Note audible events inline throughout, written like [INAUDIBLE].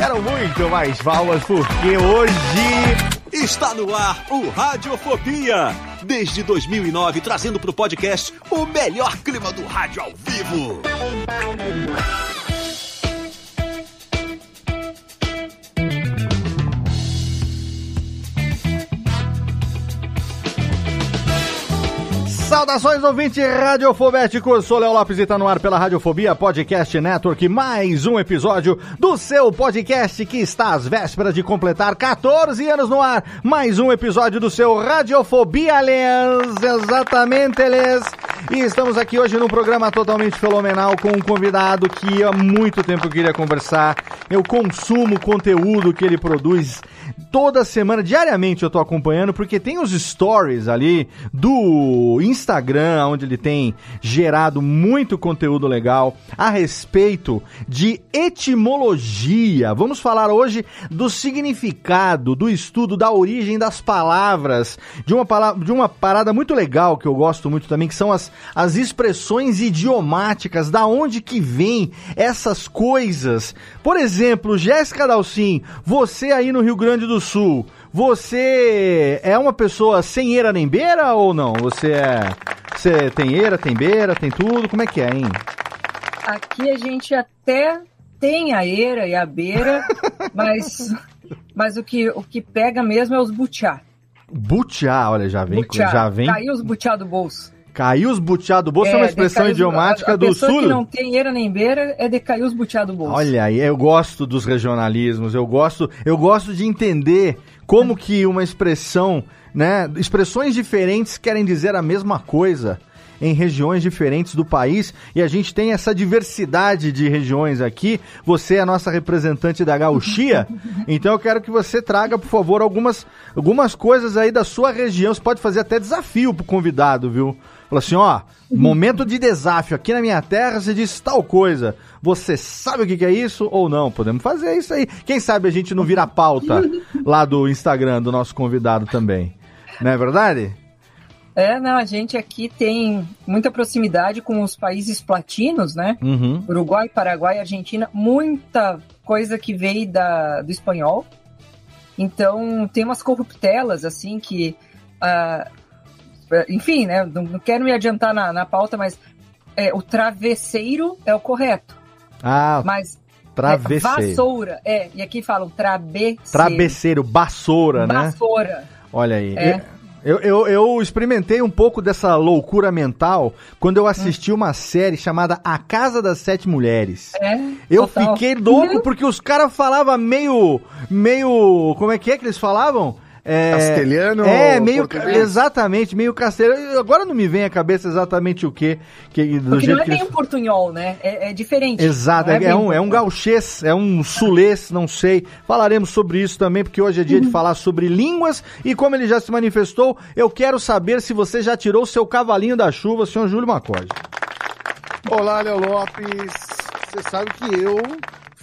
Quero muito mais palmas, porque hoje... Está no ar o Radiofobia. Desde 2009, trazendo pro podcast o melhor clima do rádio ao vivo. Saudações, ouvinte radiofobéticos. Sou Léo Lopes e tá no ar pela Radiofobia Podcast Network. Mais um episódio do seu podcast que está às vésperas de completar 14 anos no ar. Mais um episódio do seu Radiofobia, Lens. Exatamente, Lens. E estamos aqui hoje num programa totalmente fenomenal com um convidado que há muito tempo eu queria conversar. Eu consumo o conteúdo que ele produz toda semana, diariamente eu tô acompanhando, porque tem os stories ali do Instagram, onde ele tem gerado muito conteúdo legal a respeito de etimologia. Vamos falar hoje do significado, do estudo da origem das palavras, de uma, palavra, de uma parada muito legal que eu gosto muito também, que são as, as expressões idiomáticas, da onde que vem essas coisas. Por exemplo, Jéssica Dalcin, você aí no Rio Grande do Sul, você é uma pessoa sem eira nem beira ou não? Você é. Você tem eira, tem beira, tem tudo? Como é que é, hein? Aqui a gente até tem a eira e a beira, [LAUGHS] mas, mas o, que, o que pega mesmo é os butiá. Butiá, olha, já vem. Butiá. Já vem Caiu os butiá do bolso. Caiu os butiá do bolso é, uma expressão idiomática a, a do pessoa sul. que não tem eira nem beira é decair os butiá do bolso. Olha aí, eu gosto dos regionalismos, eu gosto, eu gosto de entender como que uma expressão, né, expressões diferentes querem dizer a mesma coisa em regiões diferentes do país e a gente tem essa diversidade de regiões aqui. Você é a nossa representante da gauchia, [LAUGHS] então eu quero que você traga, por favor, algumas, algumas coisas aí da sua região. Você pode fazer até desafio pro convidado, viu? Fala assim, ó, momento de desafio. Aqui na minha terra você diz tal coisa. Você sabe o que, é isso ou não? Podemos fazer isso aí. Quem sabe a gente não vira pauta [LAUGHS] lá do Instagram do nosso convidado também. Não é verdade? É, não, a gente aqui tem muita proximidade com os países platinos, né? Uhum. Uruguai, Paraguai, Argentina, muita coisa que veio da, do espanhol. Então, tem umas corruptelas, assim, que. ah, enfim, né? Não, não quero me adiantar na, na pauta, mas é, o travesseiro é o correto. Ah, Mas. É, travesseiro. vassoura, é. E aqui falam travesseiro. Travesseiro, vassoura, né? Vassoura. Olha aí. É. Eu, eu, eu experimentei um pouco dessa loucura mental quando eu assisti uma série chamada A Casa das Sete Mulheres. É. Eu total. fiquei louco [LAUGHS] porque os caras falavam meio. meio. Como é que é que eles falavam? É, Castelhano É, meio. português? Exatamente, meio castelhano. Agora não me vem à cabeça exatamente o quê, que. Do Porque jeito não é que bem eles... um portunhol, né? É, é diferente. Exato, Não é, bem um, é um gauchês, é um sulês, não sei. Falaremos sobre isso também, porque hoje é dia de falar sobre línguas. E como ele já se manifestou, eu quero saber se você já tirou seu cavalinho da chuva, senhor Júlio Macode. Olá, Léo Lopes. Você sabe que eu,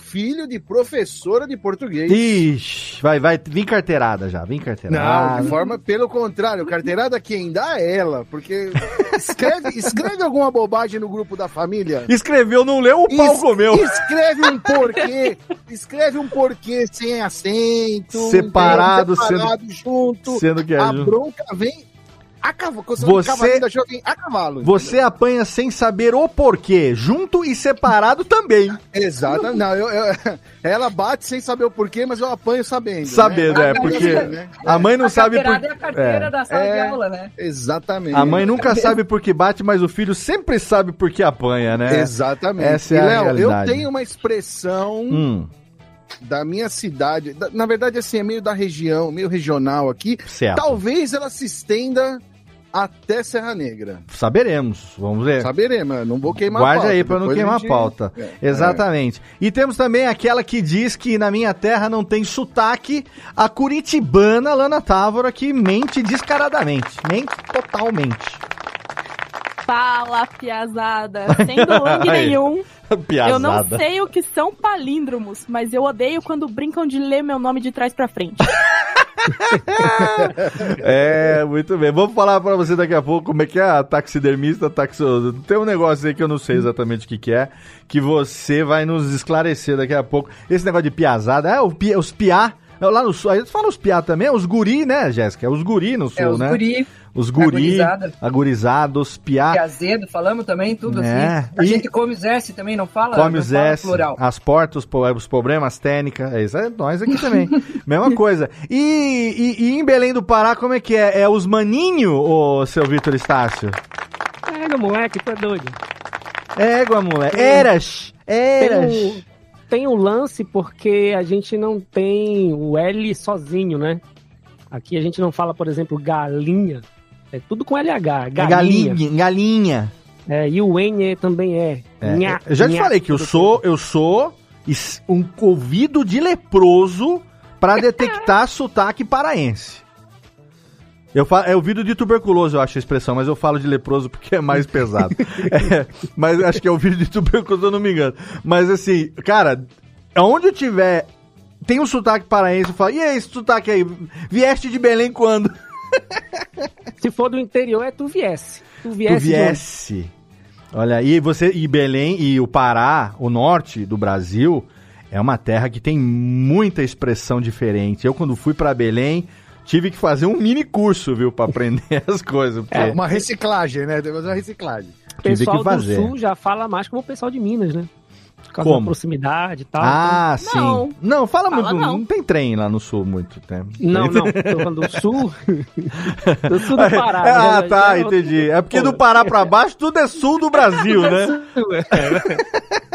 filho de professora de português. Ixi, vai, vai, vem carteirada já, Não, carteirada. de forma pelo contrário, carteirada quem dá é ela, porque escreve, [LAUGHS] escreve alguma bobagem no grupo da família. Escreveu, não leu, o pau Es- comeu. Escreve um porquê, [LAUGHS] escreve um porquê sem acento, Separado, entendeu? separado junto. Sendo que é a junto. bronca vem a cavalo. Você- Cavalinho da jovem a cavalo. Você apanha sem saber o porquê, junto e separado também. Exato. Não, eu, eu- [LAUGHS] ela bate sem saber o porquê, mas eu apanho sabendo. Sabendo, né? é, porque né? a mãe não a sabe por é a carteira é. da sala de É. aula, né? Exatamente. A mãe nunca sabe por que bate, mas o filho sempre sabe por que apanha, né? Exatamente. Essa é e, a Léo, eu tenho uma expressão Hum, da minha cidade. da- na verdade, assim, é meio da região, meio regional aqui. certo. Talvez ela se estenda até Serra Negra. Saberemos, vamos ver. Saberemos, não vou queimar Guarde a pauta. aí pra não queimar a gente- pauta. É. Exatamente. E temos também aquela que diz que na minha terra não tem sotaque, a curitibana Lana Távora, que mente descaradamente. Mente totalmente. Fala, piazada. Sem dolangue Aí. nenhum. Piazada. Eu não sei o que são palíndromos, mas eu odeio quando brincam de ler meu nome de trás pra frente. [LAUGHS] É, muito bem. Vamos falar pra você daqui a pouco como é que é a taxidermista, taxo... Tem um negócio aí que eu não sei exatamente o que, que é, que você vai nos esclarecer daqui a pouco. Esse negócio de piazada, é o pi... os piá. Lá no sul, a gente fala os piá também, é os guri, né, Jéssica? É os guri no sul, É, os né? guri, Os guri, Agorizada. agurizados, piá. que azedo, falamos também, tudo É, assim. A e- gente come os S também, não fala? Come não os fala S, plural. as portas, os, problemas, técnica. É isso é nós aqui também. [LAUGHS] Mesma coisa. E, e- e em Belém do Pará, como é que é? É os maninho, ô seu Vitor Estácio? Pega, moleque, tu é doido. Égua, moleque. Eras! Eras! Um, tem um lance porque a gente não tem o L sozinho, né? Aqui a gente não fala, por exemplo, galinha. É tudo com LH, É galinha. galinha. Galinha. É, e o N também é. É, Nha, eu já te nha, falei que eu sou, eu sou um ouvido de leproso pra [LAUGHS] detectar sotaque paraense. Eu falo, é ouvido de tuberculoso, eu acho a expressão, mas eu falo de leproso porque é mais pesado. [LAUGHS] É, mas acho que é ouvido de tuberculoso, eu não me engano. Mas assim, cara, aonde eu tiver. Tem um sotaque paraense, eu falo, e aí, esse sotaque aí? Vieste de Belém quando? [LAUGHS] Se for do interior, é tu viesse. Tu viesse. Tu viesse. Olha, e você, e Belém e o Pará, o norte do Brasil, é uma terra que tem muita expressão diferente. Eu, quando fui pra Belém, tive que fazer um mini curso, viu, pra aprender [LAUGHS] as coisas. Porque... É, uma reciclagem, né? Que fazer uma reciclagem. O Tive pessoal que fazer. do sul já fala mais como o pessoal de Minas, né? Por causa Como? da proximidade e tal. Ah, sim. Não. Não, fala, Fala muito. Não. não. tem trem lá no sul muito tempo. Não, não, tô falando do sul. [LAUGHS] do sul do Pará. né? Ah, Já- tá, é entendi. É porque do Pará pra baixo tudo é sul do Brasil, [LAUGHS] né?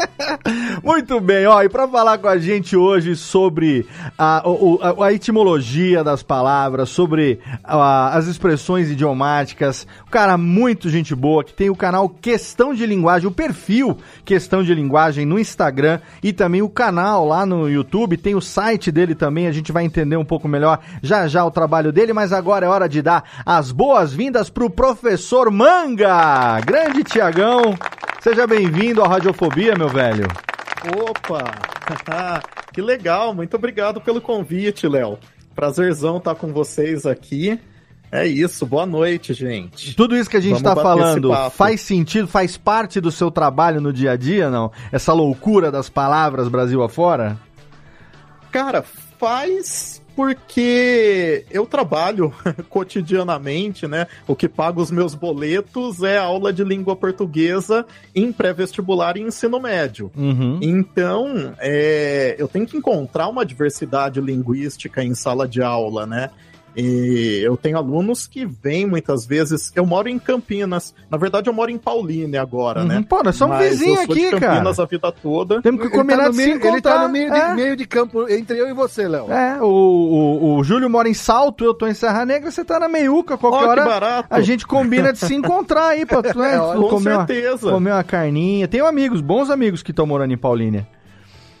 [LAUGHS] Muito bem, ó, e para falar com a gente hoje sobre a, o- a, a etimologia das palavras, sobre a- as expressões idiomáticas, um cara muito gente boa que tem o canal Questão de Linguagem, o perfil Questão de Linguagem no Instagram e também o canal lá no YouTube, tem o site dele também, a gente vai entender um pouco melhor já já o trabalho dele, mas agora é hora de dar as boas-vindas pro professor Manga, grande Tiagão. Seja bem-vindo à Radiofobia, meu velho. Opa! [LAUGHS] que legal, muito obrigado pelo convite, Léo. Prazerzão estar com vocês aqui. É isso, boa noite, gente. Tudo isso que a gente está falando faz sentido, faz parte do seu trabalho no dia a dia, não? Essa loucura das palavras Brasil afora? Cara, faz porque eu trabalho [LAUGHS] cotidianamente, né? O que paga os meus boletos é aula de língua portuguesa em pré-vestibular e ensino médio. Uhum. Então, é, eu tenho que encontrar uma diversidade linguística em sala de aula, né? E eu tenho alunos que vêm muitas vezes. Eu moro em Campinas. Na verdade, eu moro em Paulínia agora, Uhum. né? Pô, nós somos Mas vizinhos aqui, cara. Campinas a vida toda. Temos que Ele combinar tá no de se meio, ele encontrar. tá no meio, é. de, meio de campo entre eu e você, Léo. É, o, o, o Júlio mora em Salto, eu tô em Serra Negra, você tá na Meiuca, qualquer que hora barato. a gente combina de se encontrar aí pra tu, [LAUGHS] né, Com comer, uma, certeza. comer uma carninha. Tenho amigos, bons amigos que estão morando em Paulínia.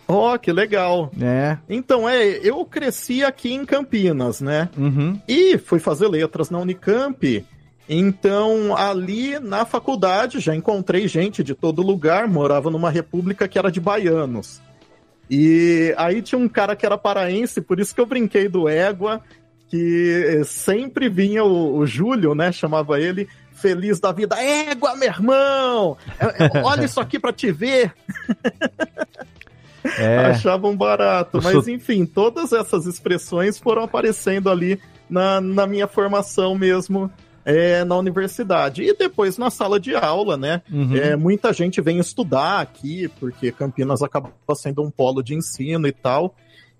Ó, que legal. É. Então, é, eu cresci aqui em Campinas, né? Uhum. E fui fazer letras na Unicamp. Então, ali na faculdade, já encontrei gente de todo lugar, morava numa república que era de baianos. E aí tinha um cara que era paraense, por isso que eu brinquei do Égua, que sempre vinha o, o Júlio, né? Chamava ele, feliz da vida. Égua, meu irmão! É, é, Olha isso aqui pra te ver! [LAUGHS] É. achavam barato. Mas sou- enfim, todas essas expressões foram aparecendo ali na, na minha formação mesmo é, na universidade. E depois na sala de aula, né? Uhum. É, muita gente vem estudar aqui, porque Campinas acaba sendo um polo de ensino e tal.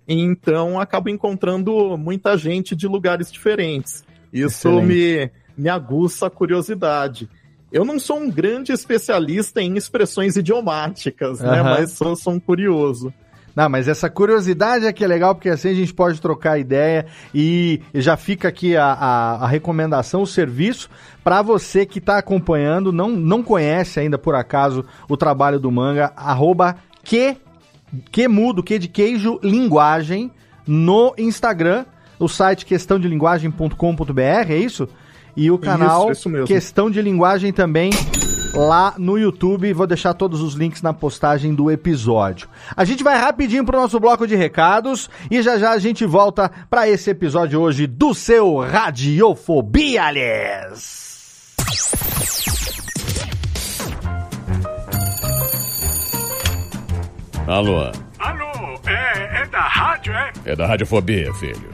Então acabo encontrando muita gente de lugares diferentes. Isso me, me aguça a curiosidade. Eu não sou um grande especialista em expressões idiomáticas, né? Mas sou, sou um curioso. Não, mas essa curiosidade é que é legal, porque assim a gente pode trocar ideia e já fica aqui a, a, a recomendação, o serviço, para você que está acompanhando, não, não conhece ainda por acaso o trabalho do manga, arroba que, que mudo, que de queijo, linguagem, no Instagram, o site questãodelinguagem.com.br, é isso? E o canal isso mesmo. Questão de Linguagem também lá no YouTube. Vou deixar todos os links na postagem do episódio. A gente vai rapidinho pro nosso bloco de recados e já já a gente volta para esse episódio hoje do seu Radiofobia, aliás. Alô, Alô, é, é da rádio, é? é da Radiofobia, filho.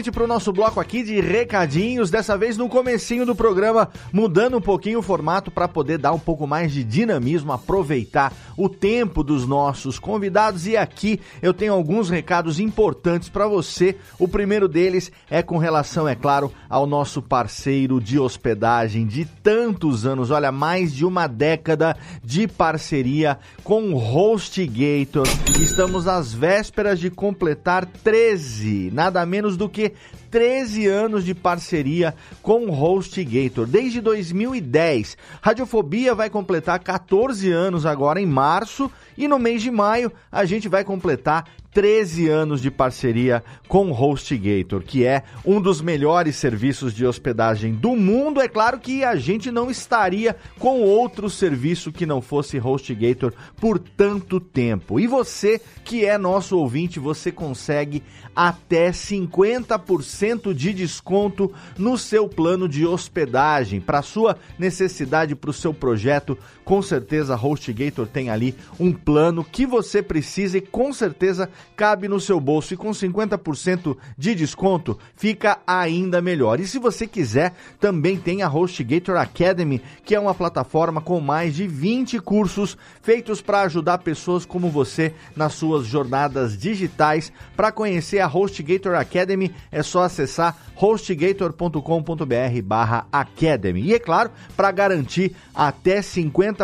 Rapidamente pro nosso bloco aqui de recadinhos, dessa vez no comecinho do programa, mudando um pouquinho o formato para poder dar um pouco mais de dinamismo, aproveitar o tempo dos nossos convidados e aqui eu tenho alguns recados importantes para você. O primeiro deles é com relação, é claro, ao nosso parceiro de hospedagem de tantos anos, olha, mais de uma década de parceria com o HostGator. Estamos às vésperas de completar 13, nada menos do que 13 anos de parceria com o HostGator, desde 2010. Radiofobia vai completar 14 anos agora em março e no mês de maio a gente vai completar 13 anos de parceria com HostGator, que é um dos melhores serviços de hospedagem do mundo. É claro que a gente não estaria com outro serviço que não fosse HostGator por tanto tempo. E você que é nosso ouvinte, você consegue até 50% de desconto no seu plano de hospedagem para sua necessidade, para o seu projeto. Com certeza, a HostGator tem ali um plano que você precisa e com certeza cabe no seu bolso. E com 50% de desconto fica ainda melhor. E se você quiser, também tem a HostGator Academy, que é uma plataforma com mais de 20 cursos feitos para ajudar pessoas como você nas suas jornadas digitais. Para conhecer a HostGator Academy, é só acessar hostgator.com.br barra Academy. E é claro, para garantir até 50%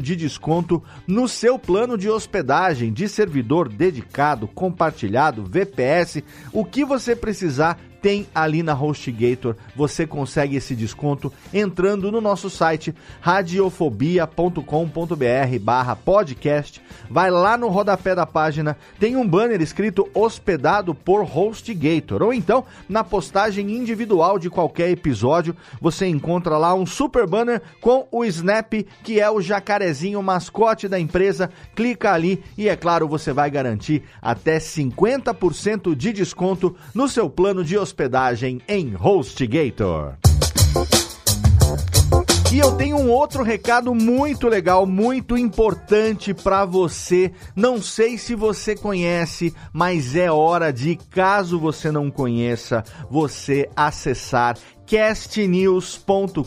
de desconto no seu plano de hospedagem de servidor dedicado, compartilhado, VPS, o que você precisar tem ali na HostGator. Você consegue esse desconto entrando no nosso site radiofobia.com.br barra podcast. Vai lá no rodapé da página, tem um banner escrito hospedado por HostGator. Ou então, na postagem individual de qualquer episódio, você encontra lá um super banner com o Snap, que é o jacarezinho mascote da empresa. Clica ali e, é claro, você vai garantir até 50% de desconto no seu plano de hospedagem em HostGator. E eu tenho um outro recado muito legal, muito importante para você. Não sei se você conhece, mas é hora de, caso você não conheça, você acessar castnews.com.br.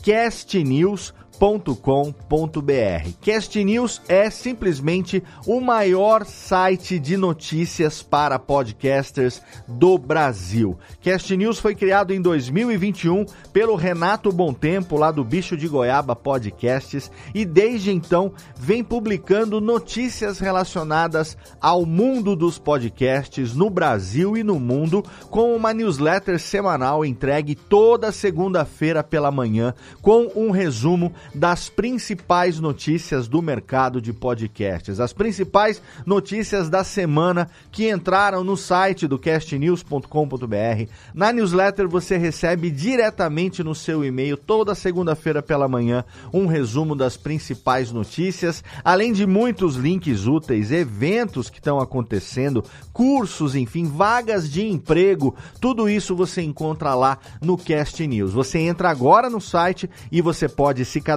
castnews.com.br cast.com.br. Cast News é simplesmente o maior site de notícias para podcasters do Brasil. Cast News foi criado em 2021 pelo Renato Tempo lá do Bicho de Goiaba Podcasts, e desde então vem publicando notícias relacionadas ao mundo dos podcasts no Brasil e no mundo, com uma newsletter semanal entregue toda segunda-feira pela manhã, com um resumo das principais notícias do mercado de podcasts, as principais notícias da semana que entraram no site do castnews.com.br. Na newsletter você recebe diretamente no seu e-mail toda segunda-feira pela manhã um resumo das principais notícias, além de muitos links úteis, eventos que estão acontecendo, cursos, enfim, vagas de emprego, tudo isso você encontra lá no Cast News. Você entra agora no site e você pode se cadastrar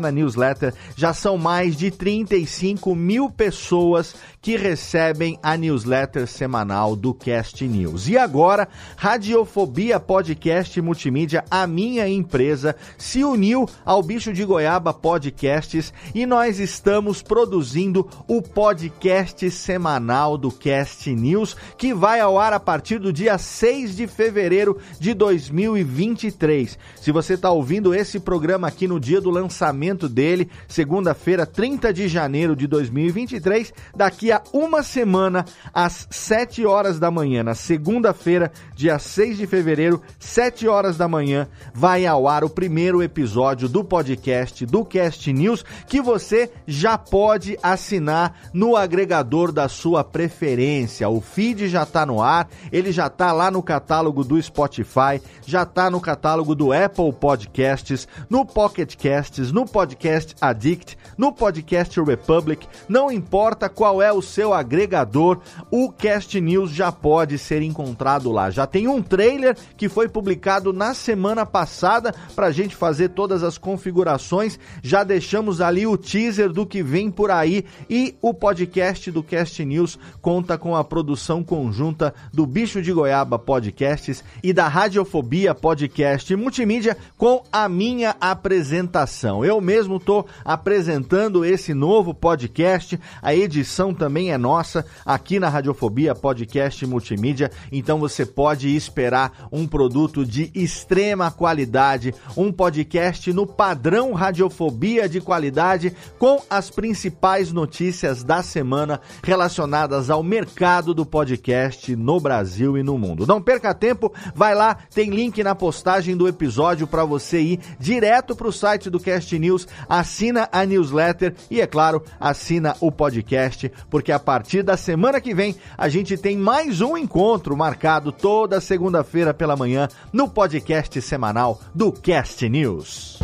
na newsletter. Já são mais de 35 mil pessoas que recebem a newsletter semanal do Cast News. E agora, Radiofobia Podcast Multimídia, a minha empresa, se uniu ao Bicho de Goiaba Podcasts e nós estamos produzindo o podcast semanal do Cast News, que vai ao ar a partir do dia 6 de fevereiro de 2023. Se você está ouvindo esse programa aqui no dia do lançamento dele, segunda-feira, 30 de janeiro de 2023, daqui a uma semana, às 7 horas da manhã, na segunda-feira, dia 6 de fevereiro, 7 horas da manhã, vai ao ar o primeiro episódio do podcast do Cast News que você já pode assinar no agregador da sua preferência. O feed já está no ar, ele já está lá no catálogo do Spotify, já está no catálogo do Apple Podcasts, no Pocket Casts, no Podcast Addict, no Podcast Republic, não importa qual é o seu agregador, o Cast News já pode ser encontrado lá. Já tem um trailer que foi publicado na semana passada para a gente fazer todas as configurações. Já deixamos ali o teaser do que vem por aí e o podcast do Cast News conta com a produção conjunta do Bicho de Goiaba Podcasts e da Radiofobia Podcast Multimídia com a minha apresentação. Eu mesmo estou apresentando esse novo podcast, a edição também é nossa aqui na Radiofobia Podcast Multimídia, então você pode esperar um produto de extrema qualidade, um podcast no padrão Radiofobia de qualidade com as principais notícias da semana relacionadas ao mercado do podcast no Brasil e no mundo. Não perca tempo, vai lá, tem link na postagem do episódio para você ir direto para o site do Cast News, assina a newsletter e, é claro, assina o podcast, a partir da semana que vem a gente tem mais um encontro marcado toda segunda-feira pela manhã no podcast semanal do Cast News.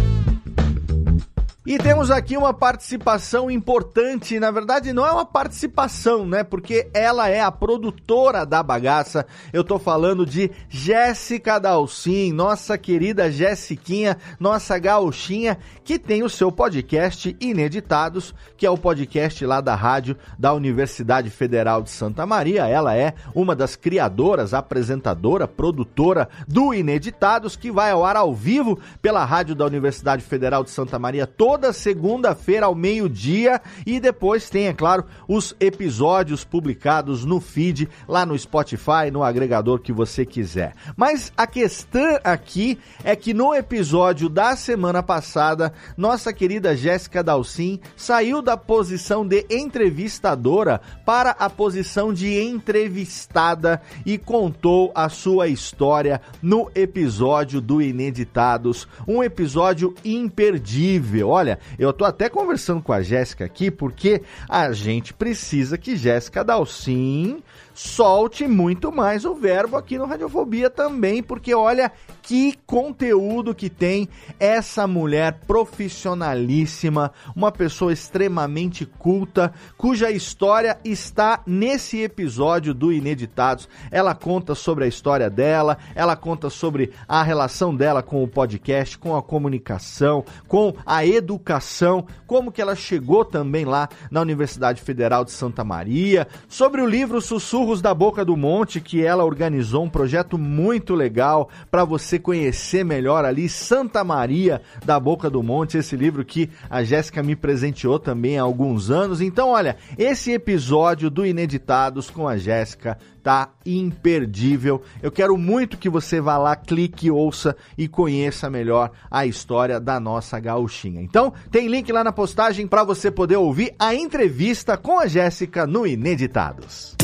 E temos aqui uma participação importante, na verdade não é uma participação, né? Porque ela é a produtora da bagaça. Eu tô falando de Jéssica Dalcin, nossa querida Jessiquinha, nossa gauchinha, que tem o seu podcast Ineditados, que é o podcast lá da rádio da Universidade Federal de Santa Maria. Ela é uma das criadoras, apresentadora, produtora do Ineditados, que vai ao ar ao vivo pela rádio da Universidade Federal de Santa Maria toda segunda-feira ao meio-dia e depois tem, é claro, os episódios publicados no feed lá no Spotify, no agregador que você quiser. Mas a questão aqui é que no episódio da semana passada, nossa querida Jéssica Dalcin saiu da posição de entrevistadora para a posição de entrevistada e contou a sua história no episódio do Ineditados, um episódio imperdível. Olha, Olha, eu tô até conversando com a Jéssica aqui porque a gente precisa que Jéssica Dalcin solte muito mais o verbo aqui no Radiofobia também, porque olha que conteúdo que tem essa mulher profissionalíssima, uma pessoa extremamente culta, cuja história está nesse episódio do Ineditados. Ela conta sobre a história dela, ela conta sobre a relação dela com o podcast, com a comunicação, com a educação, como que ela chegou também lá na Universidade Federal de Santa Maria, sobre o livro Sussurro Da Boca do Monte, que ela organizou um projeto muito legal para você conhecer melhor ali Santa Maria da Boca do Monte, esse livro que a Jéssica me presenteou também há alguns anos. Então, olha, esse episódio do Ineditados com a Jéssica tá imperdível. Eu quero muito que você vá lá, clique, ouça e conheça melhor a história da nossa gauchinha. Então, tem link lá na postagem para você poder ouvir a entrevista com a Jéssica no Ineditados.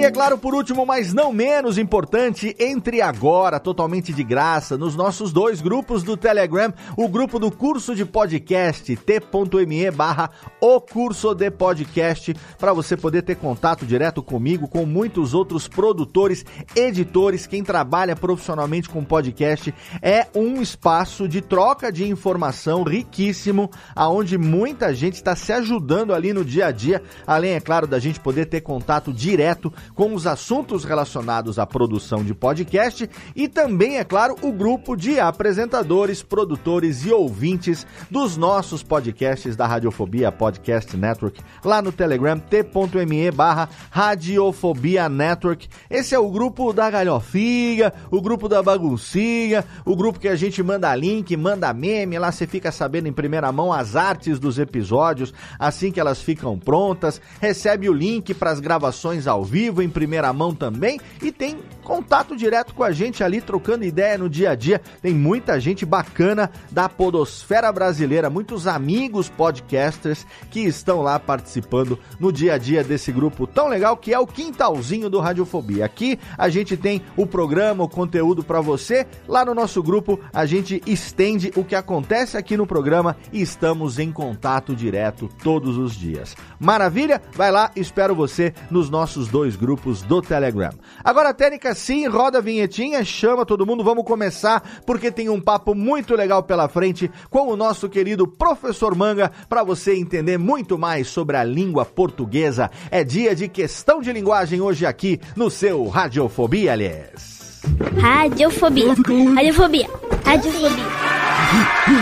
E é claro, por último, mas não menos importante, entre agora, totalmente de graça, nos nossos dois grupos do Telegram, o grupo do curso de podcast, t.me barra o curso de podcast, para você poder ter contato direto comigo, com muitos outros produtores, editores, quem trabalha profissionalmente com podcast. É um espaço de troca de informação riquíssimo, aonde muita gente está se ajudando ali no dia a dia, além, é claro, da gente poder ter contato direto com os assuntos relacionados à produção de podcast e também, é claro, o grupo de apresentadores, produtores e ouvintes dos nossos podcasts da Radiofobia Podcast Network, lá no Telegram t.me barra Radiofobia Network. Esse é o grupo da galhofinha, o grupo da baguncinha, o grupo que a gente manda link, manda meme, lá você fica sabendo em primeira mão as artes dos episódios, assim que elas ficam prontas, recebe o link para as gravações ao vivo em primeira mão também e tem contato direto com a gente ali, trocando ideia no dia a dia. Tem muita gente bacana da podosfera brasileira, muitos amigos podcasters que estão lá participando no dia a dia desse grupo tão legal que é o quintalzinho do Radiofobia. Aqui a gente tem o programa, o conteúdo para você. Lá no nosso grupo a gente estende o que acontece aqui no programa e estamos em contato direto todos os dias. Maravilha? Vai lá, espero você nos nossos dois grupos do Telegram. Agora, Técnica, sim, roda a vinhetinha, chama todo mundo, vamos começar, porque tem um papo muito legal pela frente com o nosso querido professor Manga, para você entender muito mais sobre a língua portuguesa. É dia de questão de linguagem hoje aqui no seu Radiofobia, aliás. Radiofobia. Radiofobia. Radiofobia. [LAUGHS]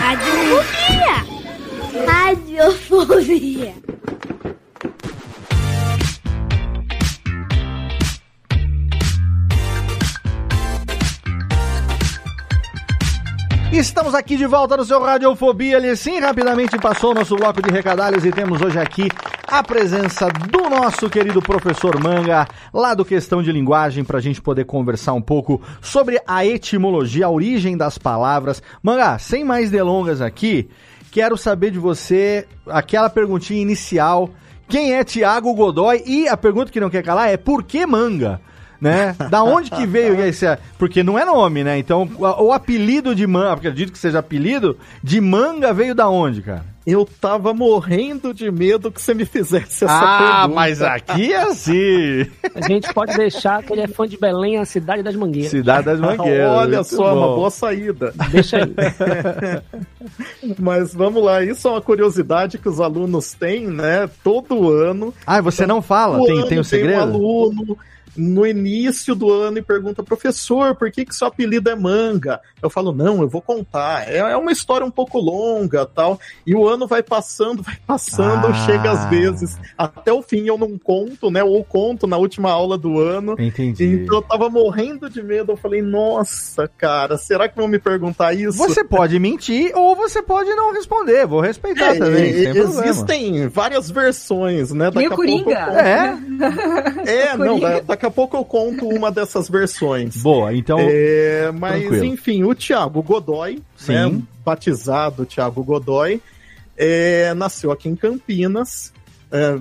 Radiofobia. Radiofobia. Estamos aqui de volta no seu Radiofobia. Ele sim, rapidamente passou o nosso bloco de recadalhos e temos hoje aqui a presença do nosso querido professor Manga, lá do Questão de Linguagem, para a gente poder conversar um pouco sobre a etimologia, a origem das palavras. Manga, sem mais delongas aqui, quero saber de você aquela perguntinha inicial. Quem é Tiago Godoy? E a pergunta que não quer calar é por que manga? Né? Da onde que veio [LAUGHS] esse. Porque não é nome, né? Então, o, apelido de manga, acredito que seja apelido, de manga veio da onde, cara? Eu tava morrendo de medo que você me fizesse essa ah, pergunta. Ah, mas aqui é assim. A gente pode deixar que ele é fã de Belém, a cidade das mangueiras. Cidade das [LAUGHS] mangueiras. Olha só, bom. uma boa saída. Deixa aí. [LAUGHS] mas vamos lá, isso é uma curiosidade que os alunos têm, né? Todo ano. Ah, você não fala? Tem, tem um segredo? Tem um aluno no início do ano e pergunta, professor, por que, que seu apelido é manga? Eu falo, não, eu vou contar. É, é uma história um pouco longa tal. E o ano vai passando, vai passando, ah. chega às vezes. Até o fim eu não conto, né? Ou conto na última aula do ano. Entendi. Então eu tava morrendo de medo. Eu falei, nossa, cara, será que vão me perguntar isso? Você pode mentir ou você pode não responder. Vou respeitar é, também. É, existem várias versões, né? Daqui a Coringa. É. É, não, [LAUGHS] daqui a pouco eu conto uma dessas versões. [LAUGHS] Boa, então. É, mas, tranquilo. enfim, o Thiago Godoy, né, batizado Thiago Godoy, é, nasceu aqui em Campinas. É,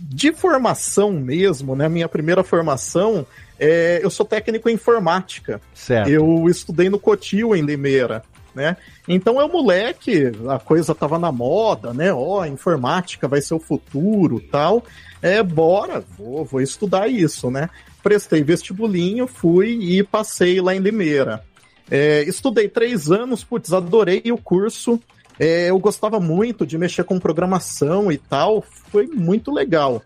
de formação mesmo, né? Minha primeira formação, é, eu sou técnico em informática. Certo. Eu estudei no Cotil, em Limeira. Né? Então é o moleque, a coisa tava na moda, né? Ó, oh, informática vai ser o futuro, tal. É, bora, vou, vou estudar isso, né? Prestei vestibulinho, fui e passei lá em Limeira. É, estudei três anos, putz, adorei o curso. É, eu gostava muito de mexer com programação e tal, foi muito legal.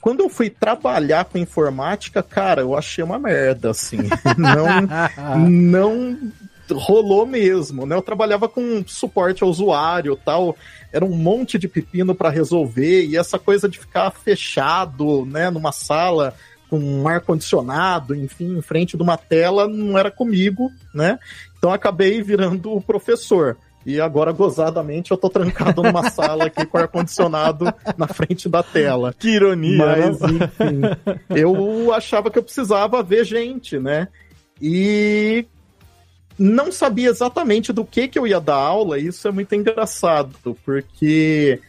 Quando eu fui trabalhar com informática, cara, eu achei uma merda, assim. [LAUGHS] Não, não rolou mesmo, né? Eu trabalhava com suporte ao usuário tal, era um monte de pepino para resolver, e essa coisa de ficar fechado, né, numa sala com um ar-condicionado, enfim, em frente de uma tela, não era comigo, né? Então acabei virando o professor. E agora, gozadamente, eu tô trancado numa [LAUGHS] sala aqui com ar-condicionado na frente da tela. Que ironia, Mas, né? enfim, eu achava que eu precisava ver gente, né? E não sabia exatamente do que, que eu ia dar aula, e isso é muito engraçado, porque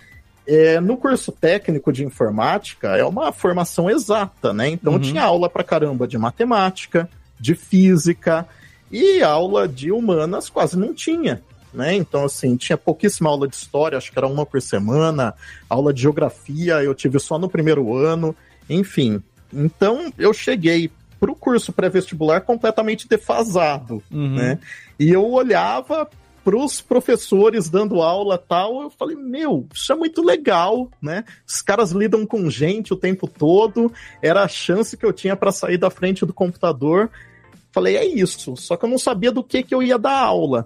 é, no curso técnico de informática é uma formação exata, né? Então Uhum. tinha aula pra caramba de matemática, de física, e aula de humanas quase não tinha. Né? Então, assim, tinha pouquíssima aula de história, acho que era uma por semana, aula de geografia eu tive só no primeiro ano, enfim. Então, eu cheguei pro curso pré-vestibular completamente defasado, Uhum. né? E eu olhava pros professores dando aula tal, eu falei, meu, isso é muito legal, né? Os caras lidam com gente o tempo todo, era a chance que eu tinha para sair da frente do computador. Falei, é isso, só que eu não sabia do que, que eu ia dar aula.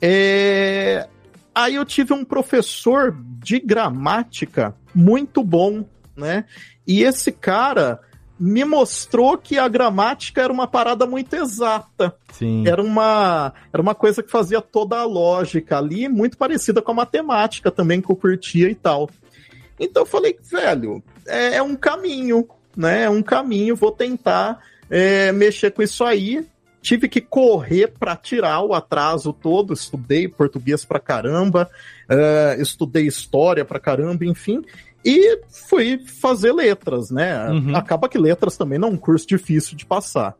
É, Aí eu tive um professor de gramática muito bom, né? E esse cara me mostrou que a gramática era uma parada muito exata. Sim. Era uma, era uma coisa que fazia toda a lógica ali, muito parecida com a matemática também, que eu curtia e tal. Então eu falei, velho, é, é um caminho, né? É um caminho, vou tentar é, mexer com isso aí. Tive que correr para tirar o atraso todo, estudei português pra caramba, é, estudei história pra caramba, enfim, e fui fazer letras, né? Uhum. Acaba que letras também não é um curso difícil de passar.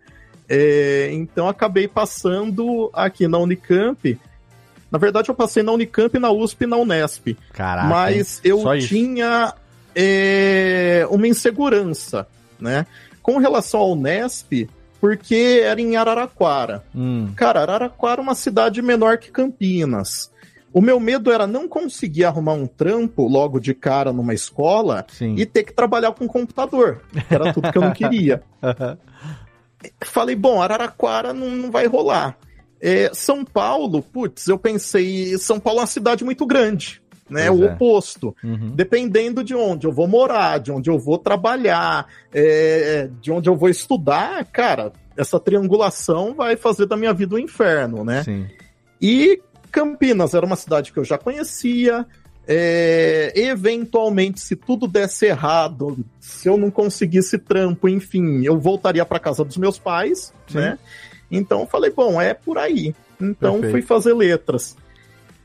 É, então acabei passando aqui na Unicamp. Na verdade, eu passei na Unicamp, na USP e na Unesp. Caraca, Mas eu tinha é, uma insegurança, né? Com relação ao Unesp, porque era em Araraquara. Hum. Cara, Araraquara é uma cidade menor que Campinas. O meu medo era não conseguir arrumar um trampo logo de cara numa escola e ter que trabalhar com computador. Era tudo que eu não queria. [LAUGHS] Falei, bom, Araraquara não, não vai rolar. É, São Paulo, putz, eu pensei, São Paulo é uma cidade muito grande, né? Pois o é. oposto. Uhum. Dependendo de onde eu vou morar, de onde eu vou trabalhar, é, de onde eu vou estudar, cara, essa triangulação vai fazer da minha vida um inferno, né? Sim. E Campinas era uma cidade que eu já conhecia. é, eventualmente, se tudo desse errado, se eu não conseguisse trampo, enfim, eu voltaria para casa dos meus pais, Sim. né? Então eu falei, bom, é por aí. Então Perfeito. fui fazer letras.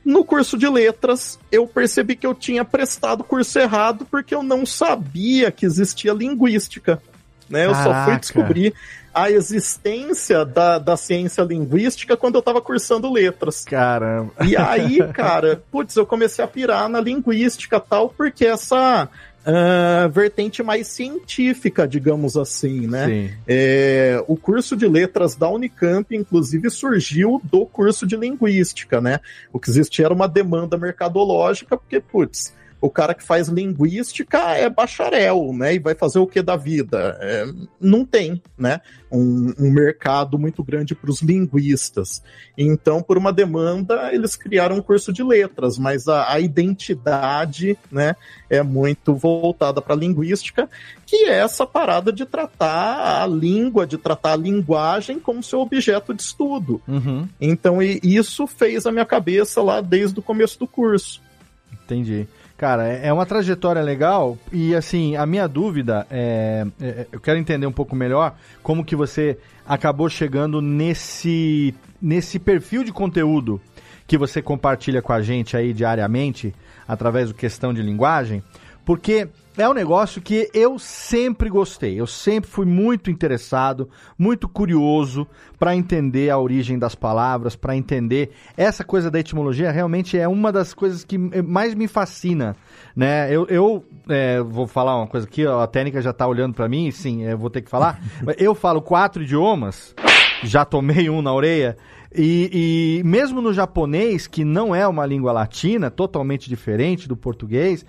No curso de letras, eu percebi que eu tinha prestado o curso errado porque eu não sabia que existia linguística. Né? Eu só fui descobrir a existência da, da ciência linguística quando eu tava cursando letras. Caramba. E aí, [LAUGHS] cara, putz, eu comecei a pirar na linguística tal, porque essa ah, vertente mais científica, digamos assim, né? Sim. É, o curso de letras da Unicamp, inclusive, surgiu do curso de linguística, né? O que existia era uma demanda mercadológica, porque, putz, o cara que faz linguística é bacharel, né? E vai fazer o que da vida? É, não tem, né? Um, um mercado muito grande para os linguistas. Então, por uma demanda, eles criaram um curso de letras, mas a, a identidade, né, é muito voltada para linguística, que é essa parada de tratar a língua, de tratar a linguagem como seu objeto de estudo. Uhum. Então, isso fez a minha cabeça lá desde o começo do curso. Entendi. Cara, é é uma trajetória legal e assim, a minha dúvida é, é- eu quero entender um pouco melhor como que você acabou chegando nesse nesse perfil de conteúdo que você compartilha com a gente aí diariamente através do questão de linguagem, porque é um negócio que eu sempre gostei, eu sempre fui muito interessado, muito curioso para entender a origem das palavras, para entender essa coisa da etimologia, realmente é uma das coisas que mais me fascina, né? Eu, eu é, vou falar uma coisa aqui, ó, a técnica já tá olhando para mim, sim, eu vou ter que falar. [LAUGHS] eu falo quatro idiomas, já tomei um na orelha. E, e mesmo no japonês, que não é uma língua latina, totalmente diferente do português,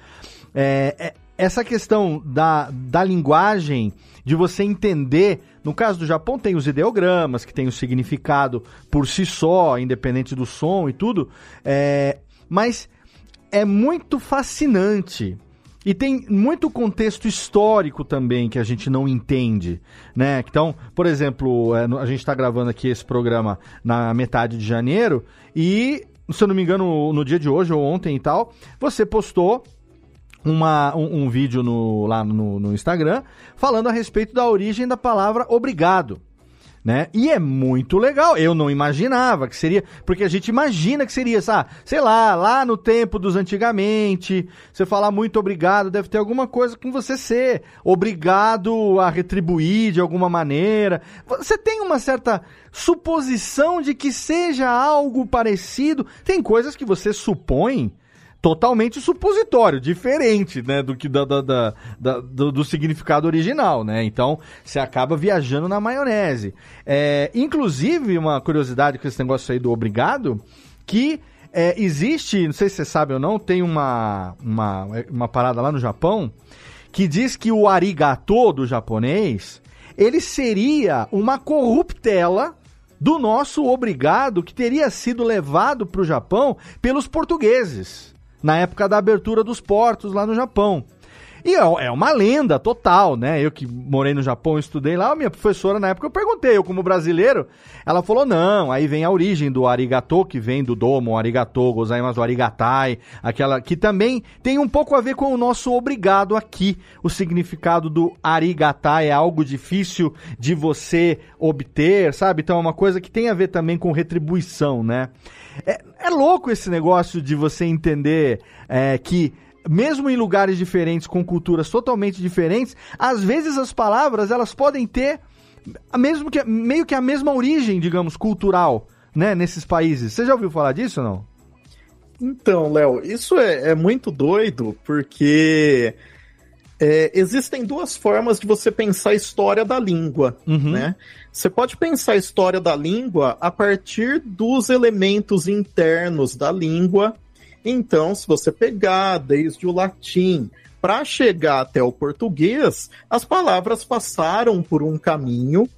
é, é- essa questão da, da linguagem, de você entender, no caso do Japão tem os ideogramas, que tem o significado por si só, independente do som e tudo, é, mas é muito fascinante. E tem muito contexto histórico também que a gente não entende, né? Então, por exemplo, é, a gente está gravando aqui esse programa na metade de janeiro e, se eu não me engano, no dia de hoje ou ontem e tal, você postou uma, um, um vídeo no, lá no, no Instagram falando a respeito da origem da palavra obrigado. Né? E é muito legal. Eu não imaginava que seria. Porque a gente imagina que seria, sabe? Sei lá, lá no tempo dos antigamente, você falar muito obrigado, deve ter alguma coisa com você ser obrigado a retribuir de alguma maneira. Você tem uma certa suposição de que seja algo parecido. Tem coisas que você supõe totalmente supositório, diferente, né, do que da, da- da- da- do, do significado original, né? Então você acaba viajando na maionese. É, inclusive uma curiosidade com esse negócio aí do obrigado, que é, existe, não sei se você sabe ou não, tem uma, uma, uma parada lá no Japão que diz que o arigato do japonês ele seria uma corruptela do nosso obrigado que teria sido levado para o Japão pelos portugueses na época da abertura dos portos lá no Japão. E é é uma lenda total, né? Eu que morei no Japão estudei lá, a minha professora na época eu perguntei, eu como brasileiro, ela falou: "Não, aí vem a origem do arigato, que vem do domo, arigato, gozaimasu, arigatai, aquela que também tem um pouco a ver com o nosso obrigado aqui. O significado do arigatai é algo difícil de você obter, sabe? Então é uma coisa que tem a ver também com retribuição, né? É, é louco esse negócio de você entender é, que mesmo em lugares diferentes, com culturas totalmente diferentes, às vezes as palavras elas podem ter mesmo que, meio que a mesma origem, digamos, cultural, né, nesses países. Você já ouviu falar disso ou não? Então, Léo, isso é, é muito doido, porque é, existem duas formas de você pensar a história da língua, né? Você pode pensar a história da língua a partir dos elementos internos da língua. Então, se você pegar desde o latim para chegar até o português, as palavras passaram por um caminho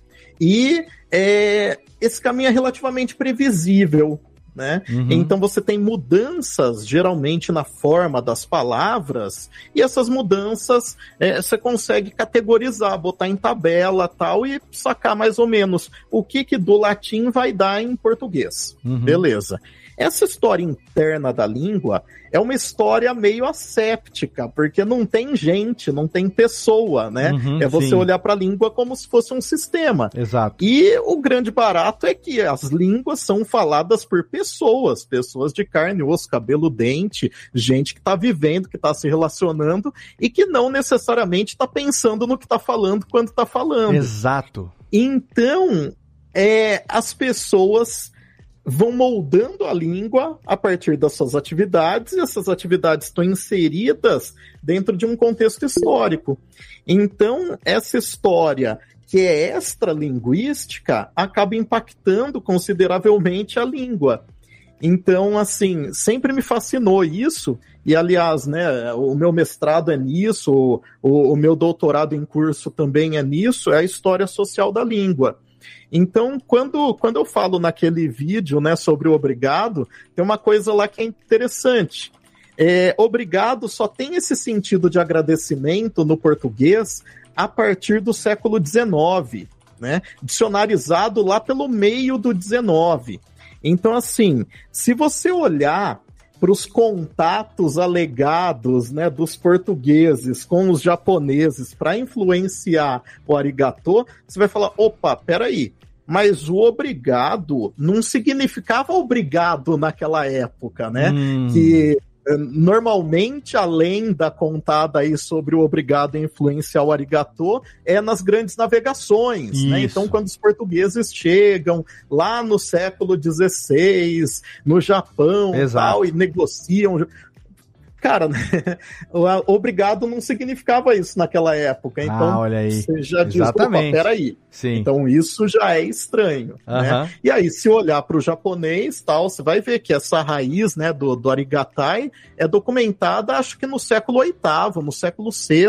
e é, esse caminho é relativamente previsível. Né? Uhum. Então você tem mudanças geralmente na forma das palavras e essas mudanças é, você consegue categorizar, botar em tabela tal e sacar mais ou menos o que que do latim vai dar em português. Uhum. Beleza. Essa história interna da língua é uma história meio asséptica, porque não tem gente, não tem pessoa, né? Uhum, é você sim. olhar para a língua como se fosse um sistema. Exato. E o grande barato é que as línguas são faladas por pessoas, pessoas de carne, osso, cabelo, dente, gente que está vivendo, que está se relacionando e que não necessariamente está pensando no que está falando quando está falando. Exato. Então, é, as pessoas vão moldando a língua a partir das suas atividades, e essas atividades estão inseridas dentro de um contexto histórico. Então, essa história que é extralinguística acaba impactando consideravelmente a língua. Então, assim, sempre me fascinou isso, e aliás, né, o meu mestrado é nisso, o, o meu doutorado em curso também é nisso, é a história social da língua. Então, quando, quando eu falo naquele vídeo né, sobre o obrigado, tem uma coisa lá que é interessante. É, obrigado só tem esse sentido de agradecimento no português a partir do século XIX, né? Dicionarizado lá pelo meio do XIX. Então, assim, se você olhar para os contatos alegados né, dos portugueses com os japoneses para influenciar o arigato, você vai falar: opa, peraí, mas o obrigado não significava obrigado naquela época, né? Hum. Que normalmente a lenda contada aí sobre o obrigado a influenciar o arigato é nas grandes navegações, né? Então, quando os portugueses chegam lá no século XVI, no Japão Exato. tal, e negociam. Cara, né, [LAUGHS] obrigado não significava isso naquela época. Então, Ah, olha aí. você já diz, Exatamente. peraí. Sim. Então isso já é estranho, Aham. né? E aí, se olhar para o japonês, tal, você vai ver que essa raiz, né, do, do arigatai é documentada, acho que no século VIII, no século VI,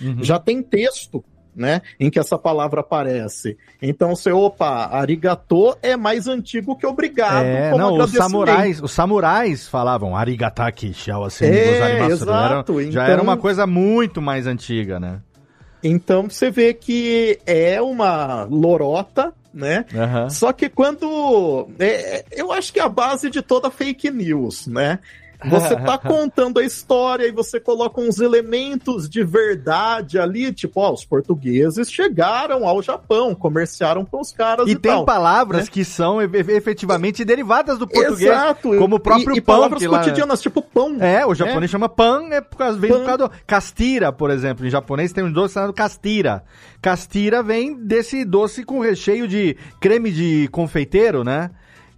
Uhum. já tem texto, né, em que essa palavra aparece. Então, você, opa, arigato é mais antigo que obrigado. É, não, os samurais, os samurais falavam arigataki shao É, exato, Já então- era uma coisa muito mais antiga, né? Então você vê que é uma lorota, né? Aham. Só que quando. é, eu acho que é a base de toda fake news, né? Você tá [LAUGHS] contando a história e você coloca uns elementos de verdade ali, tipo, ó, os portugueses chegaram ao Japão, comerciaram com os caras e, E tem tal, palavras né? que são efetivamente derivadas do português, Exato. como o próprio e, e pão. palavras lá- cotidianas, tipo pão. É, o japonês chama pan, é por causa, vem Pan. por causa do... Castira, por exemplo, em japonês tem um doce chamado castira. Castira vem desse doce com recheio de creme de confeiteiro, né?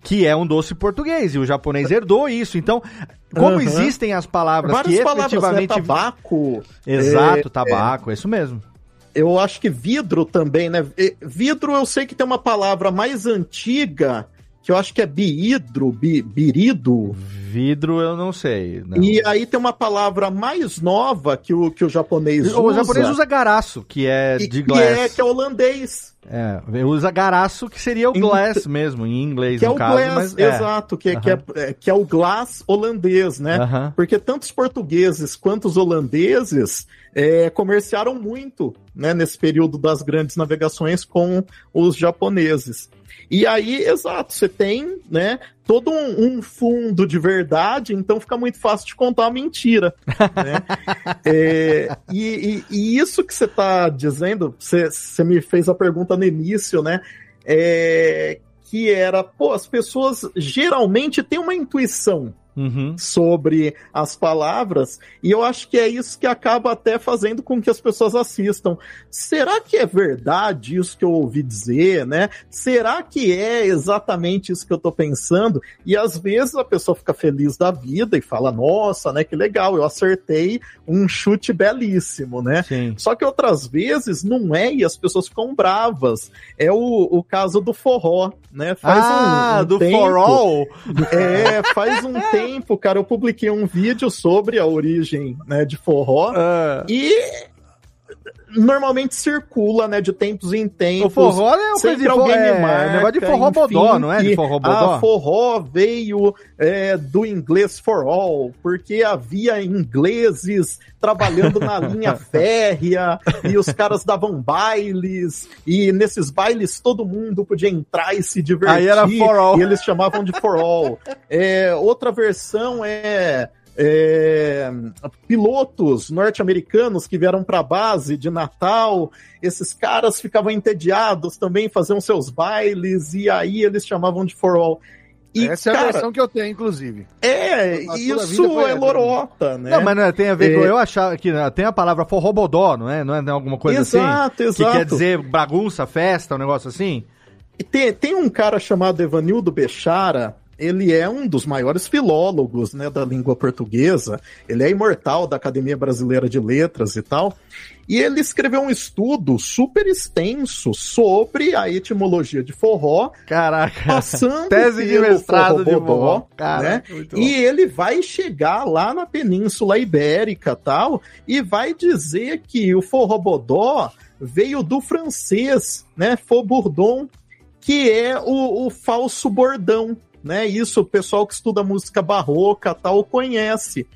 Que é um doce português, e o japonês herdou isso. Então, como Aham. existem as palavras Várias que palavras, né? efetivamente... Tabaco. Exato, é, tabaco, é isso mesmo. Eu acho que vidro também, né? Vidro eu sei que tem uma palavra mais antiga, que eu acho que é biidro, bi, birido. Vidro eu não sei. não. E aí tem uma palavra mais nova que o, que o japonês usa. O japonês usa garaço, que é e- de que glass. é, que é holandês. É, usa garaço, que seria o glass mesmo, em inglês, Que é o caso. glass, mas, é. exato, que, que, é, é- que é o glass holandês, né? Porque tanto os portugueses quanto os holandeses é, comerciaram muito né, nesse período das grandes navegações com os japoneses. E aí, exato, você tem né, todo um, um fundo de verdade, então fica muito fácil de contar uma mentira. né? [LAUGHS] É, e, e- e isso que você está dizendo, você, você me fez a pergunta no início, né? É, que era, pô, as pessoas geralmente têm uma intuição Uhum. sobre as palavras, e eu acho que é isso que acaba até fazendo com que as pessoas assistam. Será que é verdade isso que eu ouvi dizer, né? Será que é exatamente isso que eu tô pensando? E às vezes a pessoa fica feliz da vida e fala: "Nossa, né, que legal, eu acertei um chute belíssimo", né? Sim. Só que outras vezes não é e as pessoas ficam bravas. É o, o caso do forró, né? Ah, do tempo- forró? É, faz um tempo, [LAUGHS] cara, eu publiquei um vídeo sobre a origem né, de forró Ah. e normalmente circula, né, de tempos em tempos. O forró é uma coisa de forró- é, marca, negócio de forró bodó, não é? De forró bodó? Ah, forró veio é, do inglês for all, porque havia ingleses trabalhando na [LAUGHS] linha férrea e os caras davam bailes e nesses bailes todo mundo podia entrar e se divertir. Aí era for all. E eles chamavam de for all. É, outra versão é é, pilotos norte-americanos que vieram para a base de Natal, esses caras ficavam entediados também, faziam seus bailes, e aí eles chamavam de for all. E, Essa é a cara, versão que eu tenho, inclusive. É, a isso é lorota, né? Não, mas não é, tem a ver com. É. Eu achava que né, tem a palavra forrobodó, não é? Não é alguma coisa Exato, assim? Que exato. quer dizer bagunça, festa, um negócio assim? E Tem, tem um cara chamado Evanildo Bechara, ele é um dos maiores filólogos né, da língua portuguesa, ele é imortal da Academia Brasileira de Letras e tal, e ele escreveu um estudo super extenso sobre a etimologia de forró, Caraca, passando [LAUGHS] tese de mestrado de forrobodó, forró. Né? E ele vai chegar lá na Península Ibérica tal, e vai dizer que o forrobodó veio do francês, né? Faubourdon, que é o, o falso bordão, né? Isso o pessoal que estuda música barroca tal conhece.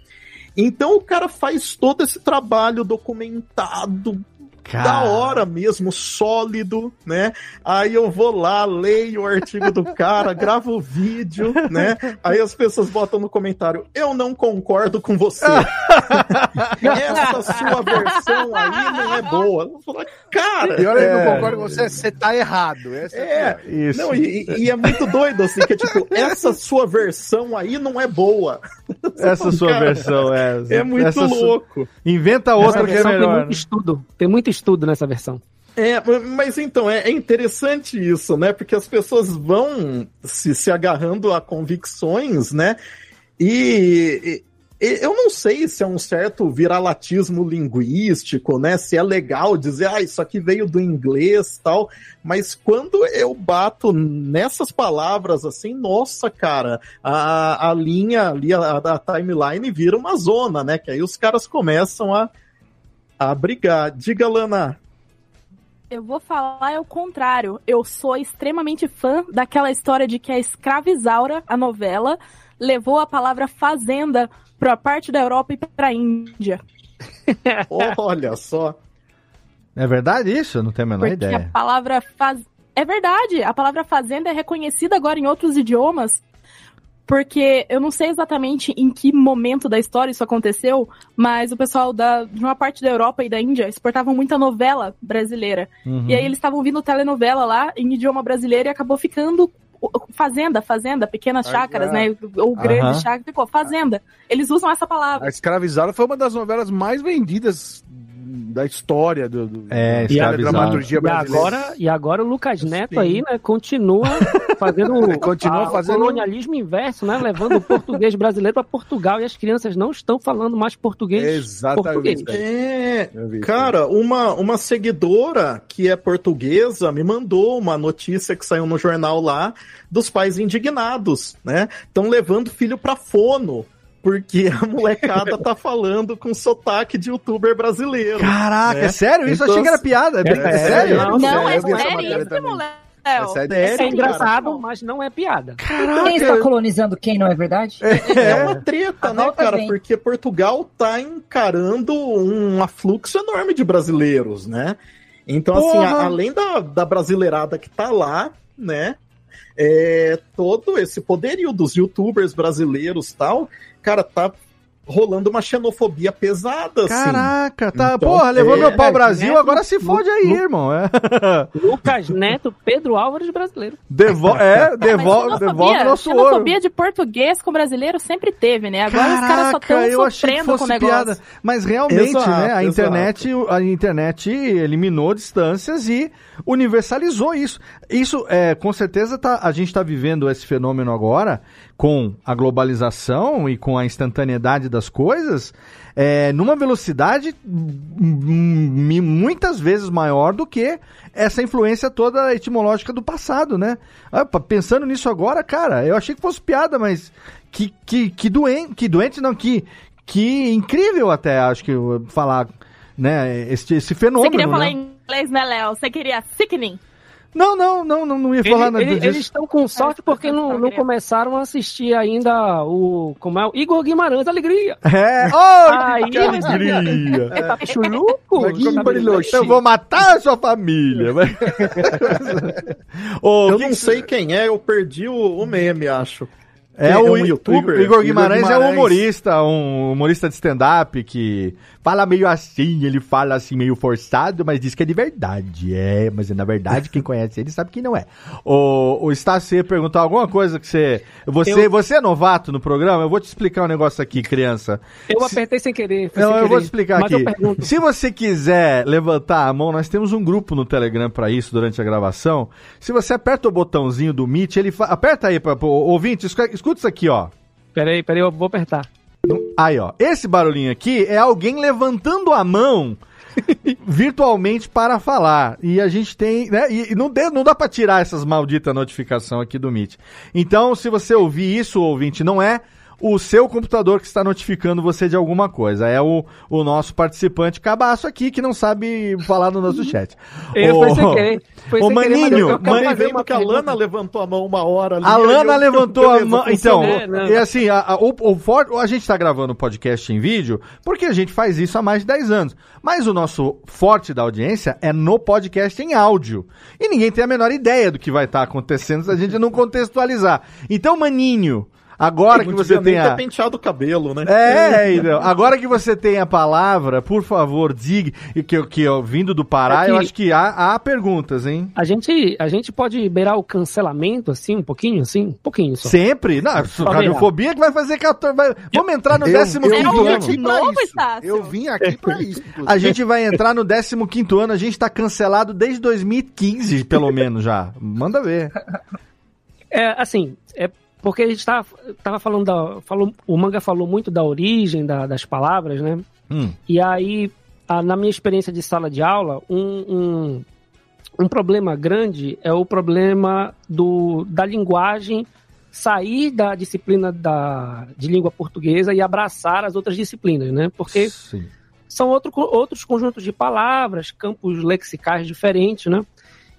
Então o cara faz todo esse trabalho documentado da hora mesmo, sólido, né? Aí eu vou lá, leio o artigo do cara, [LAUGHS] gravo o vídeo, né? Aí as pessoas botam no comentário: eu não concordo com você. [LAUGHS] Essa sua versão aí não é boa. Falar, cara. Pior é que eu é, concordo com você, você tá errado. Essa é, Isso. não, e, e é muito doido, assim, que é tipo, essa sua versão aí não é boa. [LAUGHS] Essa sua Cara, versão é. É muito louco. Inventa outra que é versão Tem melhor. muito estudo. Tem muito estudo nessa versão. É, mas então, é, é interessante isso, né? Porque as pessoas vão se, se agarrando a convicções, né? E, e- eu não sei se é um certo viralatismo linguístico, né? Se é legal dizer, ah, isso aqui veio do inglês tal. Mas quando eu bato nessas palavras assim, nossa, cara, a, a linha ali, a, a timeline vira uma zona, né? Que aí os caras começam a, a brigar. Diga, Lana. Eu vou falar é o contrário. Eu sou extremamente fã daquela história de que a escravizaura, a novela, levou a palavra fazenda pra parte da Europa e pra Índia. [LAUGHS] Olha só. É verdade isso? Eu não tenho a menor Porque a ideia. palavra faz... É verdade, a palavra fazenda é reconhecida agora em outros idiomas. Porque eu não sei exatamente em que momento da história isso aconteceu, mas o pessoal da, de uma parte da Europa e da Índia exportavam muita novela brasileira. Uhum. E aí eles estavam vindo telenovela lá em idioma brasileiro e acabou ficando fazenda, fazenda, pequenas Ah, chácaras, é. né? Ou grandes Aham. chácaras, ficou fazenda. Eles usam essa palavra. A Escravizada foi uma das novelas mais vendidas da história do, do É, E, a- da dramaturgia e brasileira. agora, e agora o Lucas Neto aí, né, continua fazendo, [LAUGHS] Continua a- fazendo- o colonialismo inverso, né, levando o português brasileiro para Portugal e as crianças não estão falando mais português português. É, cara, uma, uma seguidora que é portuguesa me mandou uma notícia que saiu no jornal lá dos pais indignados, né? Estão levando filho pra fono. Porque a molecada tá falando com sotaque de youtuber brasileiro. Caraca, né? é sério? Isso eu achei que era piada. É, bem- é sério? Não, Não, é seríssimo, também. Léo. É, sério, é engraçado, mas não é piada. Quem está colonizando quem, não é verdade? É uma treta, A né, cara? vem. Porque Portugal tá encarando um afluxo enorme de brasileiros, né? Então, assim, Porra! a- além da, da brasileirada que tá lá, né? É, todo esse poderio dos youtubers brasileiros e tal, cara, tá rolando uma xenofobia pesada, assim. Caraca, tá. Então, Porra, levou é, meu pau Lucas Brasil, Neto, agora se fode aí, Lu- irmão. É. [LAUGHS] Lucas Neto, Pedro Álvares brasileiro. Devo é, Mas devolve, xenofobia- devolve nosso ouro. xenofobia de português com brasileiro sempre teve, né? Agora os caras só Caraca, estão sofrendo com o negócio. piada. Mas realmente, Exato, né? A exato. internet, a internet eliminou distâncias e universalizou isso. Isso, é, com certeza, tá, a gente está vivendo esse fenômeno agora com a globalização e com a instantaneidade das coisas, é, numa velocidade muitas vezes maior do que essa influência toda etimológica do passado, né? Ah, pa- pensando nisso agora, cara, eu achei que fosse piada, mas que, que, que doente, que doente não, que, que incrível até, acho que falar, né, esse, esse fenômeno, Você queria falar né? em inglês, né, Léo? Você queria sickening. Não, não, não, não, não ia falar nada Ele- disso. eles estão com sorte porque não, não começaram a assistir ainda o. Como é? O Igor Guimarães, alegria. É, oh, Aí, que alegria. É tá churuco? Eu vou matar a sua família. [LAUGHS] Ô, eu não sei quem é, eu perdi o, o meme, acho. É o, um youtuber? o Igor Guimarães, é um Guimarães. humorista, um humorista de stand-up que fala meio assim, ele fala assim meio forçado, mas diz que é de verdade. É, mas na verdade quem [LAUGHS] conhece ele sabe que não é. O, o Estácio ia perguntar alguma coisa que você... Você, Eu- você é novato no programa? Eu vou te explicar um negócio aqui, criança. Eu apertei sem querer. foi Não, sem eu vou querer. te explicar aqui. Se você quiser levantar a mão, nós temos um grupo no Telegram para isso durante a gravação. Se você aperta o botãozinho do Meet, ele fa... aperta aí para ouvinte, escuta escuta isso aqui, ó. Peraí, peraí, eu vou apertar. Aí, ó. Esse barulhinho aqui é alguém levantando a mão [LAUGHS] virtualmente para falar. E a gente tem, né? E não, dê- não dá para tirar essas malditas notificação aqui do Meet. Então, se você ouvir isso, ouvinte, não é o seu computador que está notificando você de alguma coisa. É o, o nosso participante cabaço aqui que não sabe falar no nosso chat. [LAUGHS] Eu Ô, foi querer. Mas Maninho, eu quero Man- fazer vendo que a. Lana levantou a mão uma hora ali. A Lana eu- levantou a beleza, mão. Então, funcionou. É, não. e assim, a, a- o, o for- a gente tá gravando o podcast em vídeo porque a gente faz isso há mais de 10 anos. Mas o nosso forte da audiência é no podcast em áudio. E ninguém tem a menor ideia do que vai estar acontecendo se a gente não contextualizar. Então, maninho, agora que você tem a. ter penteado o cabelo, né? É, então, agora que você tem a palavra, por favor, diga que, que eu vindo do Pará, É que- eu acho que há, há perguntas, hein? A gente, a gente pode beirar o cancelamento, assim, um pouquinho, assim? Um pouquinho só. Sempre? Não, radiofobia que vai fazer 14. vai- Vamos entrar no Eu- 15 eu ano. vim aqui pra novo, isso. Estácio? Eu vim aqui pra [LAUGHS] isso. A gente vai entrar no 15 ano, a gente tá cancelado desde 2015, pelo menos já. Manda ver. É, assim, é porque a gente tava, tava falando da. Falou, o manga falou muito da origem da- das palavras, né? Hum. E aí, a- na minha experiência de sala de aula, um, um, um problema grande é o problema do, da linguagem sair da disciplina da, de língua portuguesa e abraçar as outras disciplinas, né? Porque Sim. são outro, outros conjuntos de palavras, campos lexicais diferentes, né?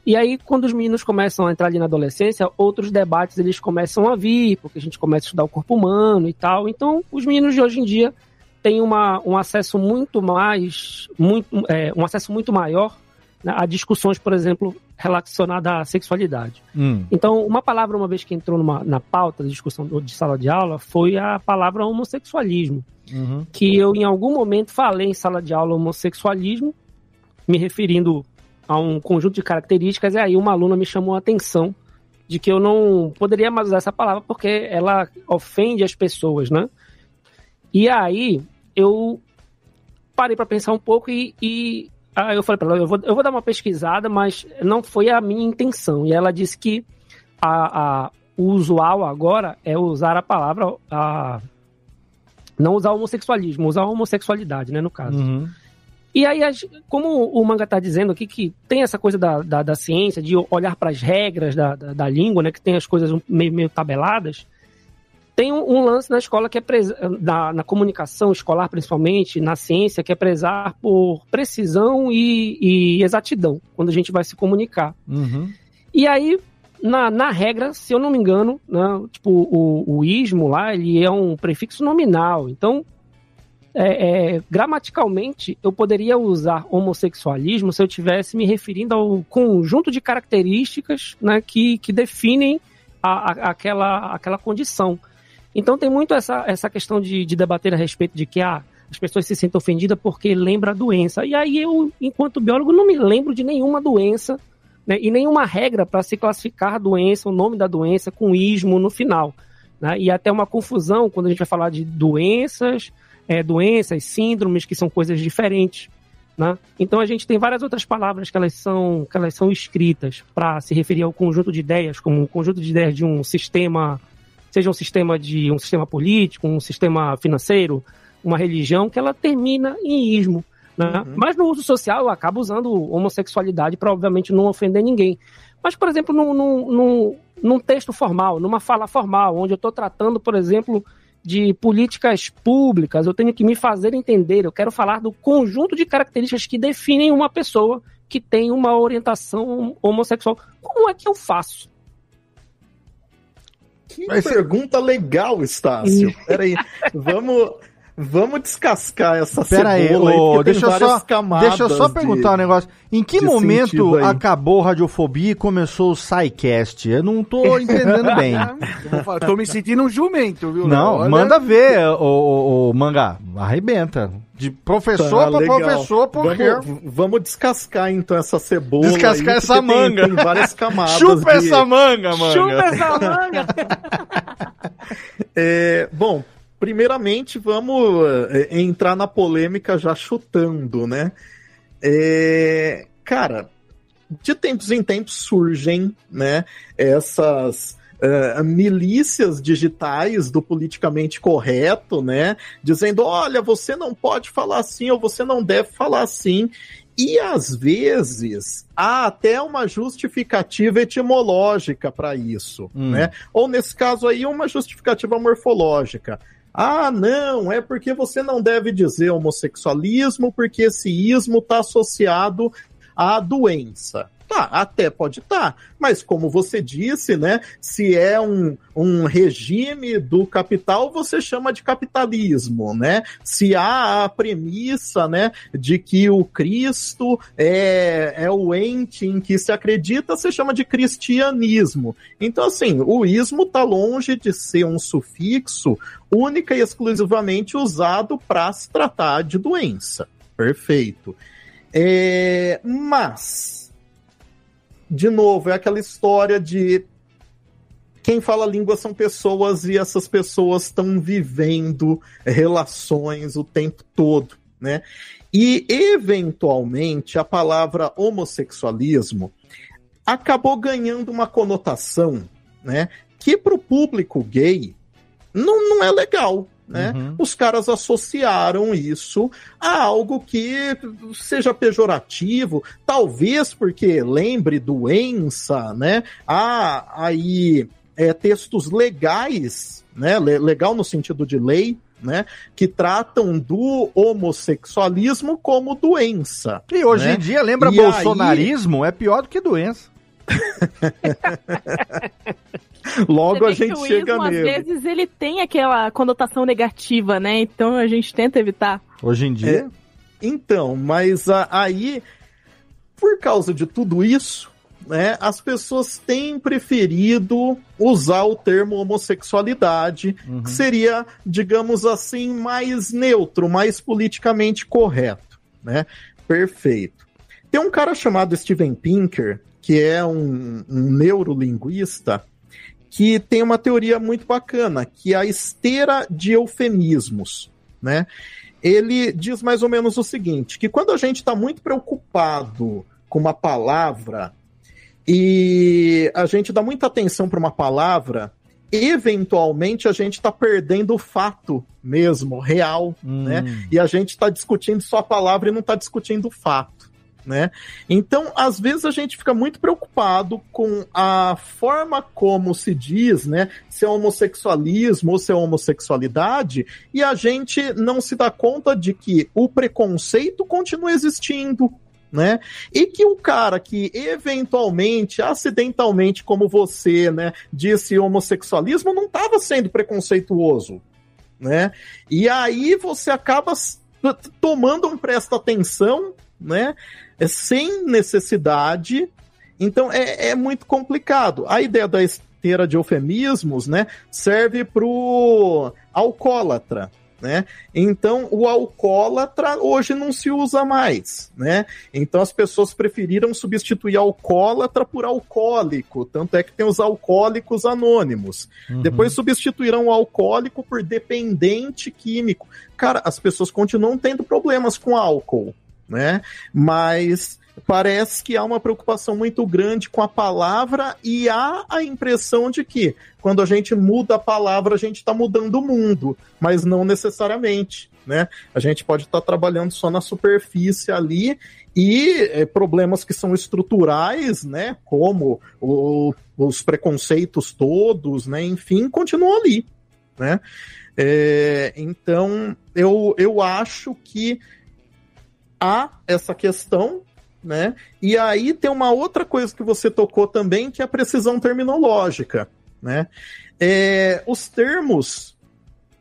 E aí, quando os meninos começam a entrar ali na adolescência, outros debates eles começam a vir, porque a gente começa a estudar o corpo humano e tal. Então, os meninos de hoje em dia têm uma, um acesso muito mais, muito, é, um acesso muito maior né, a discussões, por exemplo, relacionadas à sexualidade. Hum. Então, uma palavra, uma vez que entrou numa, na pauta da discussão de sala de aula, foi a palavra homossexualismo Uhum. que eu em algum momento falei em sala de aula homossexualismo, me referindo a um conjunto de características, e aí uma aluna me chamou a atenção de que eu não poderia mais usar essa palavra porque ela ofende as pessoas, né? E aí eu parei para pensar um pouco e, e eu falei para ela, eu vou, eu vou dar uma pesquisada, mas não foi a minha intenção. E ela disse que a, a- o usual agora é usar a palavra a, não usar homossexualismo, usar homossexualidade, né, no caso. Uhum. E aí, como o manga tá dizendo aqui, que tem essa coisa da, da, da ciência, de olhar para as regras da, da, da língua, né, que tem as coisas meio, meio tabeladas, tem um, um lance na escola que é preza, na, na comunicação escolar, principalmente, na ciência, que é prezar por precisão e, e exatidão, quando a gente vai se comunicar. Uhum. E aí, na, na regra, se eu não me engano, né, tipo, o, o ismo lá, ele é um prefixo nominal. Então, é, é, gramaticalmente, eu poderia usar homossexualismo se eu estivesse me referindo ao conjunto de características né, que, que definem a, a- aquela, aquela condição. Então tem muito essa, essa questão de, de debater a respeito de que ah, as pessoas se sentem ofendidas porque lembra a doença. E aí eu, enquanto biólogo, não me lembro de nenhuma doença né, e nenhuma regra para se classificar a doença, o nome da doença, com ismo no final. né? E até uma confusão quando a gente vai falar de doenças, é, doenças, síndromes, que são coisas diferentes. Né? Então a gente tem várias outras palavras que elas são, que elas são escritas para se referir ao conjunto de ideias, como um conjunto de ideias de um sistema, seja um sistema de um sistema político, um sistema financeiro, uma religião, que ela termina em ismo. Né? Mas no uso social eu acabo usando homossexualidade para obviamente não ofender ninguém. Mas, por exemplo, num, num, num, num texto formal, numa fala formal, onde eu estou tratando, por exemplo, de políticas públicas, eu tenho que me fazer entender, eu quero falar do conjunto de características que definem uma pessoa que tem uma orientação homossexual. Como é que eu faço? Que pergunta legal, Estácio. [LAUGHS] Peraí, vamos, vamos descascar essa Pera aí, cebola aí, ô, porque tem deixa, eu só, camadas deixa eu só de- perguntar um negócio. Em que de momento aí. acabou Radiofobia e começou o SciCast? Eu não tô entendendo [LAUGHS] bem. Falar, tô me sentindo um jumento, viu? Não, Olha- manda ver, o, o, o mangá. Arrebenta. De professor Tá, pra legal. professor, por quê? Vamos, vamos descascar então essa cebola. Descascar aí, essa porque tem- manga. Tem, várias camadas. Chupa de- essa manga, manga. Chupa essa manga! [LAUGHS] É, bom, primeiramente vamos é, entrar na polêmica já chutando, né? É, cara, de tempos em tempos surgem, né, essas é, milícias digitais do politicamente correto, né, dizendo, olha, você não pode falar assim ou você não deve falar assim. E às vezes há até uma justificativa etimológica para isso, Hum. né? Ou nesse caso aí, uma justificativa morfológica. Ah, não, é porque você não deve dizer homossexualismo, porque esse ismo está associado à doença. Tá, até pode estar, mas como você disse, né? Se é um, um regime do capital, você chama de capitalismo, né? Se há a premissa, né, de que o Cristo é, é o ente em que se acredita, você chama de cristianismo. Então, assim, o ismo está longe de ser um sufixo única e exclusivamente usado para se tratar de doença. Perfeito. É, mas de novo, é aquela história de quem fala língua são pessoas e essas pessoas estão vivendo relações o tempo todo, né? E eventualmente a palavra homossexualismo acabou ganhando uma conotação, né? que pro público gay não, não é legal. Né? Uhum. Os caras associaram isso a algo que seja pejorativo, talvez porque lembre doença, né? Há aí é, textos legais, né? Le- Legal no sentido de lei, né? Que tratam do homossexualismo como doença. E hoje né? em dia, lembra E bolsonarismo? É pior do que doença. Logo Você a gente o chega ismo, às vezes ele tem aquela conotação negativa, né? Então a gente tenta evitar. Hoje em dia. Então, mas a- aí, por causa de tudo isso, né, as pessoas têm preferido usar o termo homossexualidade, que seria, digamos assim, mais neutro, mais politicamente correto, né? Perfeito. Tem um cara chamado Steven Pinker, que é um, um neurolinguista, que tem uma teoria muito bacana, que é a esteira de eufemismos, né? Ele diz mais ou menos o seguinte, que quando a gente está muito preocupado com uma palavra e a gente dá muita atenção para uma palavra, eventualmente a gente está perdendo o fato mesmo, real, né? E a gente está discutindo só a palavra e não está discutindo o fato. Né? Então, às vezes a gente fica muito preocupado com a forma como se diz, né? Se é homossexualismo ou se é homossexualidade, e a gente não se dá conta de que o preconceito continua existindo, né? E que o cara que eventualmente, acidentalmente, como você, né, disse homossexualismo, não estava sendo preconceituoso, né? E aí você acaba tomando um presta atenção, né? É, sem necessidade. Então é, é muito complicado. A ideia da esteira de eufemismos, né, serve pro alcoólatra, né? Então o alcoólatra hoje não se usa mais, né? Então as pessoas preferiram substituir alcoólatra por alcoólico, tanto é que tem os alcoólicos anônimos. Depois substituíram o alcoólico por dependente químico. Cara, as pessoas continuam tendo problemas com álcool, né? Mas parece que há uma preocupação muito grande com a palavra e há a impressão de que quando a gente muda a palavra, a gente está mudando o mundo, mas não necessariamente. Né? A gente pode estar trabalhando só na superfície ali e é, problemas que são estruturais, né? Como o- os preconceitos todos, né? Enfim, continuam ali, né? É, então, eu, eu acho que há essa questão, né? E aí tem uma outra coisa que você tocou também, que é a precisão terminológica, né? É, os termos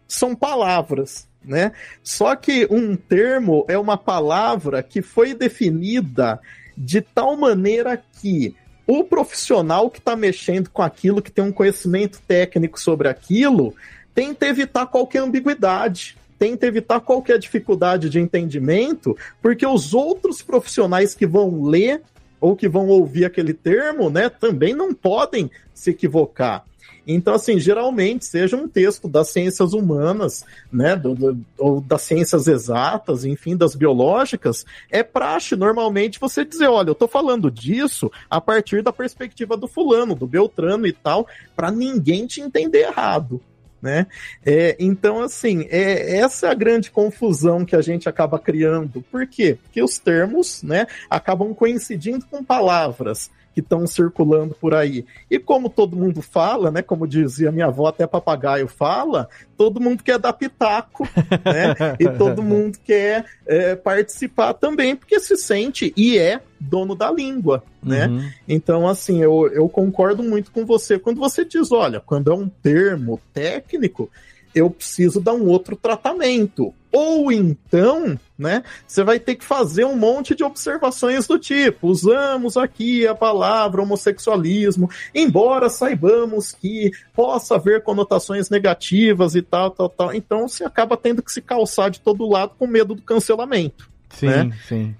são palavras, né? Só que um termo é uma palavra que foi definida de tal maneira que o profissional que está mexendo com aquilo, que tem um conhecimento técnico sobre aquilo, tenta evitar qualquer ambiguidade, tenta evitar qualquer dificuldade de entendimento, porque os outros profissionais que vão ler ou que vão ouvir aquele termo, né, também não podem se equivocar. Então, assim, geralmente, seja um texto das ciências humanas, né, do- do- ou das ciências exatas, enfim, das biológicas, é praxe normalmente você dizer, olha, eu tô falando disso a partir da perspectiva do fulano, do Beltrano e tal, para ninguém te entender errado. Né? É, então, assim, é, essa é a grande confusão que a gente acaba criando. Por quê? Porque os termos né, acabam coincidindo com palavras que estão circulando por aí. E como todo mundo fala, né? Como dizia minha avó, até papagaio fala, todo mundo quer dar pitaco, [LAUGHS] né? E todo mundo quer é, participar também, porque se sente e é dono da língua, né? Uhum. Então, assim, eu, eu concordo muito com você quando você diz, olha, quando é um termo técnico, eu preciso dar um outro tratamento. Ou então, né, você vai ter que fazer um monte de observações do tipo, usamos aqui a palavra homossexualismo, embora saibamos que possa haver conotações negativas e tal, tal, tal. Então você acaba tendo que se calçar de todo lado com medo do cancelamento. Sim, né? sim.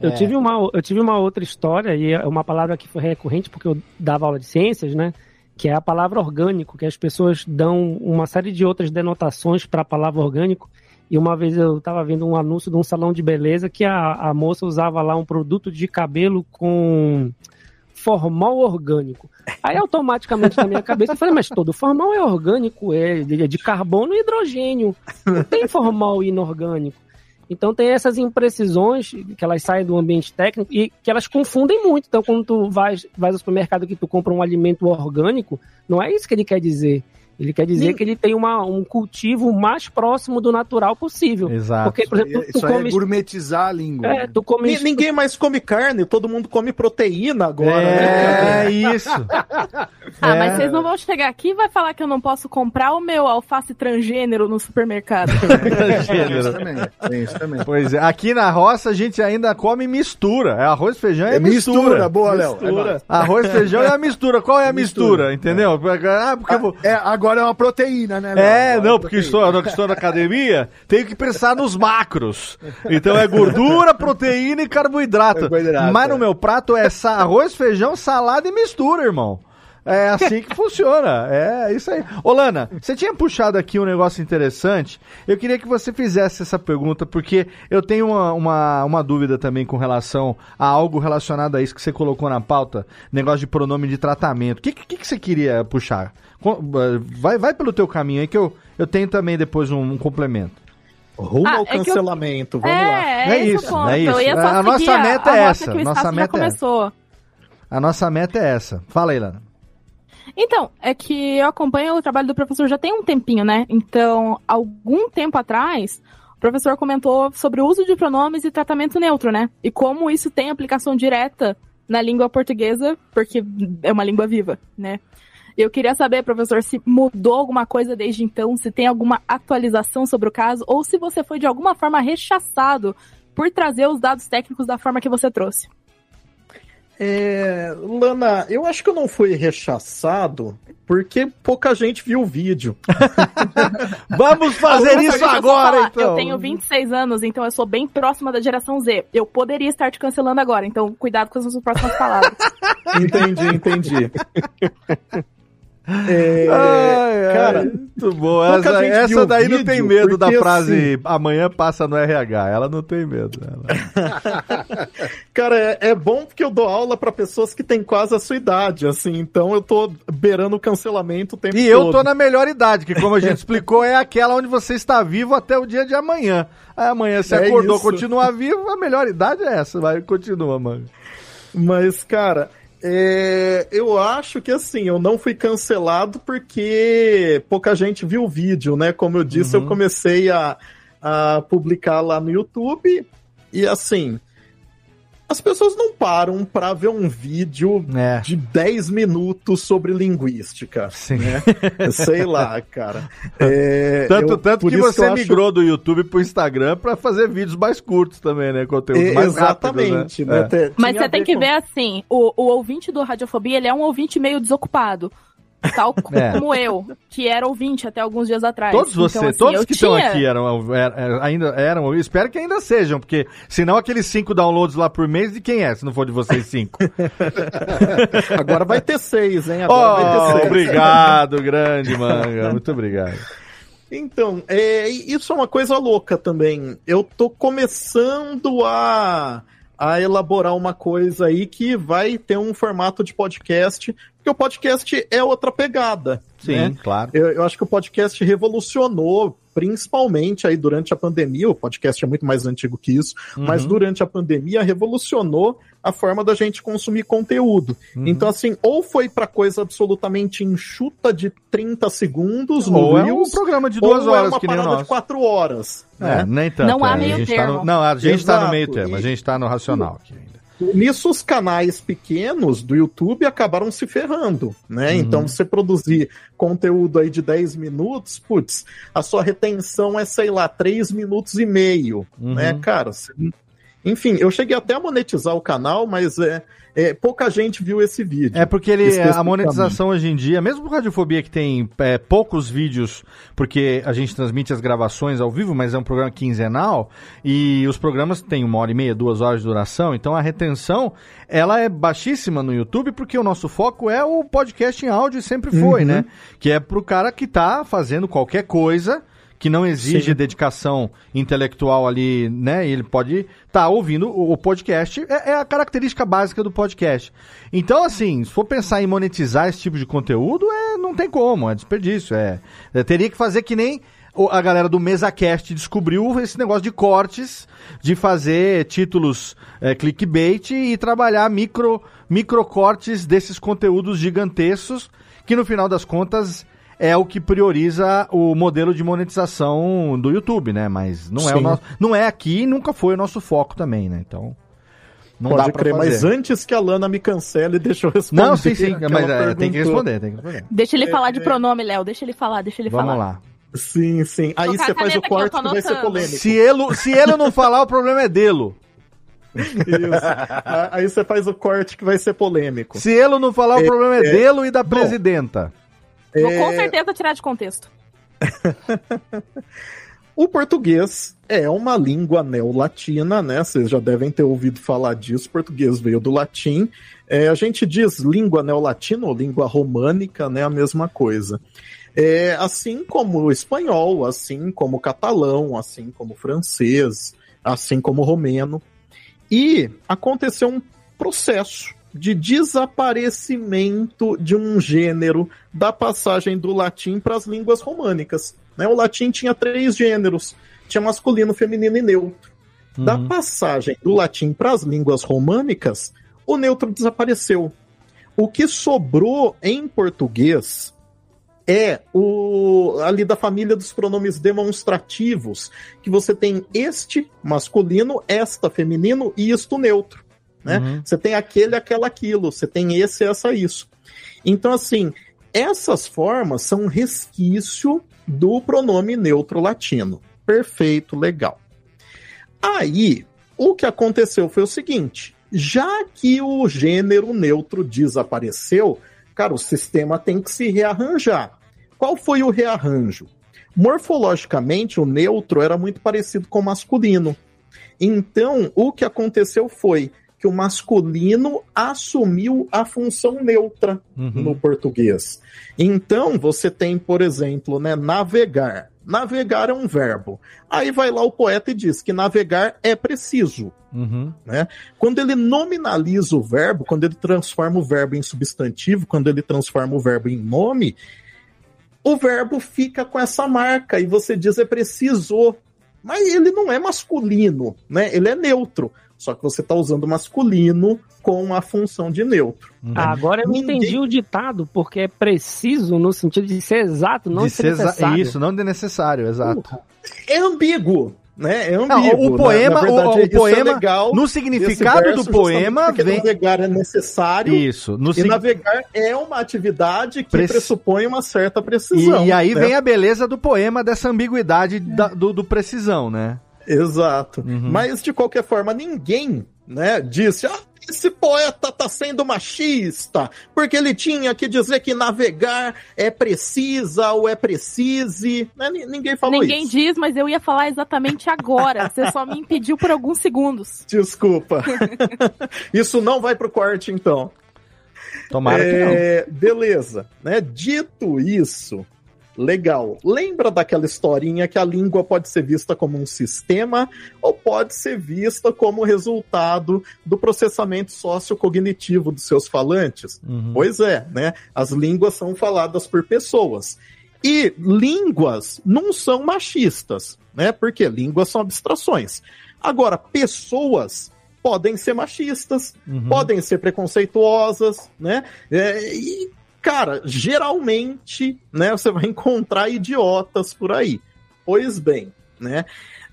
Eu, É. tive uma, eu tive uma outra história, e é uma palavra que foi recorrente porque eu dava aula de ciências, né? Que é a palavra orgânico, que as pessoas dão uma série de outras denotações para a palavra orgânico. E uma vez eu estava vendo um anúncio de um salão de beleza que a, a moça usava lá um produto de cabelo com formal orgânico. Aí automaticamente na minha cabeça eu falei, mas todo formal é orgânico, é de, é de carbono e hidrogênio. Não tem formal inorgânico. Então tem essas imprecisões que elas saem do ambiente técnico e que elas confundem muito. Então quando tu vais, vais ao supermercado que tu compra um alimento orgânico, não é isso que ele quer dizer. Ele quer dizer Nem- que ele tem uma, um cultivo mais próximo do natural possível. Exato. Porque, por exemplo, tu, tu Isso é comes... gourmetizar a língua. É, tu comes... Ni- Ninguém mais come carne, todo mundo come proteína agora, É, né? [LAUGHS] isso. Ah, É. mas vocês não vão chegar aqui e vai falar que eu não posso comprar o meu alface transgênero no supermercado. [LAUGHS] Tem isso também. Isso também. Pois é, aqui na roça a gente ainda come mistura. É arroz, feijão e É mistura, mistura. boa, Léo. Mistura. Arroz, feijão e a mistura. Qual é a mistura? Entendeu? Ah, porque vou... É, agora é uma proteína, né? É, Agora não, é porque estou, na academia, tenho que pensar nos macros. Então é gordura, proteína e carboidrato. Carboidrato, Mas no é. meu prato é arroz, feijão, salada e mistura, irmão. É assim que funciona. É isso aí. Ô, Lana, você tinha puxado aqui um negócio interessante. Eu queria que você fizesse essa pergunta, porque eu tenho uma, uma, uma dúvida também com relação a algo relacionado a isso que você colocou na pauta, negócio de pronome de tratamento. O que, que, que você queria puxar? Eh, Vai, vai pelo teu caminho aí que eu, eu tenho também depois um, um complemento. Rumo Ah, ao é que eu- cancelamento, vamos lá. É, é, É esse isso, ponto. é isso. Eu ia só A nossa meta a é essa, Que o nossa meta é essa. começou. A nossa meta é essa. Fala aí, Lana. Então, é que eu acompanho o trabalho do professor já tem um tempinho, né? Então, algum tempo atrás, o professor comentou sobre o uso de pronomes e tratamento neutro, né? E como isso tem aplicação direta na língua portuguesa, porque é uma língua viva, né? Eu queria saber, professor, se mudou alguma coisa desde então, se tem alguma atualização sobre o caso, ou se você foi de alguma forma rechaçado por trazer os dados técnicos da forma que você trouxe. É, Lana, eu acho que eu não fui rechaçado porque pouca gente viu o vídeo. [LAUGHS] Vamos fazer isso agora, falar, então. Eu tenho 26 anos, então eu sou bem próxima da geração Z. Eu poderia estar te cancelando agora, então cuidado com as suas próximas palavras. [LAUGHS] Entendi, entendi. É, Ai, ai, cara, muito bom. Essa, essa daí não tem medo da frase amanhã passa no RH. Ela não tem medo. Ela... [LAUGHS] Cara, é, é bom porque eu dou aula pra pessoas que têm quase a sua idade, assim, então eu tô beirando o cancelamento o tempo E todo. eu tô na melhor idade, que como a gente explicou, é aquela onde você está vivo até o dia de amanhã. Aí amanhã você É acordou, isso. continua vivo, a melhor idade é essa. Vai, continua, mano. Mas, cara, é, eu acho que assim, eu não fui cancelado porque pouca gente viu o vídeo, né? Como eu disse, Uhum. eu comecei a, a publicar lá no YouTube e assim. As pessoas não param pra ver um vídeo É. de 10 minutos sobre linguística. Sim. Né? Sei lá, cara. [LAUGHS] É, Tanto, eu- tanto que você acho- migrou do YouTube pro Instagram pra fazer vídeos mais curtos também, né? Conteúdo É, mais exatamente, rápido, né? É. Te- Mas você tem que com- ver assim, o, o ouvinte do Radiofobia, ele é um ouvinte meio desocupado. Tal [LAUGHS] É. como eu, que era ouvinte até alguns dias atrás. Todos Então, você, assim, todos que estão tinha- aqui eram, er- ainda eram, eu espero que ainda sejam, porque senão aqueles cinco downloads lá por mês, de quem é, se não for de vocês cinco? [LAUGHS] Agora vai ter seis, hein? Agora vai ter oh, seis. obrigado, grande manga, muito obrigado. Então, é, isso é uma coisa louca também. Eu tô começando a, a elaborar uma coisa aí que vai ter um formato de podcast, porque o podcast é outra pegada. Sim, né? claro. Eu, eu acho que o podcast revolucionou, principalmente aí durante a pandemia. O podcast é muito mais antigo que isso, Uhum. mas durante a pandemia revolucionou a forma da gente consumir conteúdo. Uhum. Então, assim, ou foi pra coisa absolutamente enxuta de 30 segundos no Ou é um Reels, programa de ou duas horas, é uma que nem o parada de nosso. 4 horas. É, Né? nem tanto. Não há é, meio a gente tá termo. no, Não, a gente tá no meio termo, a gente tá no racional aqui. Nisso, os canais pequenos do YouTube acabaram se ferrando, né? Uhum. Então, você produzir conteúdo aí de 10 minutos, putz, a sua retenção é, sei lá, 3 minutos e meio, Uhum. né, cara? Você- Enfim, eu cheguei até a monetizar o canal, mas é, é, pouca gente viu esse vídeo. É porque ele, a Especificamente. monetização hoje em dia, mesmo o Radiofobia que tem é, poucos vídeos, porque a gente transmite as gravações ao vivo, mas é um programa quinzenal, e os programas têm uma hora e meia, duas horas de duração, então a retenção, ela é baixíssima no YouTube, porque o nosso foco é o podcast em áudio e sempre foi, Uhum. né? Que é pro cara que tá fazendo qualquer coisa, que não exige Sim. dedicação intelectual ali, né? Ele pode estar ouvindo o, podcast. É, é a característica básica do podcast. Então, assim, se for pensar em monetizar esse tipo de conteúdo, é, não tem como, é desperdício. É, é, teria que fazer que nem a galera do MesaCast descobriu esse negócio de cortes, de fazer títulos é, clickbait e trabalhar micro, micro cortes desses conteúdos gigantescos, que no final das contas é o que prioriza o modelo de monetização do YouTube, né? Mas não é, o Sim. nosso, não é aqui e nunca foi o nosso foco também, né? Então, não Pode dá pra crer, fazer. mas antes que a Lana me cancele, deixa eu responder. Não, sim, sim, que mas é, tem que responder, tem que responder. Deixa ele É, falar de é. pronome, Léo. Deixa ele falar, deixa ele Vamos falar. lá. Sim, sim. Aí Colocar você faz o corte tô que vai ser polêmico. Se ele, se ele não falar, o problema é dele. Isso. Aí você faz o corte que vai ser polêmico. Se ele não falar, o É, problema é, é. dele e da Bom, presidenta. Vou É, com certeza tirar de contexto. [LAUGHS] O português é uma língua neolatina, né? Vocês já devem ter ouvido falar disso. O português veio do latim. É, a gente diz língua neolatina ou língua românica, né? A mesma coisa. É, assim como o espanhol, assim como o catalão, assim como o francês, assim como o romeno. E aconteceu um processo de desaparecimento de um gênero da passagem do latim para as línguas românicas. né? O latim tinha três gêneros: tinha masculino, feminino e neutro. Da passagem do latim para as línguas românicas, o neutro desapareceu. O que sobrou em português é o ali da família dos pronomes demonstrativos, que você tem este masculino, esta feminino e isto neutro. Né? Uhum. Você tem aquele, aquela, aquilo, você tem esse, essa, isso. Então, assim, essas formas são um resquício do pronome neutro latino. Perfeito, legal. Aí, o que aconteceu foi o seguinte: já que o gênero neutro desapareceu, cara, o sistema tem que se rearranjar. Qual foi o rearranjo? Morfologicamente, o neutro era muito parecido com o masculino. Então, o que aconteceu foi que o masculino assumiu a função neutra no português. Então, você tem, por exemplo, né, navegar. Navegar é um verbo. Aí vai lá o poeta e diz que navegar é preciso. Uhum. Né? Quando ele nominaliza o verbo, quando ele transforma o verbo em substantivo, quando ele transforma o verbo em nome, o verbo fica com essa marca e você diz é preciso. Mas ele não é masculino, né? Ele é neutro. Só que você está usando masculino com a função de neutro. né? Ah, Agora eu Ninguém- entendi o ditado, porque é preciso no sentido de ser exato, não De de ser necessário. Isso, não de necessário, exato. É ambíguo, né? É Não, ambíguo. o poema, Na- na verdade, o, o é poema legal no significado verso do poema vem navegar é necessário. isso, no E sig- navegar é uma atividade que Prec- pressupõe uma certa precisão. e, e aí né? vem a beleza do poema dessa ambiguidade da- do, do precisão, né? Exato. Uhum. Mas, de qualquer forma, ninguém né, disse: ah, esse poeta tá sendo machista, porque ele tinha que dizer que navegar é precisa ou é precise. Né? Ni- Ninguém falou Ninguém isso. diz, mas eu ia falar exatamente agora. Você só me impediu por alguns segundos. [LAUGHS] Desculpa. [LAUGHS] isso não vai pro corte, então. Tomara que não. É, Beleza, né? Dito isso, legal. Lembra daquela historinha que a língua pode ser vista como um sistema ou pode ser vista como resultado do processamento sociocognitivo dos seus falantes? Uhum. Pois é, né? As línguas são faladas por pessoas. E línguas não são machistas, né? Porque línguas são abstrações. Agora, pessoas podem ser machistas, Uhum. podem ser preconceituosas, né? É, e, cara, geralmente, né, você vai [LAUGHS] encontrar idiotas por aí. Pois bem, né?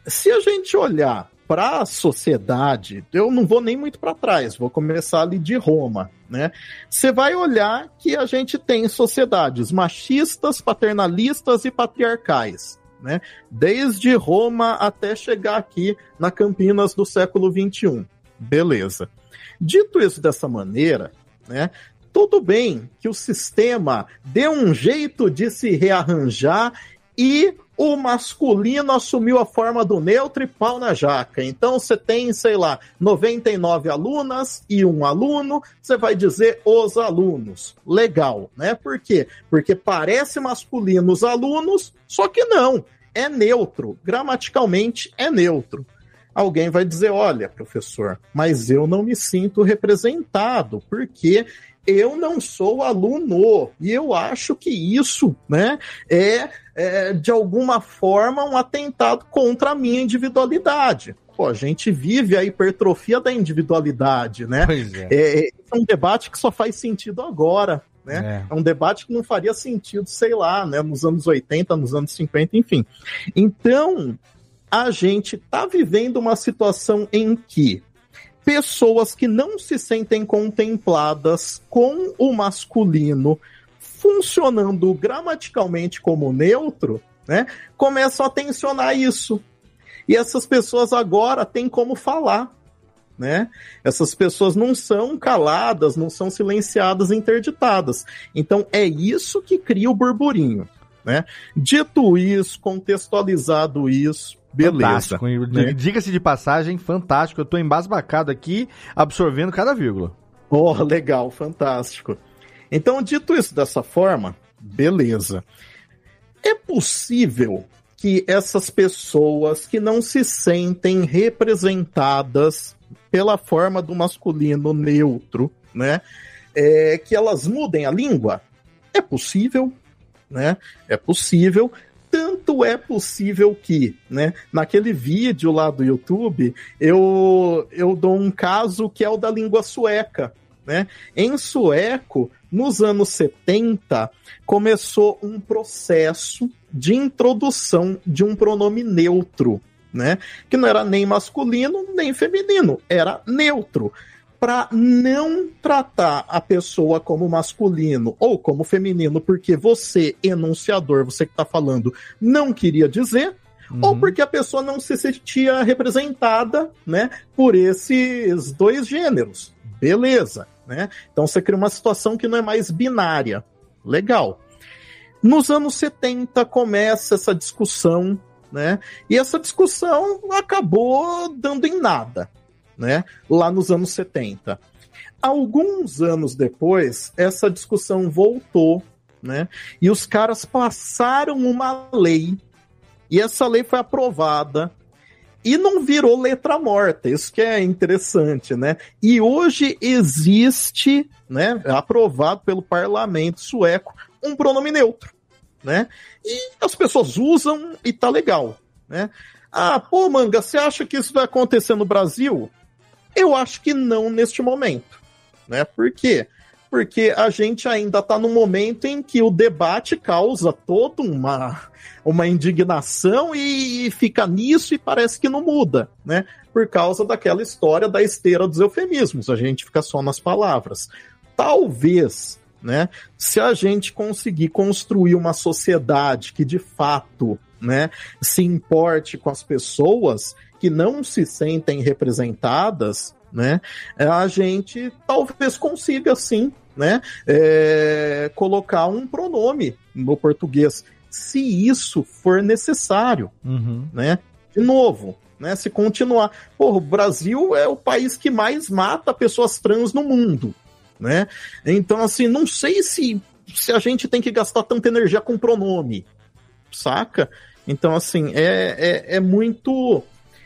Se a gente olhar para a sociedade, eu não vou nem muito para trás, vou começar ali de Roma, né? Você vai olhar que a gente tem sociedades machistas, paternalistas e patriarcais, né? Desde Roma até chegar aqui na Campinas do século XXI. Beleza. Dito isso dessa maneira, né? Tudo bem que o sistema dê um jeito de se rearranjar e o masculino assumiu a forma do neutro e pau na jaca. Então você tem, sei lá, 99 alunas e um aluno, você vai dizer os alunos. Legal, né? Por quê? Porque parece masculino os alunos, só que não. é neutro, gramaticalmente é neutro. Alguém vai dizer: olha, professor, mas eu não me sinto representado, porque eu não sou aluno. E eu acho que isso né, é, é, de alguma forma, um atentado contra a minha individualidade. Pô, a gente vive a hipertrofia da individualidade, né? Pois é. É, é um debate que só faz sentido agora. Né? É. um debate que não faria sentido, sei lá, né, nos anos 80, nos anos 50, enfim. Então, a gente está vivendo uma situação em que pessoas que não se sentem contempladas com o masculino funcionando gramaticalmente como neutro, né, começam a tensionar isso. E essas pessoas agora têm como falar. Né? Essas pessoas não são caladas, não são silenciadas, interditadas. Então é isso que cria o burburinho. Né? Dito isso, contextualizado isso, beleza. Né? Diga-se de passagem, fantástico. Eu estou embasbacado aqui, absorvendo cada vírgula. Oh, legal, fantástico. Então, dito isso dessa forma, beleza. É possível que essas pessoas que não se sentem representadas pela forma do masculino neutro, né? É, que elas mudem a língua? É possível, né? É possível. Tanto é possível que, né, naquele vídeo lá do YouTube, eu, eu dou um caso que é o da língua sueca. Né? Em sueco, nos anos 70, começou um processo de introdução de um pronome neutro né? Que não era nem masculino nem feminino, era neutro. Para não tratar a pessoa como masculino ou como feminino, porque você, enunciador, você que está falando, não queria dizer, Uhum. ou porque a pessoa não se sentia representada, né, por esses dois gêneros. Beleza, né? Então você cria uma situação que não é mais binária. Legal. Nos anos 70 começa essa discussão né? E essa discussão acabou dando em nada, né? Lá nos anos 70. Alguns anos depois, essa discussão voltou, né? E os caras passaram uma lei, e essa lei foi aprovada e não virou letra morta. Isso que é interessante, né? E hoje existe, né, aprovado pelo parlamento sueco, um pronome neutro né? E as pessoas usam e tá legal, né? Ah, pô, Manga, você acha que isso vai acontecer no Brasil? Eu acho que não neste momento, né? Por quê? Porque a gente ainda está no momento em que o debate causa toda uma, uma indignação e fica nisso e parece que não muda, né? Por causa daquela história da esteira dos eufemismos, a gente fica só nas palavras. Talvez né? Se a gente conseguir construir uma sociedade que de fato, né, se importe com as pessoas que não se sentem representadas, né, a gente talvez consiga sim, né, é, colocar um pronome no português, se isso for necessário, uhum. né? De novo, né? Se continuar, Porra, o Brasil é o país que mais mata pessoas trans no mundo né? Então, assim, não sei se, se a gente tem que gastar tanta energia com pronome, saca? Então, assim, é, é, é muito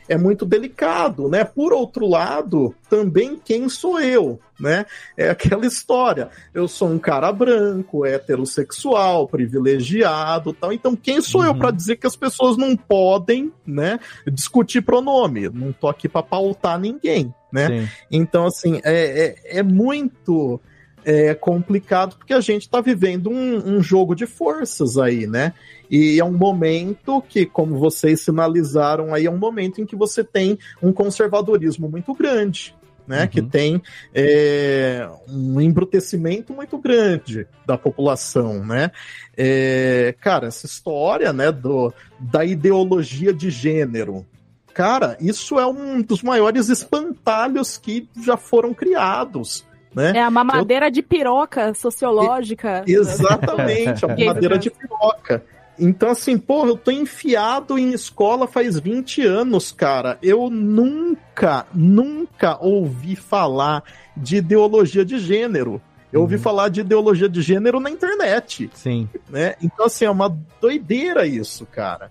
é muito delicado, né? Por outro lado, também quem sou eu, né? É aquela história. Eu sou um cara branco, heterossexual, privilegiado, tal. Então, quem sou uhum. eu para dizer que as pessoas não podem, né, discutir pronome? Não tô aqui para pautar ninguém, né? Sim. Então, assim, é, é, é muito é complicado porque a gente está vivendo um, um, jogo de forças aí, né? E é um momento que, como vocês sinalizaram aí, é um momento em que você tem um conservadorismo muito grande. Né, uhum. que tem é, um embrutecimento muito grande da população, né? É, cara, essa história, né, do, da ideologia de gênero, cara, isso é um dos maiores espantalhos que já foram criados né? É a mamadeira eu... de piroca sociológica. Exatamente, a [LAUGHS] mamadeira de piroca. Então, assim, porra, eu tô enfiado em escola faz 20 anos, cara. Eu nunca, nunca ouvi falar de ideologia de gênero. Eu ouvi uhum. falar de ideologia de gênero na internet. Sim. Né? Então, assim, é uma doideira isso, cara.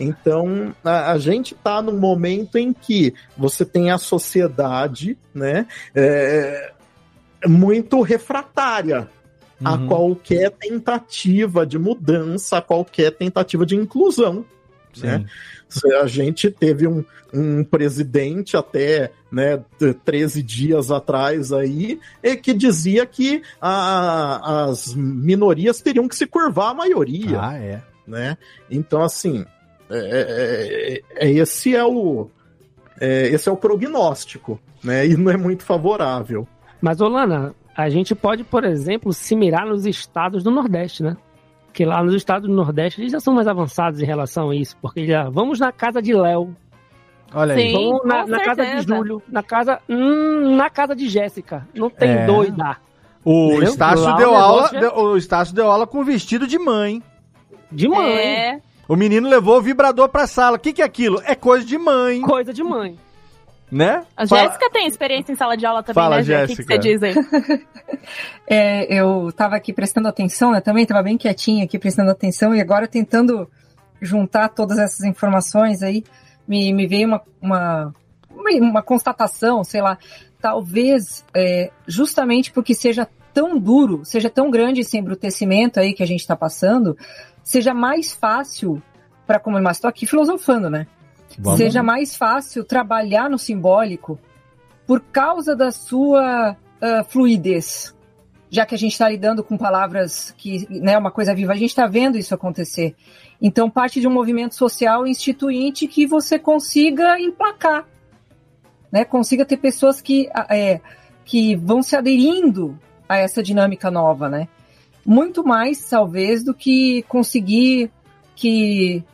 Então, a, a gente está num momento em que você tem a sociedade, né, é, muito refratária a Uhum. qualquer tentativa de mudança, a qualquer tentativa de inclusão. Né? A gente teve um, um presidente até né, t- 13 dias atrás aí, que dizia que a- as minorias teriam que se curvar à maioria. Ah, é. Né? Então, assim, é, é- é- esse é o é, esse é o prognóstico, né? E não é muito favorável. Mas, Olana, a gente pode, por exemplo, se mirar nos estados do Nordeste, né? Que lá nos estados do Nordeste eles já são mais avançados em relação a isso, porque já vamos na casa de Léo, Olha aí. Sim, vamos na, na casa de. Júlio, na casa, hum, na casa de Jéssica. Não tem É. doida. O Entendeu? Estácio Lá o deu aula, é- deu- o Estácio deu aula com vestido de mãe. De mãe. É. O menino levou o vibrador pra sala. O que, que é aquilo? É coisa de mãe, Coisa de mãe. Né? A Fala- Jéssica tem experiência em sala de aula também, Fala, né, Jé? O que, que Jéssica. você diz aí? [LAUGHS] É, eu estava aqui prestando atenção, né? Também estava bem quietinha aqui prestando atenção e agora tentando juntar todas essas informações aí, me, me veio uma, uma, uma, uma constatação, sei lá, talvez é, justamente porque seja tão duro, seja tão grande esse embrutecimento aí que a gente está passando, seja mais fácil para como mas estou aqui filosofando, né? Vamos. seja mais fácil trabalhar no simbólico por causa da sua ah, fluidez. Já que a gente está lidando com palavras que né, é uma coisa viva, a gente está vendo isso acontecer. Então, parte de um movimento social instituinte que você consiga emplacar, né? consiga ter pessoas que, ah, é, que vão se aderindo a essa dinâmica nova, né? Muito mais, talvez, do que conseguir que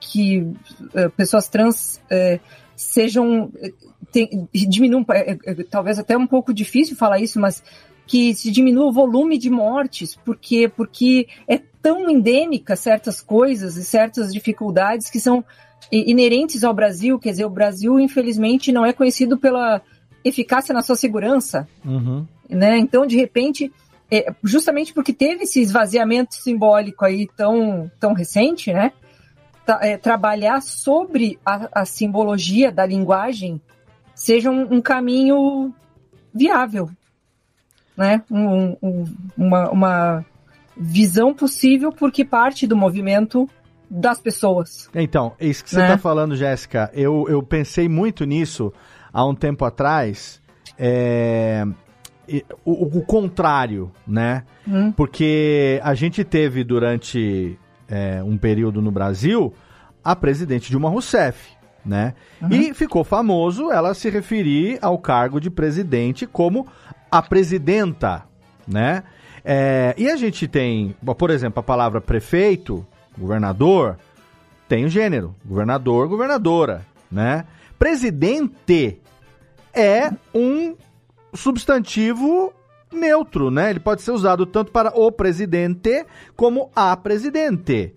que eh, pessoas trans eh, sejam tem- diminuam eh, eh, talvez até um pouco difícil falar isso mas que se diminua o volume de mortes porque porque é tão endêmica certas coisas e certas dificuldades que são inerentes ao Brasil quer dizer o Brasil infelizmente não é conhecido pela eficácia na sua segurança Uhum. né? Então, de repente, é, justamente porque teve esse esvaziamento simbólico aí tão, tão recente, né? É, trabalhar sobre a, a simbologia da linguagem seja um, um caminho viável, né? Um- um- uma, uma visão possível porque parte do movimento das pessoas. Então, isso que você Né? tá falando, Jéssica, eu, eu pensei muito nisso há um tempo atrás. É, o, o contrário, né? Hum. Porque a gente teve durante é, um período no Brasil a presidente Dilma Rousseff, né? E ficou famoso ela se referir ao cargo de presidente como a presidenta, né? É, e a gente tem, por exemplo, a palavra prefeito, governador, tem o gênero, governador, governadora, né? Presidente é um substantivo neutro, né? Ele pode ser usado tanto para o presidente como a presidente.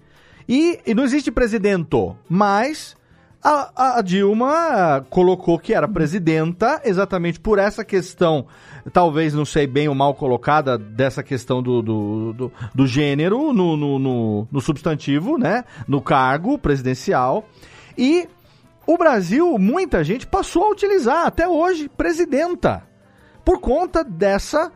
E, e não existe presidento, mas a, a Dilma colocou que era presidenta exatamente por essa questão, talvez não sei bem ou mal colocada, dessa questão do, do, do, do gênero no, no, no, no substantivo, né? No cargo presidencial. E o Brasil, muita gente passou a utilizar até hoje presidenta por conta dessa.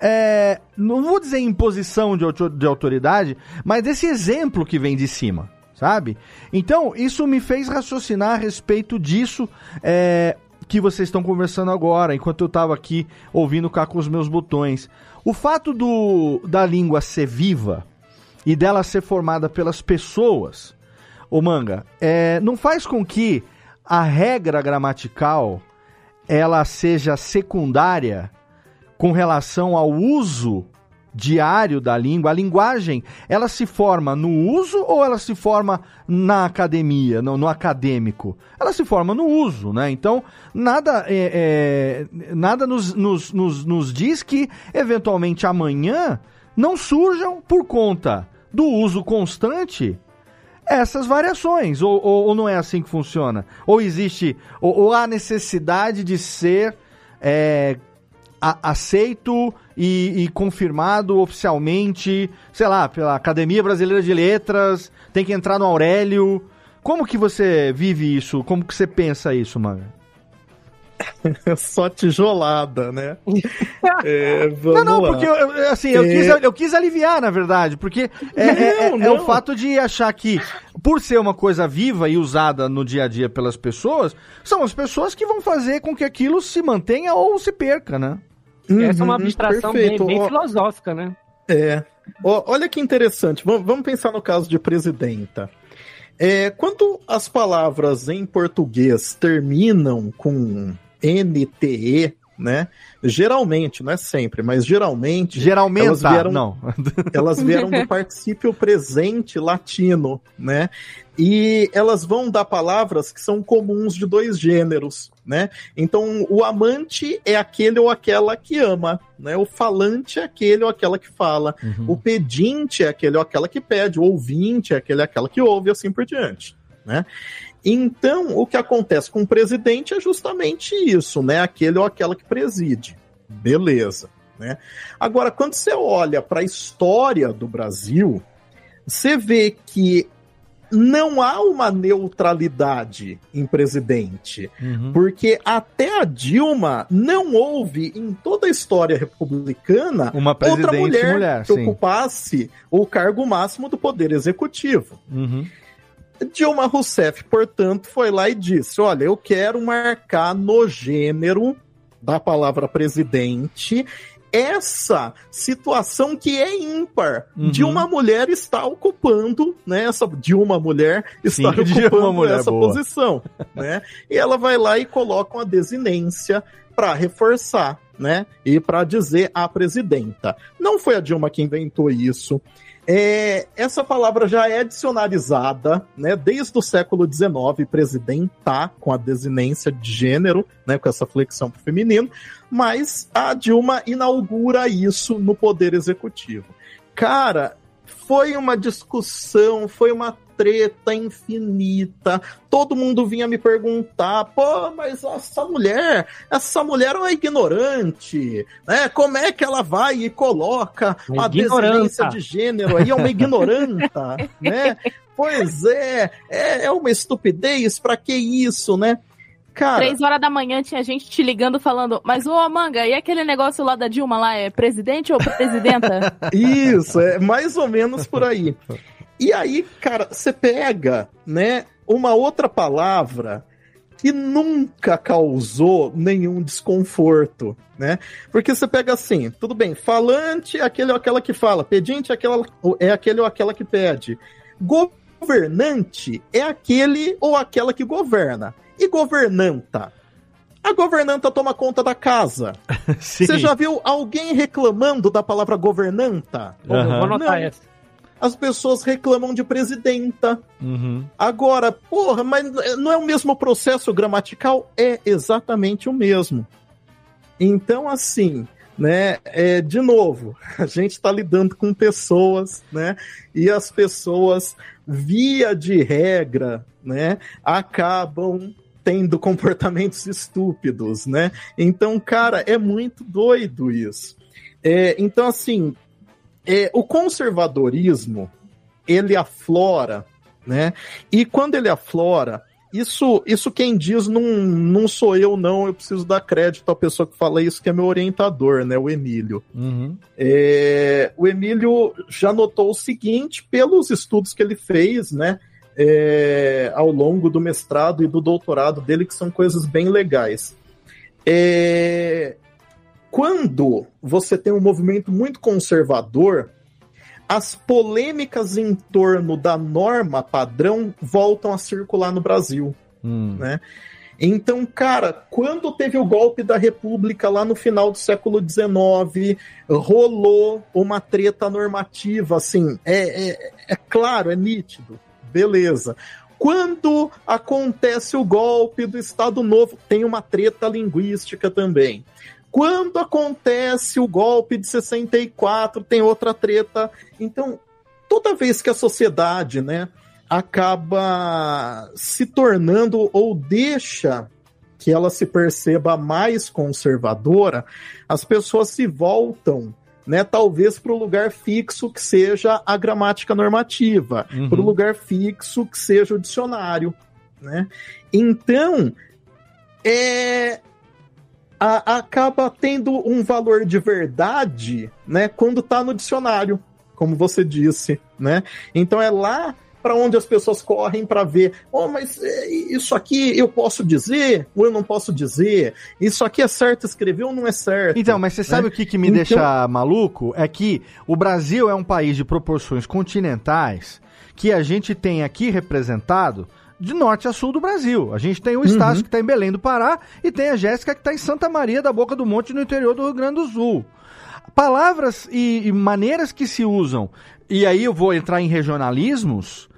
É, não vou dizer imposição de, de autoridade, mas desse exemplo que vem de cima, sabe? Então, isso me fez raciocinar a respeito disso é, que vocês estão conversando agora, enquanto eu estava aqui ouvindo cá com os meus botões. O fato do, da língua ser viva e dela ser formada pelas pessoas, ô Manga, é, não faz com que a regra gramatical ela seja secundária com relação ao uso diário da língua, a linguagem, ela se forma no uso ou ela se forma na academia, no, no acadêmico? Ela se forma no uso, né? Então, nada, é, é, nada nos, nos, nos, nos diz que, eventualmente, amanhã não surjam por conta do uso constante essas variações, ou, ou, ou não é assim que funciona? Ou existe, ou, ou há necessidade de ser é, a- aceito e, e confirmado oficialmente, sei lá, pela Academia Brasileira de Letras, tem que entrar no Aurélio. Como que você vive isso? Como que você pensa isso, manga? [LAUGHS] Só tijolada, né? [LAUGHS] É, vamos Não, não, lá. porque eu, assim, eu, É, quis, eu quis aliviar, na verdade, porque é, é- é- Não, é o não. fato de achar que, por ser uma coisa viva e usada no dia a dia pelas pessoas, são as pessoas que vão fazer com que aquilo se mantenha ou se perca, né? Essa é uma Uhum, abstração bem, perfeito. bem Ó, filosófica, né? É. Ó, olha que interessante. Vamos, vamos pensar no caso de presidenta. É, quando as palavras em português terminam com NTE, né? Geralmente, não é sempre, mas geralmente. Geralmente, elas vieram, não. [LAUGHS] elas vieram do particípio presente latino, né? E elas vão dar palavras que são comuns de dois gêneros, né? Então, o amante é aquele ou aquela que ama, né? O falante é aquele ou aquela que fala. O pedinte é aquele ou aquela que pede. O ouvinte é aquele ou aquela que ouve, e assim por diante, né? Então, o que acontece com o presidente é justamente isso, né? Aquele ou aquela que preside. Beleza, né? Agora, quando você olha para a história do Brasil, você vê que não há uma neutralidade em presidente. Porque até a Dilma não houve em toda a história republicana Uma outra mulher, mulher, que sim. ocupasse o cargo máximo do poder executivo. Uhum. Dilma Rousseff, portanto, foi lá e disse: Olha, eu quero marcar no gênero da palavra presidente essa situação que é ímpar Uhum. de uma mulher estar ocupando, né? Essa de uma mulher está Sim, [LAUGHS] ocupando mulher, essa boa. posição, né? E ela vai lá e coloca uma desinência para reforçar, né? E para dizer a presidenta. Não foi a Dilma que inventou isso. É, essa palavra já é dicionarizada, né, desde o século XIX, presidenta, com a desinência de gênero, né, com essa flexão pro feminino, mas a Dilma inaugura isso no Poder Executivo. Cara, foi uma discussão, foi uma treta infinita. Todo mundo vinha me perguntar, pô, mas essa mulher, essa mulher é uma ignorante, né? Como é que ela vai e coloca Uma a desinência de gênero aí, é uma ignoranta, [LAUGHS] né? Pois é, é, é uma estupidez, pra que isso, né? Cara, Três horas da manhã tinha gente te ligando falando, mas ô Manga, e aquele negócio lá da Dilma lá, é presidente ou presidenta? [LAUGHS] Isso, é mais ou menos por aí. E aí, cara, você pega, né, uma outra palavra que nunca causou nenhum desconforto, né? Porque você pega assim, tudo bem, falante é aquele ou aquela que fala, pedinte é, aquela, é aquele ou aquela que pede. Governante é aquele ou aquela que governa. E governanta? A governanta toma conta da casa. [LAUGHS] Você já viu alguém reclamando da palavra governanta? Vou anotar essa. As pessoas reclamam de presidenta. Uhum. Agora, porra, mas não é o mesmo processo gramatical? É exatamente o mesmo. Então, assim, né, é, de novo, [LAUGHS] a gente está lidando com pessoas, né, e as pessoas, via de regra, né, acabam tendo comportamentos estúpidos, né? Então, cara, é muito doido isso. É, então, assim, é, o conservadorismo ele aflora, né? E quando ele aflora, isso, isso quem diz não, não sou eu, não. Eu preciso dar crédito à pessoa que fala isso, que é meu orientador, né? O Emílio. Uhum. É, o Emílio já notou o seguinte, pelos estudos que ele fez, né? é, ao longo do mestrado e do doutorado dele, que são coisas bem legais. É, quando você tem um movimento muito conservador, as polêmicas em torno da norma padrão voltam a circular no Brasil. Né? Então, cara, quando teve o golpe da República lá no final do século XIX, rolou uma treta normativa, assim, é, é, é claro, é nítido, beleza. Quando acontece o golpe do Estado Novo, tem uma treta linguística também. Quando acontece o golpe de 64, tem outra treta. Então, toda vez que a sociedade, né, acaba se tornando ou deixa que ela se perceba mais conservadora, as pessoas se voltam né? Talvez para o lugar fixo que seja a gramática normativa, Uhum. para o lugar fixo que seja o dicionário, né? Então, é a- acaba tendo um valor de verdade, né, quando tá no dicionário, como você disse, né? Então é lá para onde as pessoas correm para ver, oh, mas é, isso aqui eu posso dizer ou eu não posso dizer? Isso aqui é certo escrever ou não é certo? Então, mas você sabe né? o que, que me Então- deixa maluco? É que o Brasil é um país de proporções continentais que a gente tem aqui representado de norte a sul do Brasil. A gente tem o Estácio que está em Belém do Pará e tem a Jéssica que está em Santa Maria da Boca do Monte, no interior do Rio Grande do Sul. Palavras e, e maneiras que se usam, e aí eu vou entrar em regionalismos,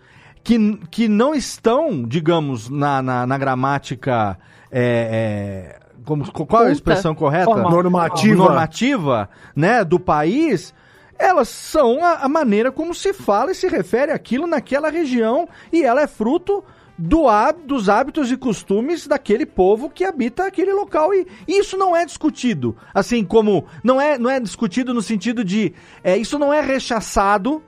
que, que não estão, digamos, na, na, na gramática. é, é, como, qual é a expressão correta? Formal. Normativa. Normativa, né, do país. Elas são a, a maneira como se fala e se refere àquilo naquela região, e ela é fruto do dos hábitos e costumes daquele povo que habita aquele local e isso não é discutido assim como não é não é discutido no sentido de é, isso não é rechaçado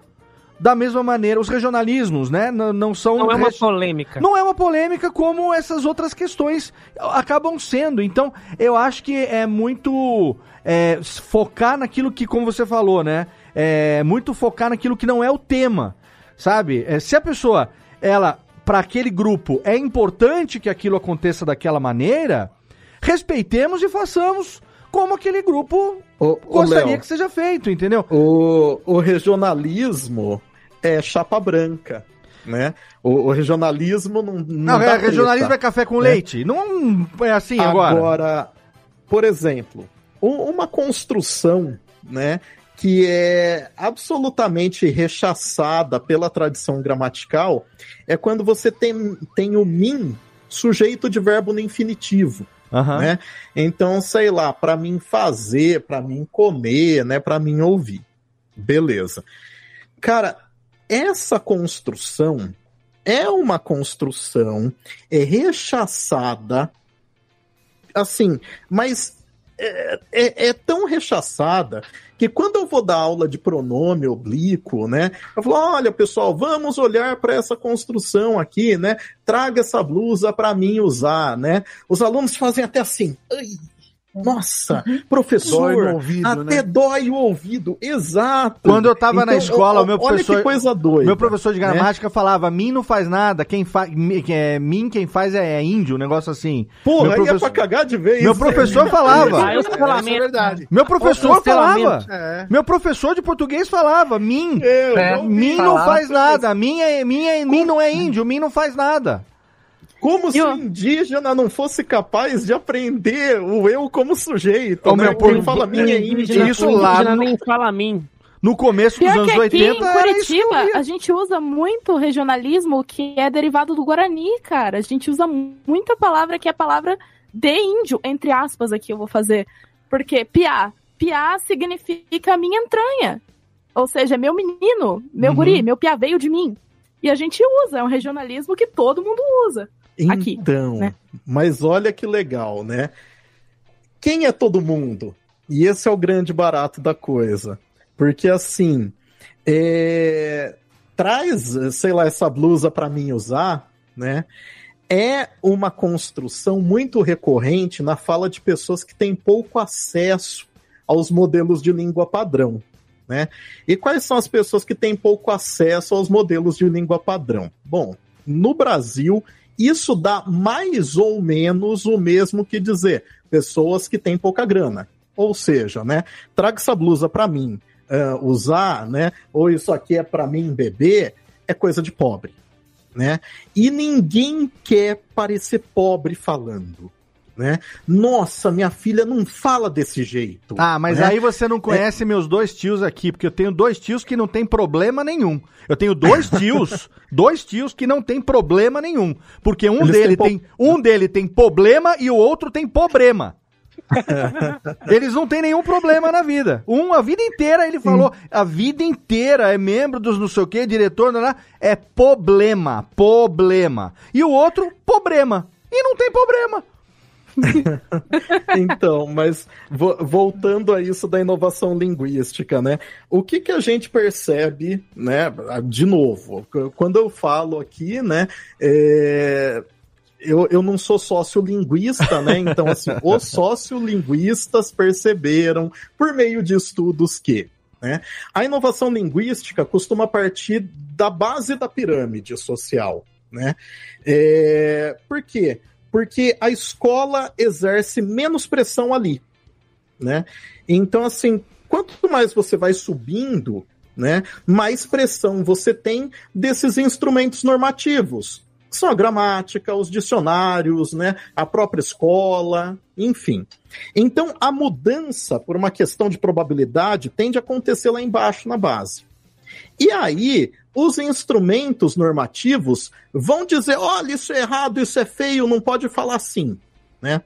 da mesma maneira os regionalismos né não, não são Não é uma polêmica. não é uma polêmica como essas outras questões acabam sendo. Então, eu acho que é muito é, focar naquilo que, como você falou, né? É muito focar naquilo que não é o tema, sabe? É, se a pessoa, ela, para aquele grupo, é importante que aquilo aconteça daquela maneira, respeitemos e façamos como aquele grupo Ô, ô, gostaria Léo, que seja feito, entendeu? O, o regionalismo é chapa branca, né? O, o regionalismo não. Não, Não, é, regionalismo treta, é café com né? leite. Não é assim agora. Agora, por exemplo, um- uma construção, né? Que é absolutamente rechaçada pela tradição gramatical é quando você tem, tem o mim sujeito de verbo no infinitivo. Aham. Né? Então, sei lá, para mim fazer, para mim comer, né, para mim ouvir. Beleza. Cara, essa construção é uma construção é rechaçada assim, mas é, é- é tão rechaçada que quando eu vou dar aula de pronome oblíquo, né, eu falo, olha pessoal, vamos olhar para essa construção aqui, né, traga essa blusa para mim usar, né, os alunos fazem até assim, "Ai, nossa, professor, Dói ouvido, até né? dói o ouvido, exato. Quando eu tava na Então, escola, ó, o meu olha professor. que coisa doida. Meu professor de né? gramática falava: mim não faz nada, quem faz. É, mim quem faz é, índio, um negócio assim. Porra, meu aí é pra cagar de vez. Meu professor falava. Ah, eu sei lá, Essa é verdade. Meu professor falava. É. Meu professor de português falava: mim. Eu, É. não- Mim não falava. faz nada. Mim é, mim é, mim não é índio. Mim não faz nada. Como se o indígena não fosse capaz de aprender o eu como sujeito. Ô, né? meu, por- fala minha é índia. Isso o lá indígena no- nem fala a mim. No começo dos Pior anos que aqui 80 em Curitiba, a gente usa muito regionalismo que é derivado do Guarani, cara. A gente usa muita palavra que é palavra de índio, entre aspas aqui eu vou fazer. Porque piá, piá significa minha entranha. Ou seja, meu menino, meu Uhum. guri, meu piá veio de mim. E a gente usa, é um regionalismo que todo mundo usa. Aqui, Então, né? mas olha que legal, né? Quem é todo mundo? E esse é o grande barato da coisa. Porque assim, é, traz, sei lá, essa blusa para mim usar, né? É uma construção muito recorrente na fala de pessoas que têm pouco acesso aos modelos de língua padrão. Né? E quais são as pessoas que têm pouco acesso aos modelos de língua padrão? Bom, no Brasil, isso dá mais ou menos o mesmo que dizer pessoas que têm pouca grana. Ou seja, né? Traga essa blusa para mim ah, usar, né? Ou isso aqui é para mim beber, é coisa de pobre, né? E ninguém quer parecer pobre falando. Né? Nossa, minha filha não fala desse jeito. Ah, mas né? aí você não conhece meus dois tios aqui, porque eu tenho dois tios que não tem problema nenhum. Eu tenho dois [LAUGHS] tios, dois tios que não tem problema nenhum, porque um Eles dele tem, um dele tem problema e o outro tem problema. [LAUGHS] Eles não têm nenhum problema na vida. Um, a vida inteira, ele falou, a vida inteira é membro dos não sei o que, diretor, não, não, é problema, problema. E o outro, problema. E não tem problema. [LAUGHS] então, mas vo voltando a isso da inovação linguística, né? O que que a gente percebe, né? De novo, quando eu falo aqui, né? É... Eu, eu não sou sociolinguista, né? Então, assim, [LAUGHS] os sociolinguistas perceberam, por meio de estudos, que né, a inovação linguística costuma partir da base da pirâmide social. Né? É... Por quê? porque a escola exerce menos pressão ali, né? Então, assim, quanto mais você vai subindo, né, mais pressão você tem desses instrumentos normativos. Que são a gramática, os dicionários, né, a própria escola, enfim. Então, a mudança, por uma questão de probabilidade, tende a acontecer lá embaixo na base. E aí, os instrumentos normativos vão dizer: olha, isso é errado, isso é feio, não pode falar assim. Né?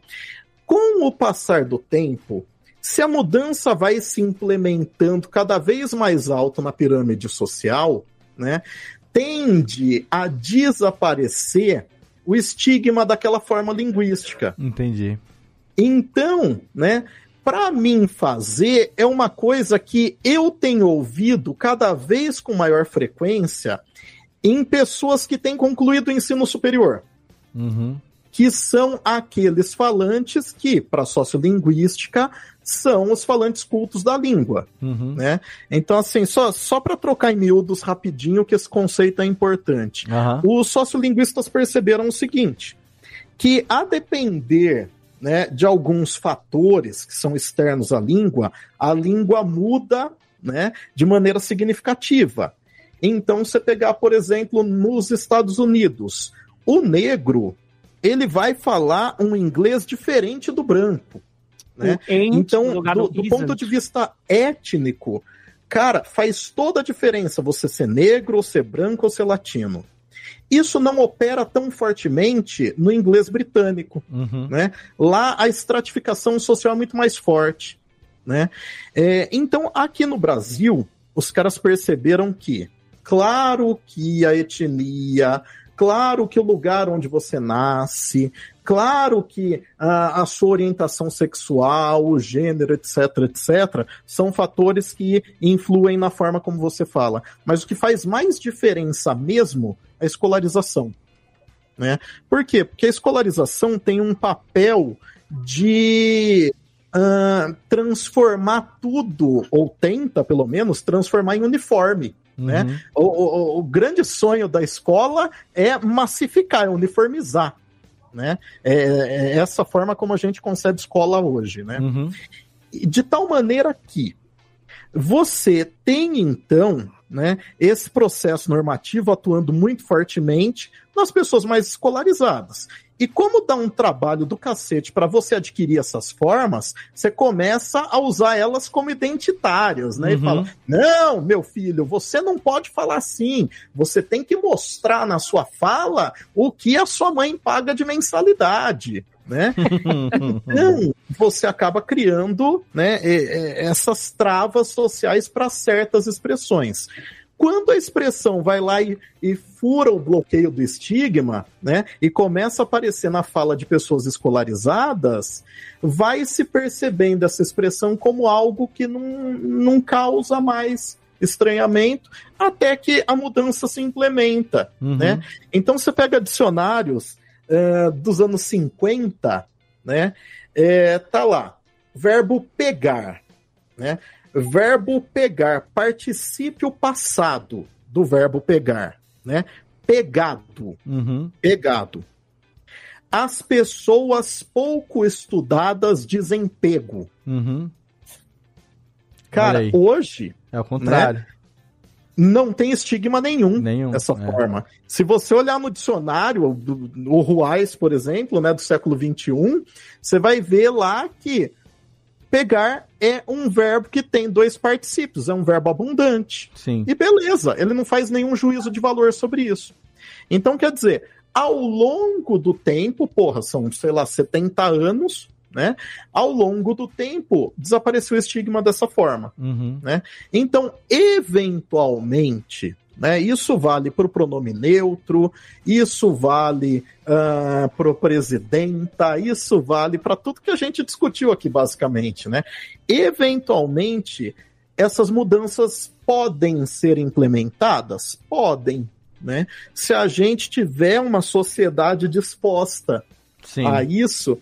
Com o passar do tempo, se a mudança vai se implementando cada vez mais alto na pirâmide social, né, tende a desaparecer o estigma daquela forma linguística. Entendi. Então, né, para mim fazer é uma coisa que eu tenho ouvido cada vez com maior frequência em pessoas que têm concluído o ensino superior. Uhum. Que são aqueles falantes que, para a sociolinguística, são os falantes cultos da língua. Uhum. Né? Então, assim, só, só para trocar em miúdos rapidinho, que esse conceito é importante. Uhum. Os sociolinguistas perceberam o seguinte: que a depender né, de alguns fatores que são externos à língua, a língua muda né, de maneira significativa. Então, você pegar, por exemplo, nos Estados Unidos, o negro ele vai falar um inglês diferente do branco. Né? Então, do, do ponto de vista étnico, cara, faz toda a diferença você ser negro, ou ser branco ou ser latino. Isso não opera tão fortemente no inglês britânico. Uhum. Né? Lá a estratificação social é muito mais forte. Né? É, então, aqui no Brasil, os caras perceberam que, claro que a etnia, claro que o lugar onde você nasce, claro que a, a, sua orientação sexual, o gênero, etc, etc, são fatores que influem na forma como você fala. Mas o que faz mais diferença mesmo é a escolarização. Né? Por quê? Porque a escolarização tem um papel de uh, transformar tudo, ou tenta, pelo menos, transformar em uniforme. Né? Uhum. O, o, o, grande sonho da escola é massificar, é uniformizar. Né? É, é essa forma como a gente concebe escola hoje. Né? Uhum. De tal maneira que você tem, então, né, esse processo normativo atuando muito fortemente nas pessoas mais escolarizadas. E como dá um trabalho do cacete para você adquirir essas formas, você começa a usar elas como identitárias, né? Uhum. E fala: não, meu filho, você não pode falar assim. Você tem que mostrar na sua fala o que a sua mãe paga de mensalidade. Né? [LAUGHS] então, você acaba criando né, essas travas sociais para certas expressões. Quando a expressão vai lá e, e, fura o bloqueio do estigma, né, e começa a aparecer na fala de pessoas escolarizadas, vai se percebendo essa expressão como algo que não, não causa mais estranhamento, até que a mudança se implementa, Uhum. né? Então você pega dicionários uh, dos anos 50, né, é, tá lá, verbo pegar, né? Verbo pegar, particípio passado do verbo pegar, né? Pegado. Uhum. Pegado. As pessoas pouco estudadas dizem pego. Uhum. Cara, hoje. É o contrário. né, não tem estigma nenhum, Nenhum, dessa é. forma. Se você olhar no dicionário, do, o Ruais, por exemplo, né, do século XXI, você vai ver lá que pegar é um verbo que tem dois particípios, é um verbo abundante. Sim. E beleza, ele não faz nenhum juízo de valor sobre isso. Então, quer dizer, ao longo do tempo, porra, são, sei lá, 70 anos, né? Ao longo do tempo, desapareceu o estigma dessa forma. Uhum. Né? Então, eventualmente, Né? Isso vale para o pronome neutro, isso vale uh, para o presidenta, isso vale para tudo que a gente discutiu aqui, basicamente. Né? Eventualmente, essas mudanças podem ser implementadas? Podem. Né? Se a gente tiver uma sociedade disposta Sim. a isso,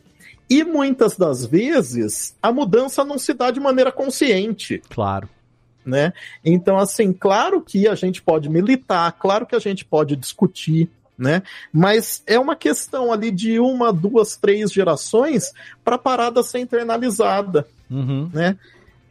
e muitas das vezes a mudança não se dá de maneira consciente. Claro. Né? Então, assim, claro que a gente pode militar, claro que a gente pode discutir, né? Mas é uma questão ali de uma, duas, três gerações para a parada ser internalizada, Uhum. né?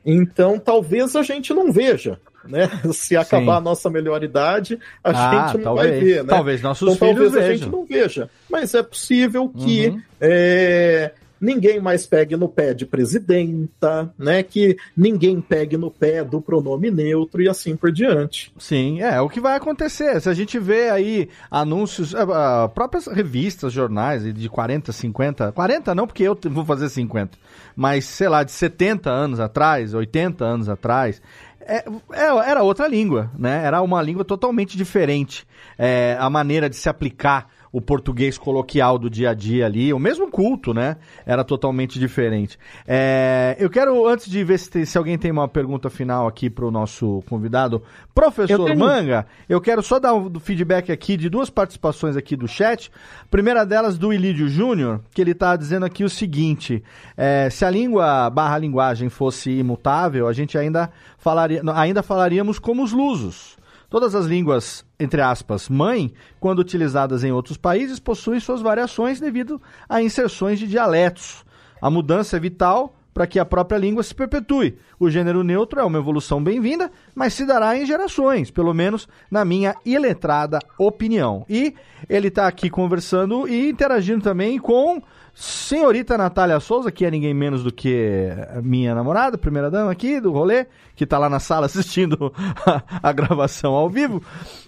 Então, talvez a gente não veja, né? [LAUGHS] Se acabar Sim. a nossa melhor idade, a Ah, gente não talvez. vai ver, né? Talvez nossos então, filhos talvez a vejam. gente não veja. Mas é possível que Uhum. é, ninguém mais pegue no pé de presidenta, né? Que ninguém pegue no pé do pronome neutro e assim por diante. Sim, é o que vai acontecer. Se a gente vê aí anúncios, ah, próprias revistas, jornais de 40, 50, 40 não, porque eu vou fazer 50, mas sei lá, de 70 anos atrás, 80 anos atrás, é- é- era outra língua, né? Era uma língua totalmente diferente. É, a maneira de se aplicar o português coloquial do dia a dia ali, o mesmo culto, né? Era totalmente diferente. É, eu quero, antes de ver se, tem- se alguém tem uma pergunta final aqui para o nosso convidado, Eu professor tenho. Manga, eu quero só dar um feedback aqui de duas participações aqui do chat. Primeira delas do Ilídio Júnior, que ele está dizendo aqui o seguinte: é, se a língua barra linguagem fosse imutável, a gente ainda falaria, ainda falaríamos como os lusos. Todas as línguas, entre aspas, mãe, quando utilizadas em outros países, possuem suas variações devido a inserções de dialetos. A mudança é vital para que a própria língua se perpetue. O gênero neutro é uma evolução bem-vinda, mas se dará em gerações, pelo menos na minha iletrada opinião. E ele está aqui conversando e interagindo também com senhorita Natália Souza, que é ninguém menos do que minha namorada, primeira dama aqui do rolê, que está lá na sala [LAUGHS] assistindo a, a gravação ao vivo.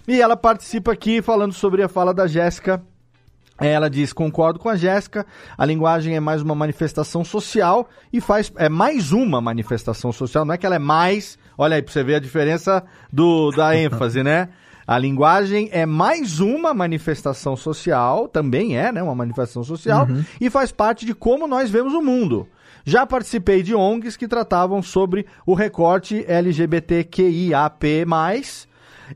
E ela participa aqui falando sobre a fala da Jéssica ela diz: concordo com a Jéssica, a linguagem é mais uma manifestação social e faz. É mais uma manifestação social, não é que ela é mais. Olha aí pra você ver a diferença do, da [LAUGHS] ênfase, né? A linguagem é mais uma manifestação social, também é, né? Uma manifestação social, e faz parte de como nós vemos o mundo. Já participei de ONGs que tratavam sobre o recorte LGBTQIAP+,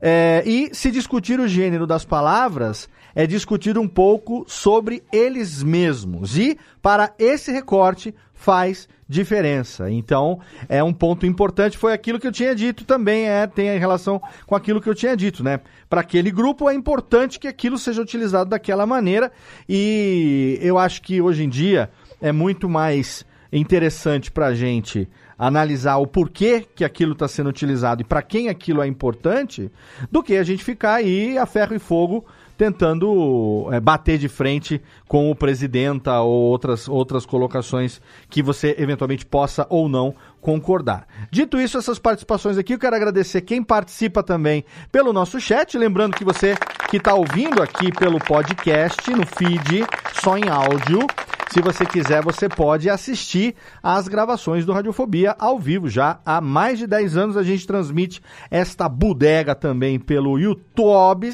é, e se discutir o gênero das palavras é discutir um pouco sobre eles mesmos. E para esse recorte faz diferença. Então, é um ponto importante. Foi aquilo que eu tinha dito também, é, tem relação com aquilo que eu tinha dito, né? Para aquele grupo é importante que aquilo seja utilizado daquela maneira. E eu acho que hoje em dia é muito mais interessante para a gente analisar o porquê que aquilo está sendo utilizado e para quem aquilo é importante, do que a gente ficar aí a ferro e fogo tentando é, bater de frente com o presidenta ou outras, outras colocações que você eventualmente possa ou não concordar. Dito isso, essas participações aqui, eu quero agradecer quem participa também pelo nosso chat. Lembrando que você que está ouvindo aqui pelo podcast, no feed, só em áudio. Se você quiser, você pode assistir às gravações do Radiofobia ao vivo. Já há mais de 10 anos a gente transmite esta bodega também pelo YouTube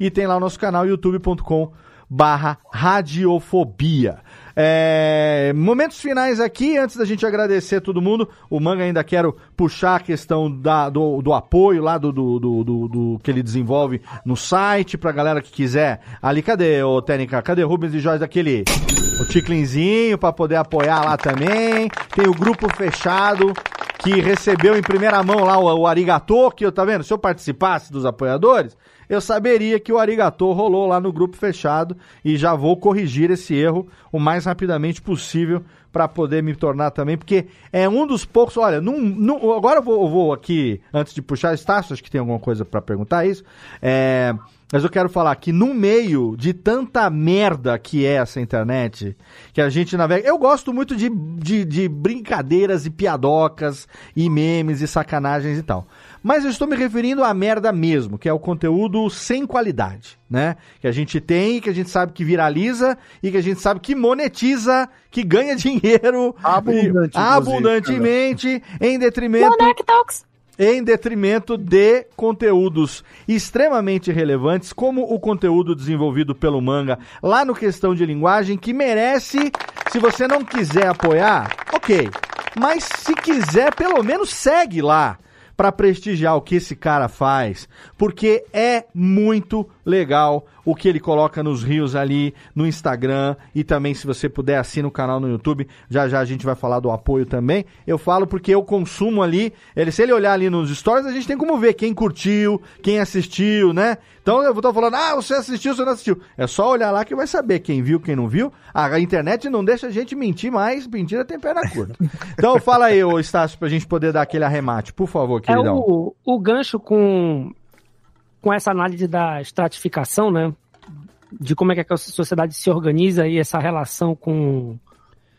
e tem lá o nosso canal youtube.com barra radiofobia. É, momentos finais aqui, antes da gente agradecer todo mundo, o Manga ainda quero puxar a questão da, do, do apoio lá do, do, do, do- do que ele desenvolve no site, pra galera que quiser. Ali, cadê, ô Técnica? Cadê Rubens e Jorge daquele o ticlinzinho pra poder apoiar lá também. Tem o grupo fechado que recebeu em primeira mão lá o, o arigatô, que eu tá vendo? Se eu participasse dos apoiadores, eu saberia que o arigatô rolou lá no grupo fechado e já vou corrigir esse erro o mais rapidamente possível para poder me tornar também, porque é um dos poucos. Olha, num, num- agora eu vou, eu vou aqui, antes de puxar, Estácio, acho que tem alguma coisa para perguntar isso. É, mas eu quero falar que no meio de tanta merda que é essa internet, que a gente navega. Eu gosto muito de, de, de brincadeiras e piadocas e memes e sacanagens e tal. Mas eu estou me referindo à merda mesmo, que é o conteúdo sem qualidade, né? Que a gente tem, que a gente sabe que viraliza e que a gente sabe que monetiza, que ganha [LAUGHS] dinheiro Abundantemente, e- abundantemente em detrimento Monarch Talks. Em detrimento de conteúdos extremamente relevantes, como o conteúdo desenvolvido pelo manga lá no Questão de Linguagem, que merece, se você não quiser apoiar, ok. Mas se quiser, pelo menos segue lá para prestigiar o que esse cara faz, porque é muito legal o que ele coloca nos rios ali no Instagram e também se você puder assina o canal no YouTube. Já já a gente vai falar do apoio também. Eu falo porque eu consumo ali, ele se ele olhar ali nos stories, a gente tem como ver quem curtiu, quem assistiu, né? Então eu tô falando: "Ah, você assistiu, você não assistiu". É só olhar lá que vai saber quem viu, quem não viu. A internet não deixa a gente mentir mais, mentira tem perna curta. [LAUGHS] Então fala aí, ô Estácio, pra gente poder dar aquele arremate, por favor, É queridão. o, o gancho com, com essa análise da estratificação, né? De como é que a sociedade se organiza e essa relação com,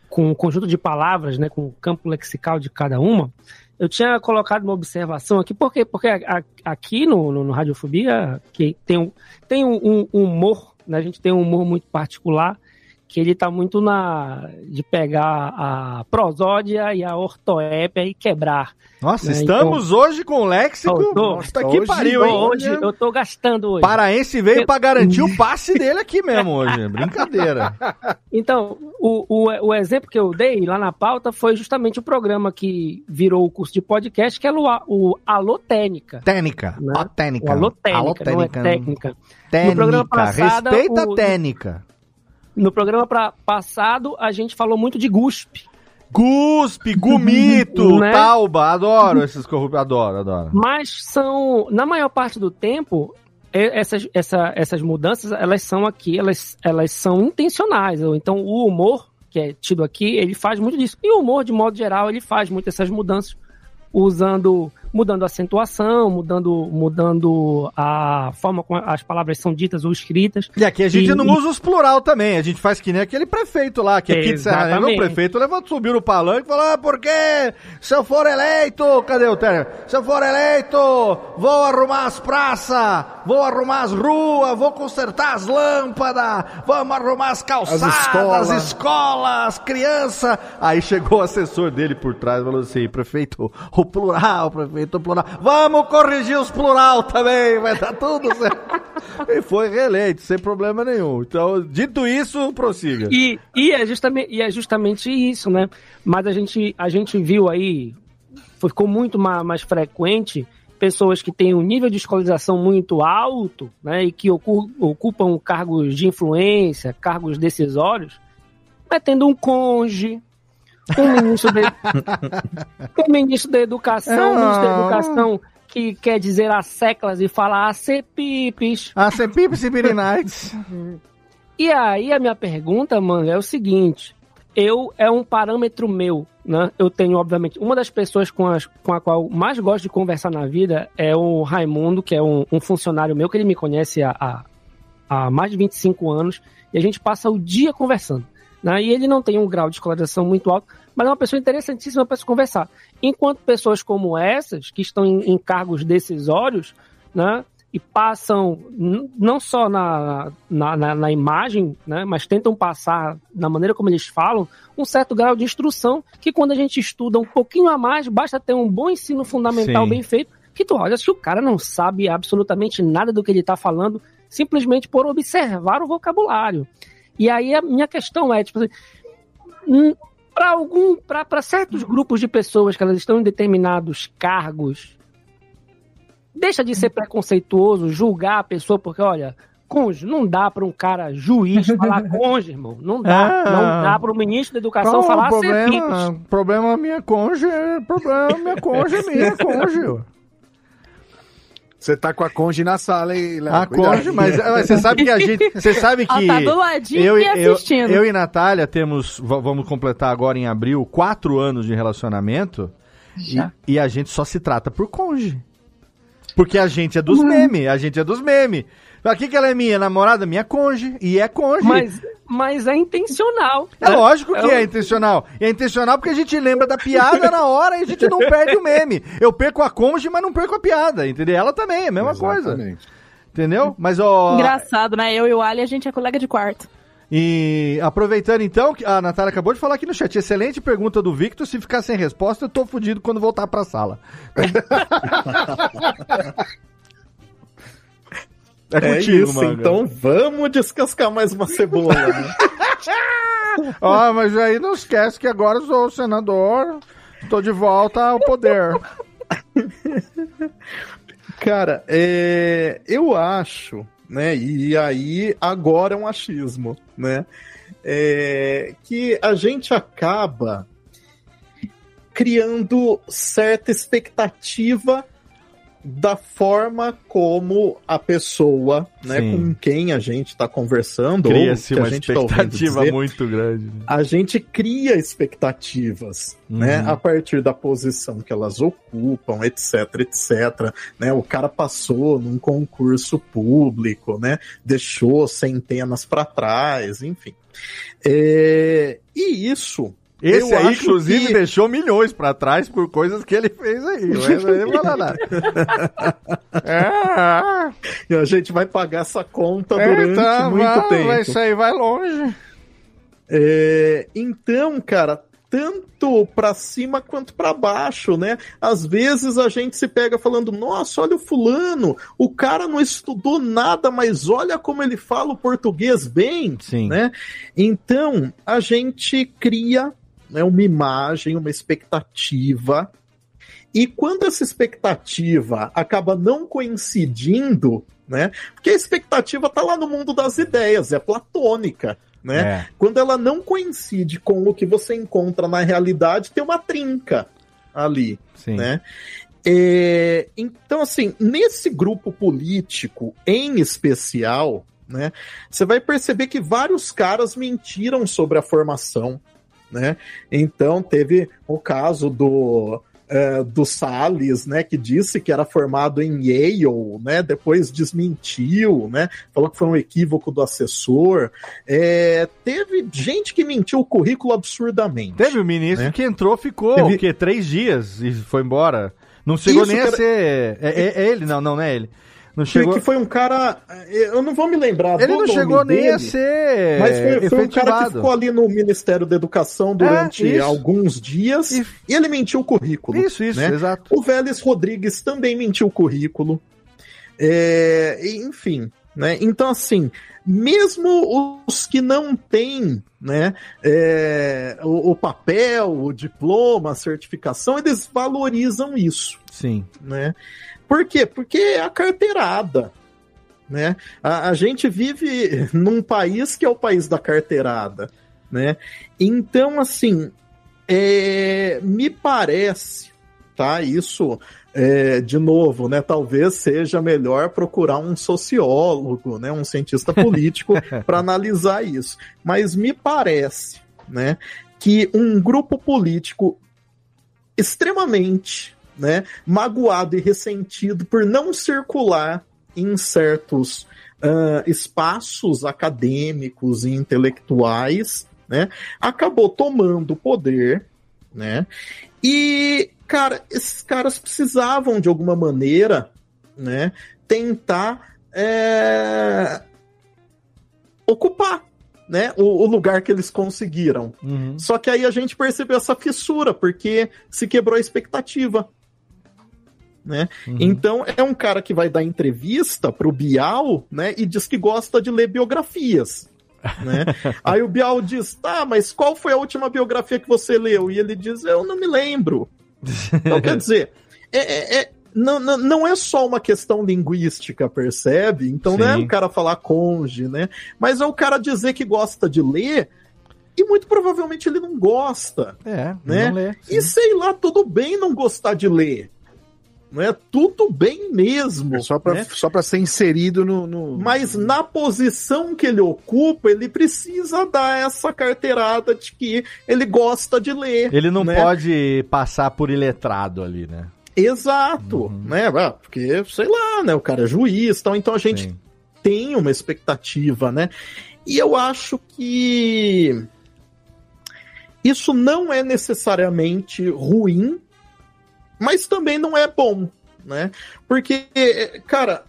com o conjunto de palavras, né? Com o campo lexical de cada uma. Eu tinha colocado uma observação aqui, por quê? Porque a- a- aqui no, no, no Radiofobia, que tem um, tem um, um- um humor, né? A gente tem um humor muito particular, que ele tá muito na de pegar a prosódia e a ortoépia e quebrar. Nossa, né? estamos hoje com o léxico. Eu tô- Nossa, que pariu, hein? Hoje eu tô gastando hoje. Paraense veio pra garantir o passe dele aqui mesmo hoje. [LAUGHS] Brincadeira. Então, o, o, o exemplo que eu dei lá na pauta foi justamente o programa que virou o curso de podcast, que é o, o Alô Técnica. Técnica. Né? Ó, técnica. O Alô Técnica, Alô não é técnica. Técnica. No programa passado, Respeita o- a técnica. No programa pra, passado, a gente falou muito de GUSP. Guspe, [LAUGHS] gumito, Né? tauba. Adoro esses corruptos. Adoro, adoro. Mas são, na maior parte do tempo, essas, essa- essas mudanças, elas são aqui, elas, elas são intencionais. Então, o humor, que é tido aqui, ele faz muito disso. E o humor, de modo geral, ele faz muito essas mudanças, usando, mudando a acentuação, mudando, mudando a forma como as palavras são ditas ou escritas. E aqui a gente E- não usa os plural também. A gente faz que nem aquele prefeito lá, que aqui de Serra Negra, o Exatamente. prefeito levou, subiu no palanque e falou: ah, porque se eu for eleito, cadê o Temer? Se eu for eleito, vou arrumar as praças, vou arrumar as ruas, vou consertar as lâmpadas, vamos arrumar as calçadas, as escolas. escolas, crianças. Aí chegou o assessor dele por trás e falou assim: prefeito, o plural, prefeito, plural. Vamos corrigir os plural também, vai dar tudo [LAUGHS] certo. e foi reeleito, sem problema nenhum. Então, dito isso, prossiga. E, e, é justamente, e é justamente isso, né? Mas a gente, a gente viu aí, ficou muito ma- mais, frequente, pessoas que têm um nível de escolarização muito alto, né? E que ocu- ocupam cargos de influência, cargos decisórios, metendo um conge, um ministro de, um [LAUGHS] ministro da educação, ministro da educação que quer dizer as seclas e fala acepipes. Acepipes e pirinites. E aí a minha pergunta, mano, é o seguinte: eu é um parâmetro meu, né? Eu tenho, obviamente, uma das pessoas com, as, com a qual mais gosto de conversar na vida é o Raimundo, que é um, um funcionário meu, que ele me conhece há, há, há mais de 25 anos, e a gente passa o dia conversando. Né? E ele não tem um grau de escolarização muito alto, mas é uma pessoa interessantíssima para se conversar. Enquanto pessoas como essas, que estão em, em cargos decisórios, né? e passam não só na, na, na, na imagem, né, mas tentam passar, na maneira como eles falam, um certo grau de instrução que quando a gente estuda um pouquinho a mais, basta ter um bom ensino fundamental Sim. bem feito, que tu olha se o cara não sabe absolutamente nada do que ele está falando, simplesmente por observar o vocabulário. E aí a minha questão é, tipo assim, para algum, para certos grupos de pessoas que elas estão em determinados cargos, deixa de ser preconceituoso, julgar a pessoa, porque, olha, conge, não dá para um cara juiz falar [LAUGHS] conge, irmão. Não dá. Ah. Não dá para o ministro da Educação falar problema? Problema minha conge, é- problema minha conge é minha conge. Você tá com a conge na sala, hein, Léo? A Cuidado. conge, mas você sabe que a gente. Você sabe [LAUGHS] que. Ela tá do ladinho eu, e eu, assistindo. eu e Natália temos. va- Vamos completar agora em abril quatro anos de relacionamento. E, e a gente só se trata por conge. Porque a gente é dos Uhum. memes, a gente é dos memes. Aqui que ela é minha namorada, minha conge. E é conge. Mas, mas é intencional. É né? lógico que É é intencional. E é intencional porque a gente lembra da piada na hora e a gente não perde o meme. Eu perco a conge, mas não perco a piada, entendeu? Ela também, é a mesma coisa. Exatamente. Entendeu? Mas, ó... Engraçado, né? Eu e o Ali, a gente é colega de quarto. E aproveitando então, que a Natália acabou de falar aqui no chat, excelente pergunta do Victor, se ficar sem resposta eu tô fudido quando voltar pra sala. [LAUGHS] É, contigo, isso, Manga. então vamos descascar mais uma cebola, né? [LAUGHS] Ah, mas aí não esquece que agora eu sou senador, tô de volta ao poder. [LAUGHS] Cara, é, eu acho, né? E aí agora é um achismo, né? É, que a gente acaba criando certa expectativa da forma como a pessoa, né, Sim. com quem a gente está conversando, ou Cria-se uma gente tá expectativa dizer, muito grande. né? a gente cria expectativas, né, Uhum. a partir da posição que elas ocupam, etc, etc, né, o cara passou num concurso público, né, deixou centenas para trás, enfim. É, e isso Esse eu aí, inclusive, que- deixou milhões pra trás por coisas que ele fez aí. Mas não fala nada. [LAUGHS] É, E a gente vai pagar essa conta é, durante tá, muito vai, tempo. vai, isso aí vai longe. É, então, cara, tanto pra cima quanto pra baixo, né? Às vezes a gente se pega falando: "Nossa, olha o fulano, o cara não estudou nada, mas olha como ele fala o português bem", Sim. né? Então, a gente cria né, uma imagem, uma expectativa e quando essa expectativa acaba não coincidindo, né? Porque a expectativa tá lá no mundo das ideias, é platônica, né? É. Quando ela não coincide com o que você encontra na realidade, tem uma trinca ali, Sim. né? É, então, assim, nesse grupo político em especial, né, você vai perceber que vários caras mentiram sobre a formação, né? Então, teve o caso do é, do Salles, né, que disse que era formado em Yale, né, depois desmentiu, né, falou que foi um equívoco do assessor. É, teve gente que mentiu o currículo absurdamente. Teve o ministro né? que entrou, ficou Teve- o quê? Três dias e foi embora. Não chegou Isso, nem a cara- ser. É, é- é ele? Não, não, não é ele. Não chegou. Que foi um cara. Eu não vou me lembrar. Ele não chegou nem a ser. Mas foi, foi um cara que ficou ali no Ministério da Educação durante É, alguns dias e... ele mentiu o currículo. Isso, isso, né? exato. O Vélez Rodrigues também mentiu o currículo. É, enfim, né? Então, assim, mesmo os que não têm né, é, o, o papel, o diploma, a certificação, eles valorizam isso. Sim. Né? Por quê? Porque é a carteirada. Né? A, a gente vive num país que é o país da carteirada. Né? Então, assim, é, me parece, tá? Isso, é, de novo, né? Talvez seja melhor procurar um sociólogo, né? Um cientista político [LAUGHS] para analisar isso. Mas me parece, né? Que um grupo político extremamente, né? Magoado e ressentido por não circular em certos ah, espaços acadêmicos e intelectuais, né? Acabou tomando o poder, né? E, cara, esses caras precisavam de alguma maneira, né? Tentar é, ocupar, né? O, o lugar que eles conseguiram. Uhum. Só que aí a gente percebeu essa fissura, porque se quebrou a expectativa. Né? Uhum. Então é um cara que vai dar entrevista pro Bial, né? E diz que gosta de ler biografias. Né? [LAUGHS] Aí o Bial diz: tá, mas qual foi a última biografia que você leu? E ele diz: eu não me lembro. Então, quer [LAUGHS] dizer, é, é- é- não, não, não é só uma questão linguística, percebe? Então não é Sim. o cara falar conge, né? Mas é o cara dizer que gosta de ler e muito provavelmente ele não gosta. É, né? lê, e sei lá, tudo bem não gostar de ler. Não é tudo bem mesmo. É só pra, né? só ser inserido no. no- Mas na posição que ele ocupa, ele precisa dar essa carteirada de que ele gosta de ler. Ele não né? pode passar por iletrado ali, né? Exato, né? Ah, Porque, sei lá, né? O cara é juiz, tal, então a gente tem uma expectativa, né? E eu acho que isso não é necessariamente ruim, mas também não é bom, né? Porque, cara,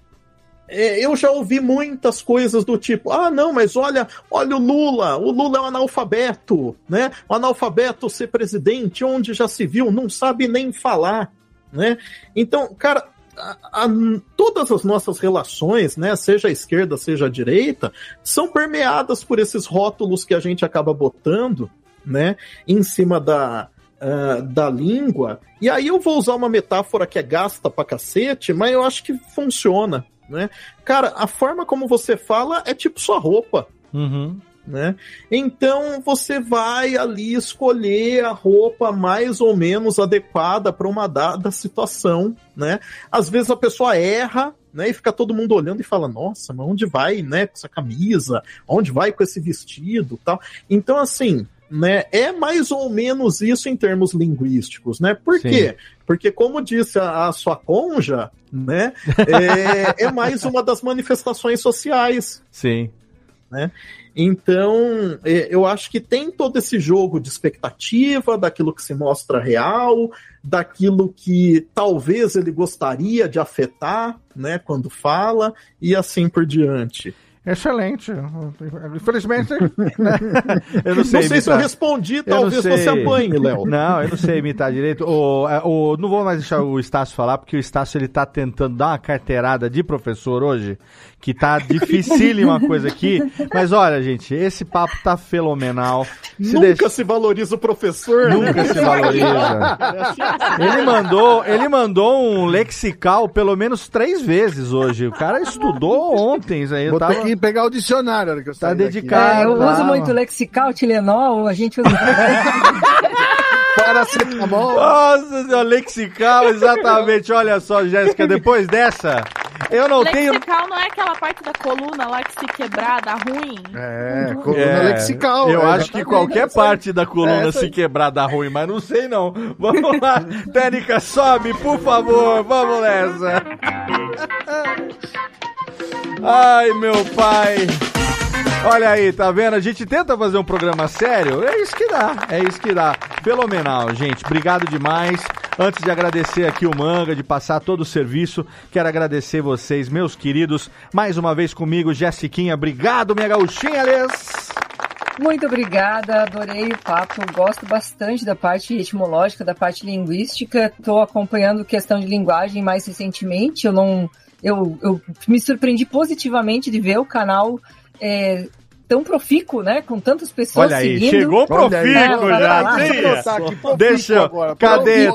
é, eu já ouvi muitas coisas do tipo, ah, não, mas olha, olha o Lula, o Lula é um analfabeto, né? O analfabeto ser presidente, onde já se viu, não sabe nem falar, né? Então, cara, a, a, todas as nossas relações, né, seja a esquerda, seja a direita, são permeadas por esses rótulos que a gente acaba botando, né, em cima da, uh, da língua. E aí eu vou usar uma metáfora que é gasta pra cacete, mas eu acho que funciona, né? Cara, a forma como você fala é tipo sua roupa. Uhum. Né? Então você vai ali escolher a roupa mais ou menos adequada para uma dada situação, né? Às vezes a pessoa erra, né? E fica todo mundo olhando e fala: Nossa, mas onde vai, né? Com essa camisa? Onde vai com esse vestido, tal? Então assim, né? É mais ou menos isso em termos linguísticos, né? Por Sim. quê? Porque, como disse a, a sua conja, né? É, é mais uma das manifestações sociais. Sim. Né? Então, é, eu acho que tem todo esse jogo de expectativa daquilo que se mostra real, daquilo que talvez ele gostaria de afetar, né, quando fala, e assim por diante. Excelente. Infelizmente, né? [LAUGHS] eu não sei. Não sei se eu respondi, Eu talvez você apanhe, Léo. [LAUGHS] Não, eu não sei imitar direito. O, é, o- não vou mais deixar o Estácio falar, porque o Estácio ele tá tentando dar uma carteirada de professor hoje, que tá dificílima uma coisa aqui. Mas olha, gente, esse papo tá fenomenal. Se Nunca deixa- se valoriza o professor. né? Nunca se valoriza. Ele mandou, ele mandou um lexical pelo menos três vezes hoje. O cara estudou ontem isso aí. Vou tava... ter que pegar o dicionário que eu Tá dedicado. É, eu tá. uso muito lexical, Tilenol, a gente usa. [LAUGHS] Paracetamol. Nossa, senhora, lexical, exatamente. Olha só, Jéssica, depois dessa, eu não tenho. Lexical não é aquela parte da coluna lá que se quebrar dá ruim? É, coluna É, lexical. Eu é, acho que qualquer parte da coluna É, se quebrar dá ruim, mas não sei não. Vamos lá, [LAUGHS] Técnica, sobe, por favor, vamos nessa. [LAUGHS] Ai, meu pai. Olha aí, tá vendo? A gente tenta fazer um programa sério, é isso que dá, é isso que dá. Fenomenal, gente. Obrigado demais. Antes de agradecer aqui o Manga, de passar todo o serviço, quero agradecer vocês, meus queridos, mais uma vez comigo, Jessiquinha. Obrigado, minha gauchinha, Alice. Muito obrigada, adorei o papo. Gosto bastante da parte etimológica, da parte linguística. Estou acompanhando questão de linguagem mais recentemente. Eu não, eu, eu me surpreendi positivamente de ver o canal é, tão profícuo, né? Com tantas pessoas Olha aí, seguindo. chegou Olha aí. profícuo É, já. lá, deixa eu aqui, Deixa agora. Cadê?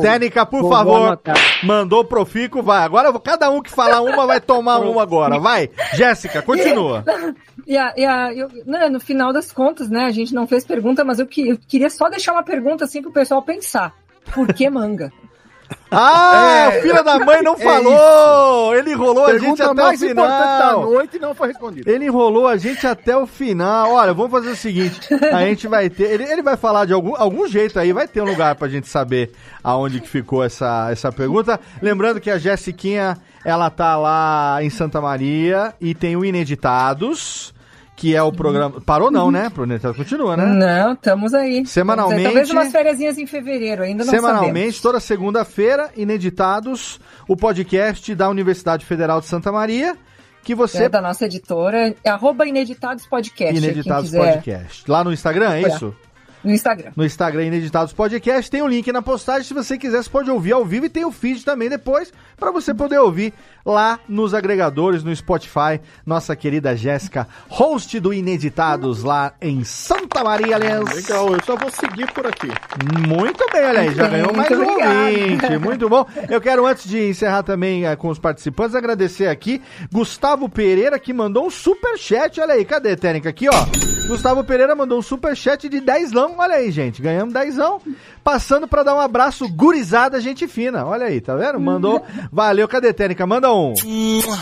Técnica, por Vou- favor. Mandou profícuo, vai. Agora cada um que falar uma vai tomar uma agora. Vai. Jéssica, continua. [LAUGHS] E, a, e a, eu, né, no final das contas, né, a gente não fez pergunta, mas eu, que, eu queria só deixar uma pergunta assim pro pessoal pensar. Por que manga? Ah, É, o filho da mãe não é falou. Ele enrolou a gente até o mais importante da final. noite não foi respondida. Ele enrolou a gente até o final. Olha, vamos fazer o seguinte: a gente vai ter. Ele, ele vai falar de algum, algum jeito aí, vai ter um lugar pra gente saber aonde que ficou essa, essa pergunta. Lembrando que a Jessiquinha, ela tá lá em Santa Maria e tem o Ineditados, que é o programa. Parou não, né? Pro Ineditados continua, né? Não, estamos aí. Semanalmente- Talvez umas férias em fevereiro, ainda não Semanalmente, sabemos. toda segunda-feira, Ineditados, o podcast da Universidade Federal de Santa Maria, que você É da nossa editora, é arroba Ineditados Podcast. Ineditados Podcast. Lá no Instagram, é É. isso? No Instagram. No Instagram Ineditados Podcast, tem o link na postagem. Se você quiser, você pode ouvir ao vivo e tem o feed também depois, para você poder ouvir lá nos agregadores, no Spotify. Nossa querida Jéssica, host do Ineditados lá em Santa Maria, Lens. Legal, eu já vou seguir por aqui. Muito bem, olha aí, já ganhou mais um ouvinte. Muito bom. Eu quero, antes de encerrar também eh, com os participantes, agradecer aqui Gustavo Pereira, que mandou um super chat. Olha aí, cadê, Técnica? Aqui, ó. Gustavo Pereira mandou um super chat de dezão. Olha aí, gente. Ganhamos dezão. Passando pra dar um abraço gurizada, gente fina. Olha aí, tá vendo? Mandou. Valeu, cadê, Técnica? Manda um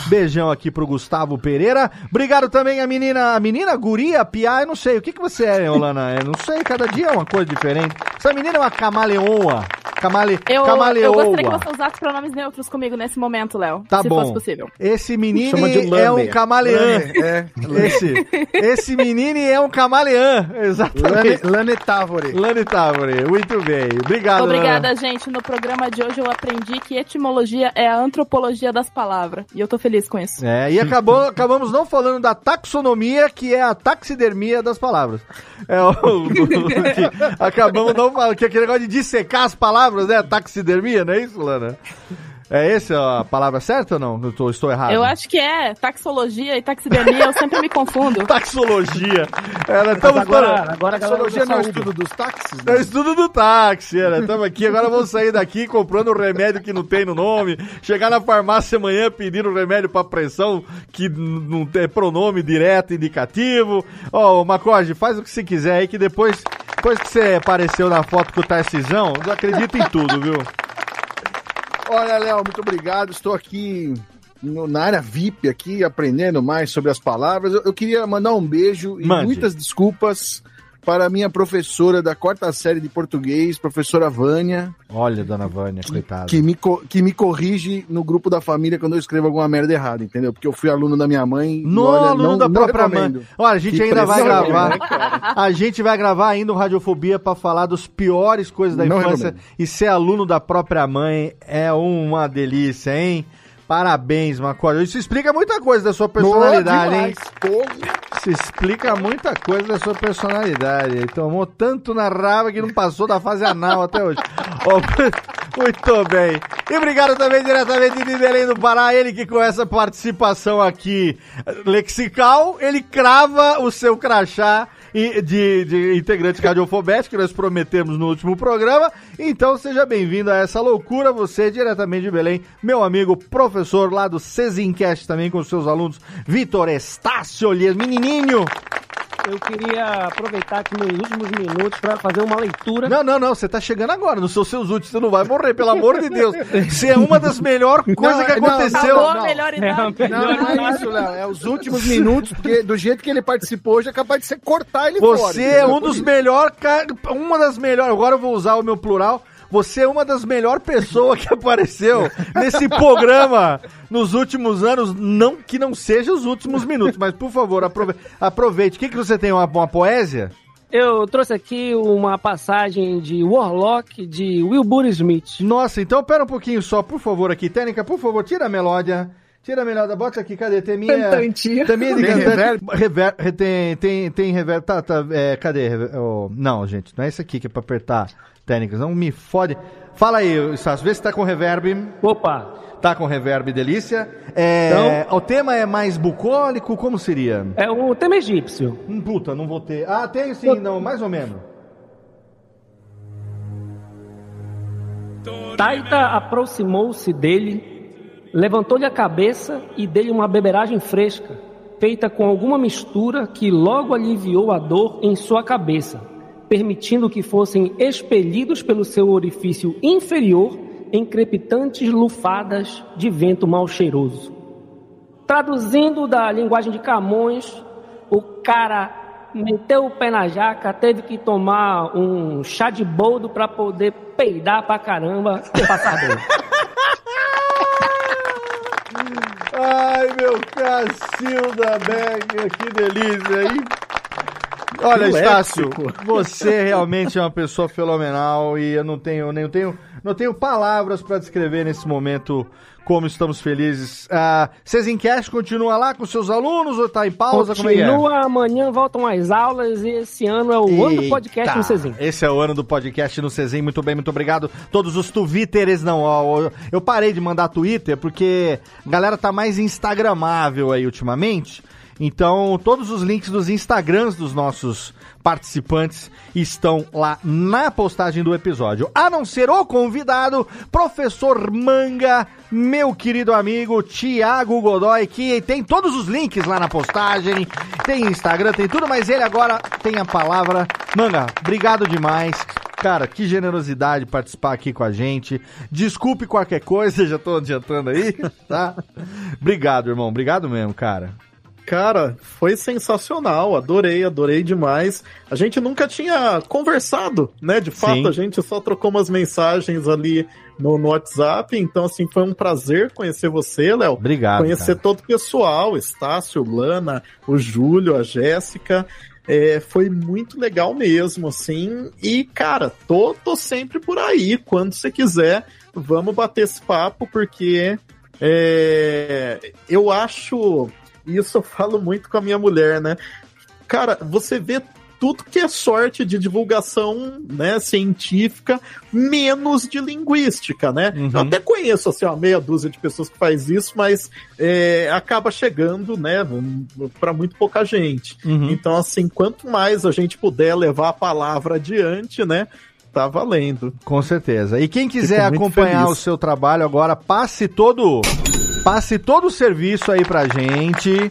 beijão aqui pro Gustavo Pereira. Obrigado também a menina, a menina, guria, piá, eu não sei. O que que você é, Olana? Eu não sei, cada dia é uma coisa diferente. Essa menina é uma camaleoa. Camale... Eu, Camaleoa. eu gostaria que você usasse pronomes neutros comigo nesse momento, Léo. Tá se bom. fosse possível. Esse menino é um camaleão. É. Esse, esse menino é um camaleão. Lane, Exatamente. Lane Távore. Lane Távore, muito bem. Obrigado. Obrigada, Lana. gente. No programa de hoje eu aprendi que etimologia é a antropologia das palavras. E eu tô feliz com isso. É, e acabou, [LAUGHS] acabamos não falando da taxonomia, que é a taxidermia das palavras. É o, acabamos não falando, que é aquele negócio de dissecar as palavras, né? Taxidermia, não é isso, Lana? É essa a palavra certa ou não? Eu tô- estou errado. Eu acho que é taxologia e taxidermia, eu sempre me confundo. [LAUGHS] Taxologia. Era, Mas estamos agora, agora Taxologia não é o estudo dos táxis? É o estudo do táxi, era. Estamos aqui, agora vamos sair daqui comprando um remédio que não tem no nome, chegar na farmácia amanhã pedindo remédio para pressão que não tem pronome direto, indicativo. Ó, o Macorde, faz o que você quiser aí que depois, depois que você apareceu na foto com o Tarcisão, eu acredito em tudo, viu? Olha, Léo, muito obrigado. Estou aqui no- na área VIP, aqui, aprendendo mais sobre as palavras. Eu, eu queria mandar um beijo e Mande. muitas desculpas para a minha professora da quarta série de português, professora Vânia, Olha, dona Vânia, coitada. que me, que me corrige no grupo da família quando eu escrevo alguma merda errada, entendeu? Porque eu fui aluno da minha mãe. No olha, aluno não- da própria recomendo. mãe. Olha, a gente Que ainda vai gravar. né? A gente vai gravar ainda o Radiofobia pra falar dos piores coisas da Não infância. recomendo. E ser aluno da própria mãe é uma delícia, hein? Parabéns, Macorde. Isso explica muita coisa da sua personalidade, Boa hein? Isso explica muita coisa da sua personalidade. Ele tomou tanto na raba que não passou da fase anal até hoje. [LAUGHS] Ó, [LAUGHS] muito bem. E obrigado também diretamente de Belém do Pará, ele que com essa participação aqui lexical, ele crava o seu crachá de, de integrante cardiofobético que nós prometemos no último programa. Então seja bem-vindo a essa loucura, você diretamente de Belém, meu amigo professor lá do Cezincast também com seus alunos, Vitor Estácio Elias, menininho. Eu queria aproveitar aqui nos últimos minutos para fazer uma leitura. Não, não, não, você tá chegando agora, nos seus, seus últimos, você não vai morrer, pelo amor de Deus. [LAUGHS] Você é uma das melhores coisas que não, aconteceu. Acabou a não. melhor idade. Não, não é isso, Léo. É os últimos [LAUGHS] minutos, porque do jeito que ele participou, hoje é capaz de você cortar ele fora. Você é um dos melhores, uma das melhores, agora eu vou usar o meu plural. Você é uma das melhores pessoas que apareceu nesse programa nos últimos anos, não que não seja os últimos minutos, mas por favor, aprove- aproveite. O que, que você tem? Uma, uma poesia? Eu trouxe aqui uma passagem de Warlock de Wilbur Smith. Nossa, então pera um pouquinho só, por favor, aqui. Técnica, por favor, tira a melódia. Tira a melódia, bota aqui, cadê? Tem minha. Cantante. Também de Tem cantante. Rever- re- tem, tem, tem reverb. Tá, tá, é, cadê? Rever- oh, não, gente, não é isso aqui que é pra apertar técnicas. Não me fode. Fala aí, Sassi, vê se tá com reverb. Opa! Tá com reverb, delícia. É, O tema é mais bucólico, como seria? É o tema egípcio. Hum, puta, não vou ter. Ah, tem sim, não, mais ou menos. Taita aproximou-se dele, levantou-lhe a cabeça e deu-lhe uma beberagem fresca, feita com alguma mistura que logo aliviou a dor em sua cabeça, permitindo que fossem expelidos pelo seu orifício inferior em crepitantes lufadas de vento mal cheiroso. Traduzindo da linguagem de Camões, o cara meteu o pé na jaca, teve que tomar um chá de boldo para poder peidar pra caramba e passar dor. [LAUGHS] Ai, meu Cacilda Becker, que delícia, hein? Olha, Estácio, você realmente é uma pessoa fenomenal e eu não tenho, nem tenho, não tenho palavras para descrever nesse momento como estamos felizes. Ah, Cezincast continua lá com seus alunos ou tá em pausa? Como é é? Continua, amanhã voltam as aulas e esse ano é o ano do podcast Eita, no Cezim. Esse é o ano do podcast no Cezim. Muito bem, muito obrigado. Todos os Twitteres, não. ó, eu parei de mandar Twitter porque a galera tá mais instagramável aí ultimamente. Então, todos os links dos Instagrams dos nossos participantes estão lá na postagem do episódio. A não ser o convidado, professor Manga, meu querido amigo Tiago Godoy, que tem todos os links lá na postagem, tem Instagram, tem tudo, mas ele agora tem a palavra. Manga, obrigado demais. Cara, que generosidade participar aqui com a gente. Desculpe qualquer coisa, [LAUGHS] já tô adiantando aí, tá? Obrigado, irmão. Obrigado mesmo, cara. Cara, foi sensacional, adorei, adorei demais. A gente nunca tinha conversado, né? De fato, Sim. a gente só trocou umas mensagens ali no, no WhatsApp. Então, assim, foi um prazer conhecer você, Léo. Obrigado. Conhecer cara. todo o pessoal, Estácio, Lana, o Júlio, a Jéssica. É, foi muito legal mesmo, assim. E, cara, tô, tô sempre por aí. Quando você quiser, vamos bater esse papo, porque é, eu acho. Isso eu falo muito com a minha mulher, né? Cara, você vê tudo que é sorte de divulgação né, científica, menos de linguística, né? Eu até conheço assim, uma meia dúzia de pessoas que faz isso, mas é, acaba chegando, né, para muito pouca gente. Uhum. Então, assim, quanto mais a gente puder levar a palavra adiante, né, tá valendo. Com certeza. E quem quiser acompanhar feliz. o seu trabalho agora, passe todo, passe todo o serviço aí pra gente,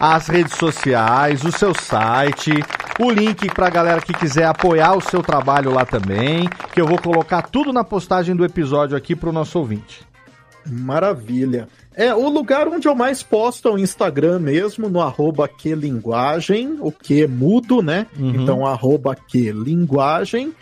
as redes sociais, o seu site, o link pra galera que quiser apoiar o seu trabalho lá também, que eu vou colocar tudo na postagem do episódio aqui pro nosso ouvinte. Maravilha. É, o lugar onde eu mais posto é o Instagram mesmo, no arroba que linguagem, o que é mudo, né? Uhum. Então, arroba que linguagem.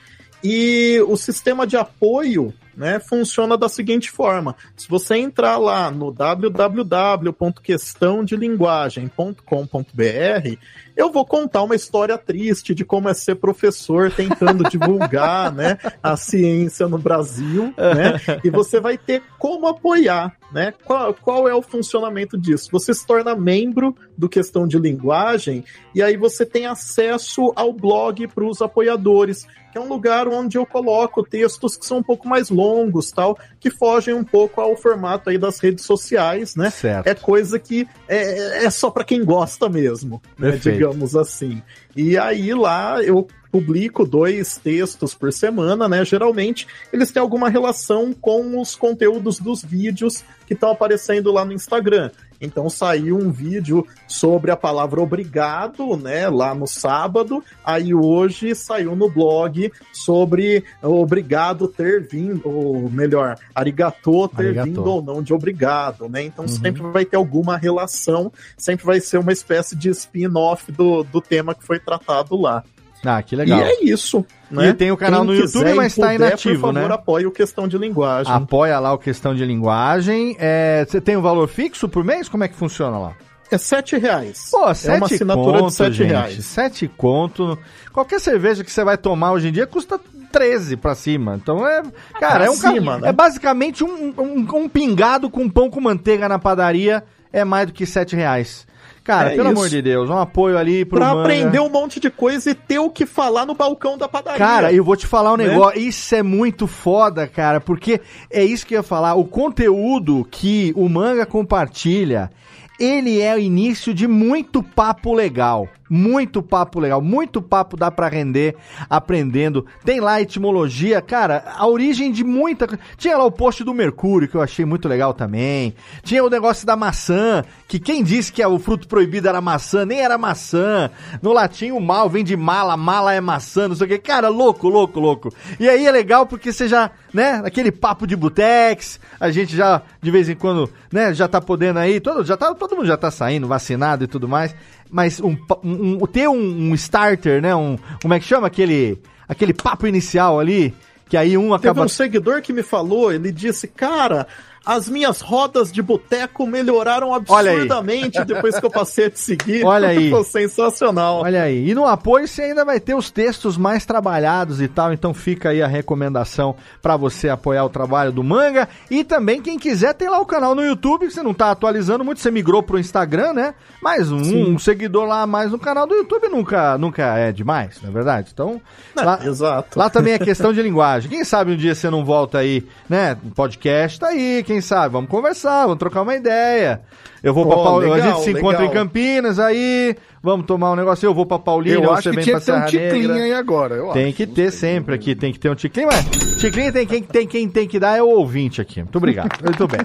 E o sistema de apoio né, funciona da seguinte forma: se você entrar lá no www.questãodelinguagem.com.br, eu vou contar uma história triste de como é ser professor tentando [LAUGHS] divulgar né, a ciência no Brasil, né? E você vai ter como apoiar, né? Qual, qual é o funcionamento disso? Você se torna membro do Questão de Linguagem e aí você tem acesso ao blog para os apoiadores, que é um lugar onde eu coloco textos que são um pouco mais longos, tal, que fogem um pouco ao formato aí das redes sociais, né? Certo. É coisa que é, é só para quem gosta mesmo, né? Digamos assim. E aí lá eu publico dois textos por semana, né? Geralmente eles têm alguma relação com os conteúdos dos vídeos que estão aparecendo lá no Instagram. Então saiu um vídeo sobre a palavra obrigado, né, lá no sábado. Aí hoje saiu no blog sobre obrigado ter vindo, ou melhor, arigatô ter Arigatô. vindo ou não de obrigado, né? Então sempre vai ter alguma relação, sempre vai ser uma espécie de spin-off do, do tema que foi tratado lá. Ah, que legal. E é isso. Né? E tem o canal no YouTube, quiser mas e tá puder, inativo, por favor, né? apoie o Questão de Linguagem. Apoia lá o Questão de Linguagem. É, Você tem um valor fixo por mês? Como é que funciona lá? É sete reais. Pô, é sete uma assinatura conto, de sete gente. reais. Sete conto. Qualquer cerveja que você vai tomar hoje em dia custa 13 pra cima. Então é. Cara, Pra é um cima, né? É basicamente um, um, um pingado com pão com manteiga na padaria. É mais do que sete reais. Cara, É pelo isso. amor de Deus, um apoio ali pro Pra Manga. aprender um monte de coisa e ter o que falar no balcão da padaria. Cara, eu vou te falar um Né? negócio. Isso é muito foda, cara, porque é isso que eu ia falar. O conteúdo que o manga compartilha, ele é o início de muito papo legal. Muito papo legal, muito papo dá pra render aprendendo. Tem lá etimologia, cara, a origem de muita. Tinha lá o post do Mercúrio, que eu achei muito legal também. Tinha o negócio da maçã, que quem disse que o fruto proibido era maçã, nem era maçã. No latim, o mal vem de mala, mala é maçã, não sei o que. Cara, louco, louco, louco. E aí é legal porque você já, né, aquele papo de butex, a gente já, de vez em quando, né, já tá podendo aí, todo, já tá, todo mundo já tá saindo, vacinado e tudo mais. Mas um, um, um- ter um, um starter, né, um, como é que chama aquele, aquele papo inicial ali, que aí um Teve acaba... um seguidor que me falou, ele disse, cara, as minhas rodas de boteco melhoraram absurdamente depois que eu passei a te seguir. Olha aí. Foi sensacional. Olha aí. E no apoio você ainda vai ter os textos mais trabalhados e tal. Então fica aí a recomendação pra você apoiar o trabalho do Manga. E também quem quiser tem lá o canal no YouTube, que você não tá atualizando muito, você migrou pro Instagram, né? Mas um, um seguidor lá a mais no canal do YouTube nunca, nunca é demais, não é verdade? Então, lá, Exato. lá também é questão de linguagem. Quem sabe um dia você não volta aí, né? Podcast tá aí, quem sabe? Vamos conversar, vamos trocar uma ideia. Eu vou pra Pô, Paul... a gente se encontra em Campinas aí, vamos tomar um negócio, eu vou pra Paulínia, Eu acho que tinha pra que ter um ticlinho aí agora. Eu Tem acho. que ter sempre aqui, tem que ter um ticlinho, mas ticlinho tem quem tem, quem tem que dar é o ouvinte aqui. Muito obrigado. [LAUGHS] Muito bem.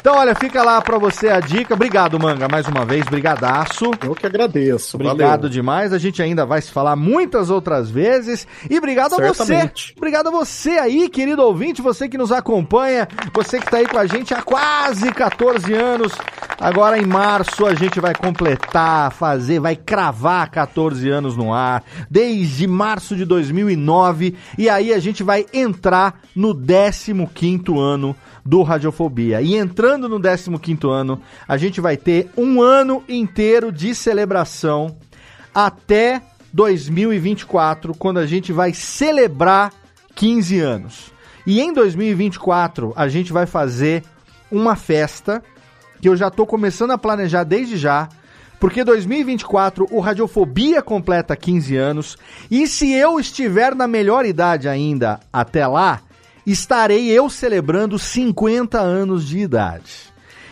Então, olha, fica lá pra você a dica. Obrigado, Manga, mais uma vez. Brigadaço. Eu que agradeço. Obrigado valeu. demais. A gente ainda vai se falar muitas outras vezes. E obrigado a você. Certamente. Obrigado a você aí, querido ouvinte, você que nos acompanha, você que tá aí com a gente. há quase 14 anos. Agora em março a gente vai completar, fazer, vai cravar 14 anos no ar, desde março de 2009, e aí a gente vai entrar no 15º ano do Radiofobia. E entrando no 15º ano, a gente vai ter um ano inteiro de celebração até 2024, quando a gente vai celebrar 15 anos. E em 2024 a gente vai fazer uma festa que eu já estou começando a planejar desde já, porque 2024 o Radiofobia completa 15 anos e se eu estiver na melhor idade ainda até lá, estarei eu celebrando 50 anos de idade.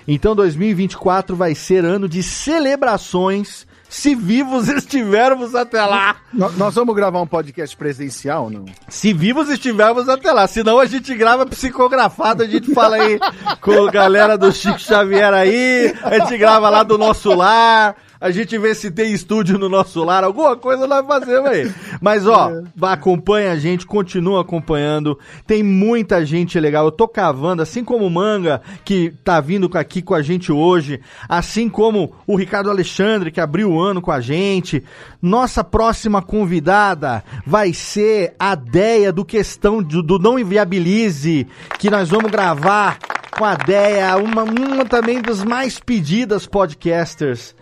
Então 2024 vai ser ano de celebrações se vivos [LAUGHS] estivermos até lá. No- Nós vamos gravar um podcast presencial, não? Se vivos estivermos até lá. Senão a gente grava psicografado, a gente fala aí [LAUGHS] com a galera do Chico Xavier aí, a gente grava lá do nosso lar, a gente vê se tem estúdio no nosso lar, alguma coisa nós fazemos aí. Mas ó, [LAUGHS] acompanha a gente, continua acompanhando. Tem muita gente legal. Eu tô cavando, assim como o Manga, que tá vindo aqui com a gente hoje, assim como o Ricardo Alexandre, que abriu o ano com a gente. Nossa próxima convidada vai ser a Deia do Questão do, do Não Inviabilize, que nós vamos gravar com a Deia, uma, uma também dos mais pedidas podcasters.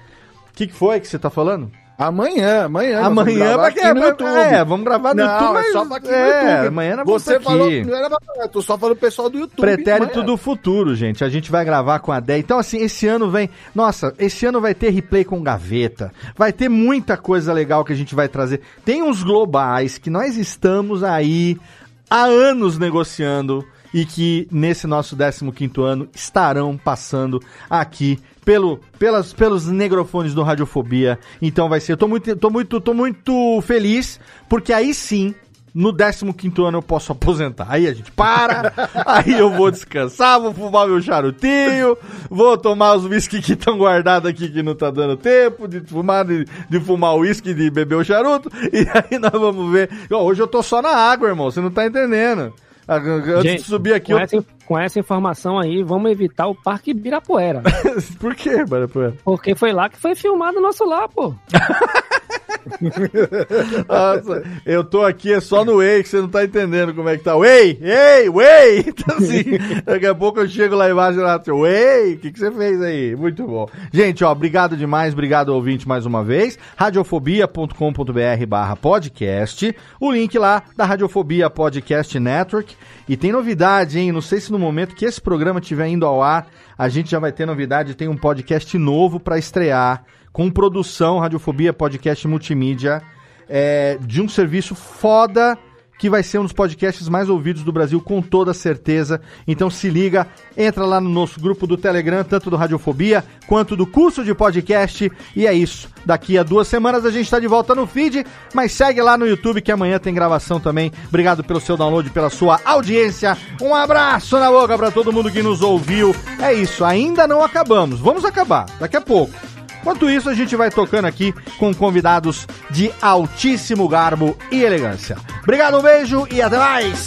O que, que foi que você tá falando? Amanhã, amanhã. vamos Amanhã pra quê? no é, vamos gravar no não, YouTube, É só pra aqui no é, YouTube. amanhã nós Você vamos falou, aqui. não era pra, tô só falando pro pessoal do YouTube. Pretérito amanhã. do futuro, gente. A gente vai gravar com a Dé. Então, assim, esse ano vem. Nossa, esse ano vai ter replay com gaveta. Vai ter muita coisa legal que a gente vai trazer. Tem uns globais que nós estamos aí há anos negociando e que nesse nosso 15 ano estarão passando aqui pelo, pelas, pelos negrofones do Radiofobia. Então vai ser. Eu tô muito, tô muito, tô muito feliz, porque aí sim. No 15 ano eu posso aposentar. Aí a gente para, [LAUGHS] aí eu vou descansar, vou fumar meu charutinho, vou tomar os whisky que estão guardados aqui que não tá dando tempo de fumar, de, de fumar o whisky, de beber o charuto, [LAUGHS] e aí nós vamos ver. Hoje eu tô só na água, irmão, você não tá entendendo. Ah, Antes Gente, de subir aqui, com, eu... essa, com essa informação aí, vamos evitar o Parque Ibirapuera. [LAUGHS] Por quê, Ibirapuera? Porque foi lá que foi filmado o nosso lá, pô. [LAUGHS] [LAUGHS] Nossa, eu tô aqui é só no Way, que você não tá entendendo como é que tá. Way, ei, Way! [LAUGHS] Então, assim, daqui a pouco eu chego lá embaixo e lá, Way, o que, que você fez aí? Muito bom. Gente, ó, obrigado demais, obrigado ouvinte mais uma vez. Radiofobia.com.br barra podcast. O link lá da Radiofobia Podcast Network. E tem novidade, hein? Não sei se no momento que esse programa estiver indo ao ar, a gente já vai ter novidade. Tem um podcast novo pra estrear com produção Radiofobia Podcast Multimídia é, de um serviço foda que vai ser um dos podcasts mais ouvidos do Brasil, com toda certeza. Então se liga, entra lá no nosso grupo do Telegram, tanto do Radiofobia quanto do curso de podcast. E é isso. Daqui a duas semanas a gente está de volta no feed, mas segue lá no YouTube que amanhã tem gravação também. Obrigado pelo seu download, pela sua audiência. Um abraço na boca para todo mundo que nos ouviu. É isso, ainda não acabamos. Vamos acabar daqui a pouco. Enquanto isso, a gente vai tocando aqui com convidados de altíssimo garbo e elegância. Obrigado, um beijo e até mais!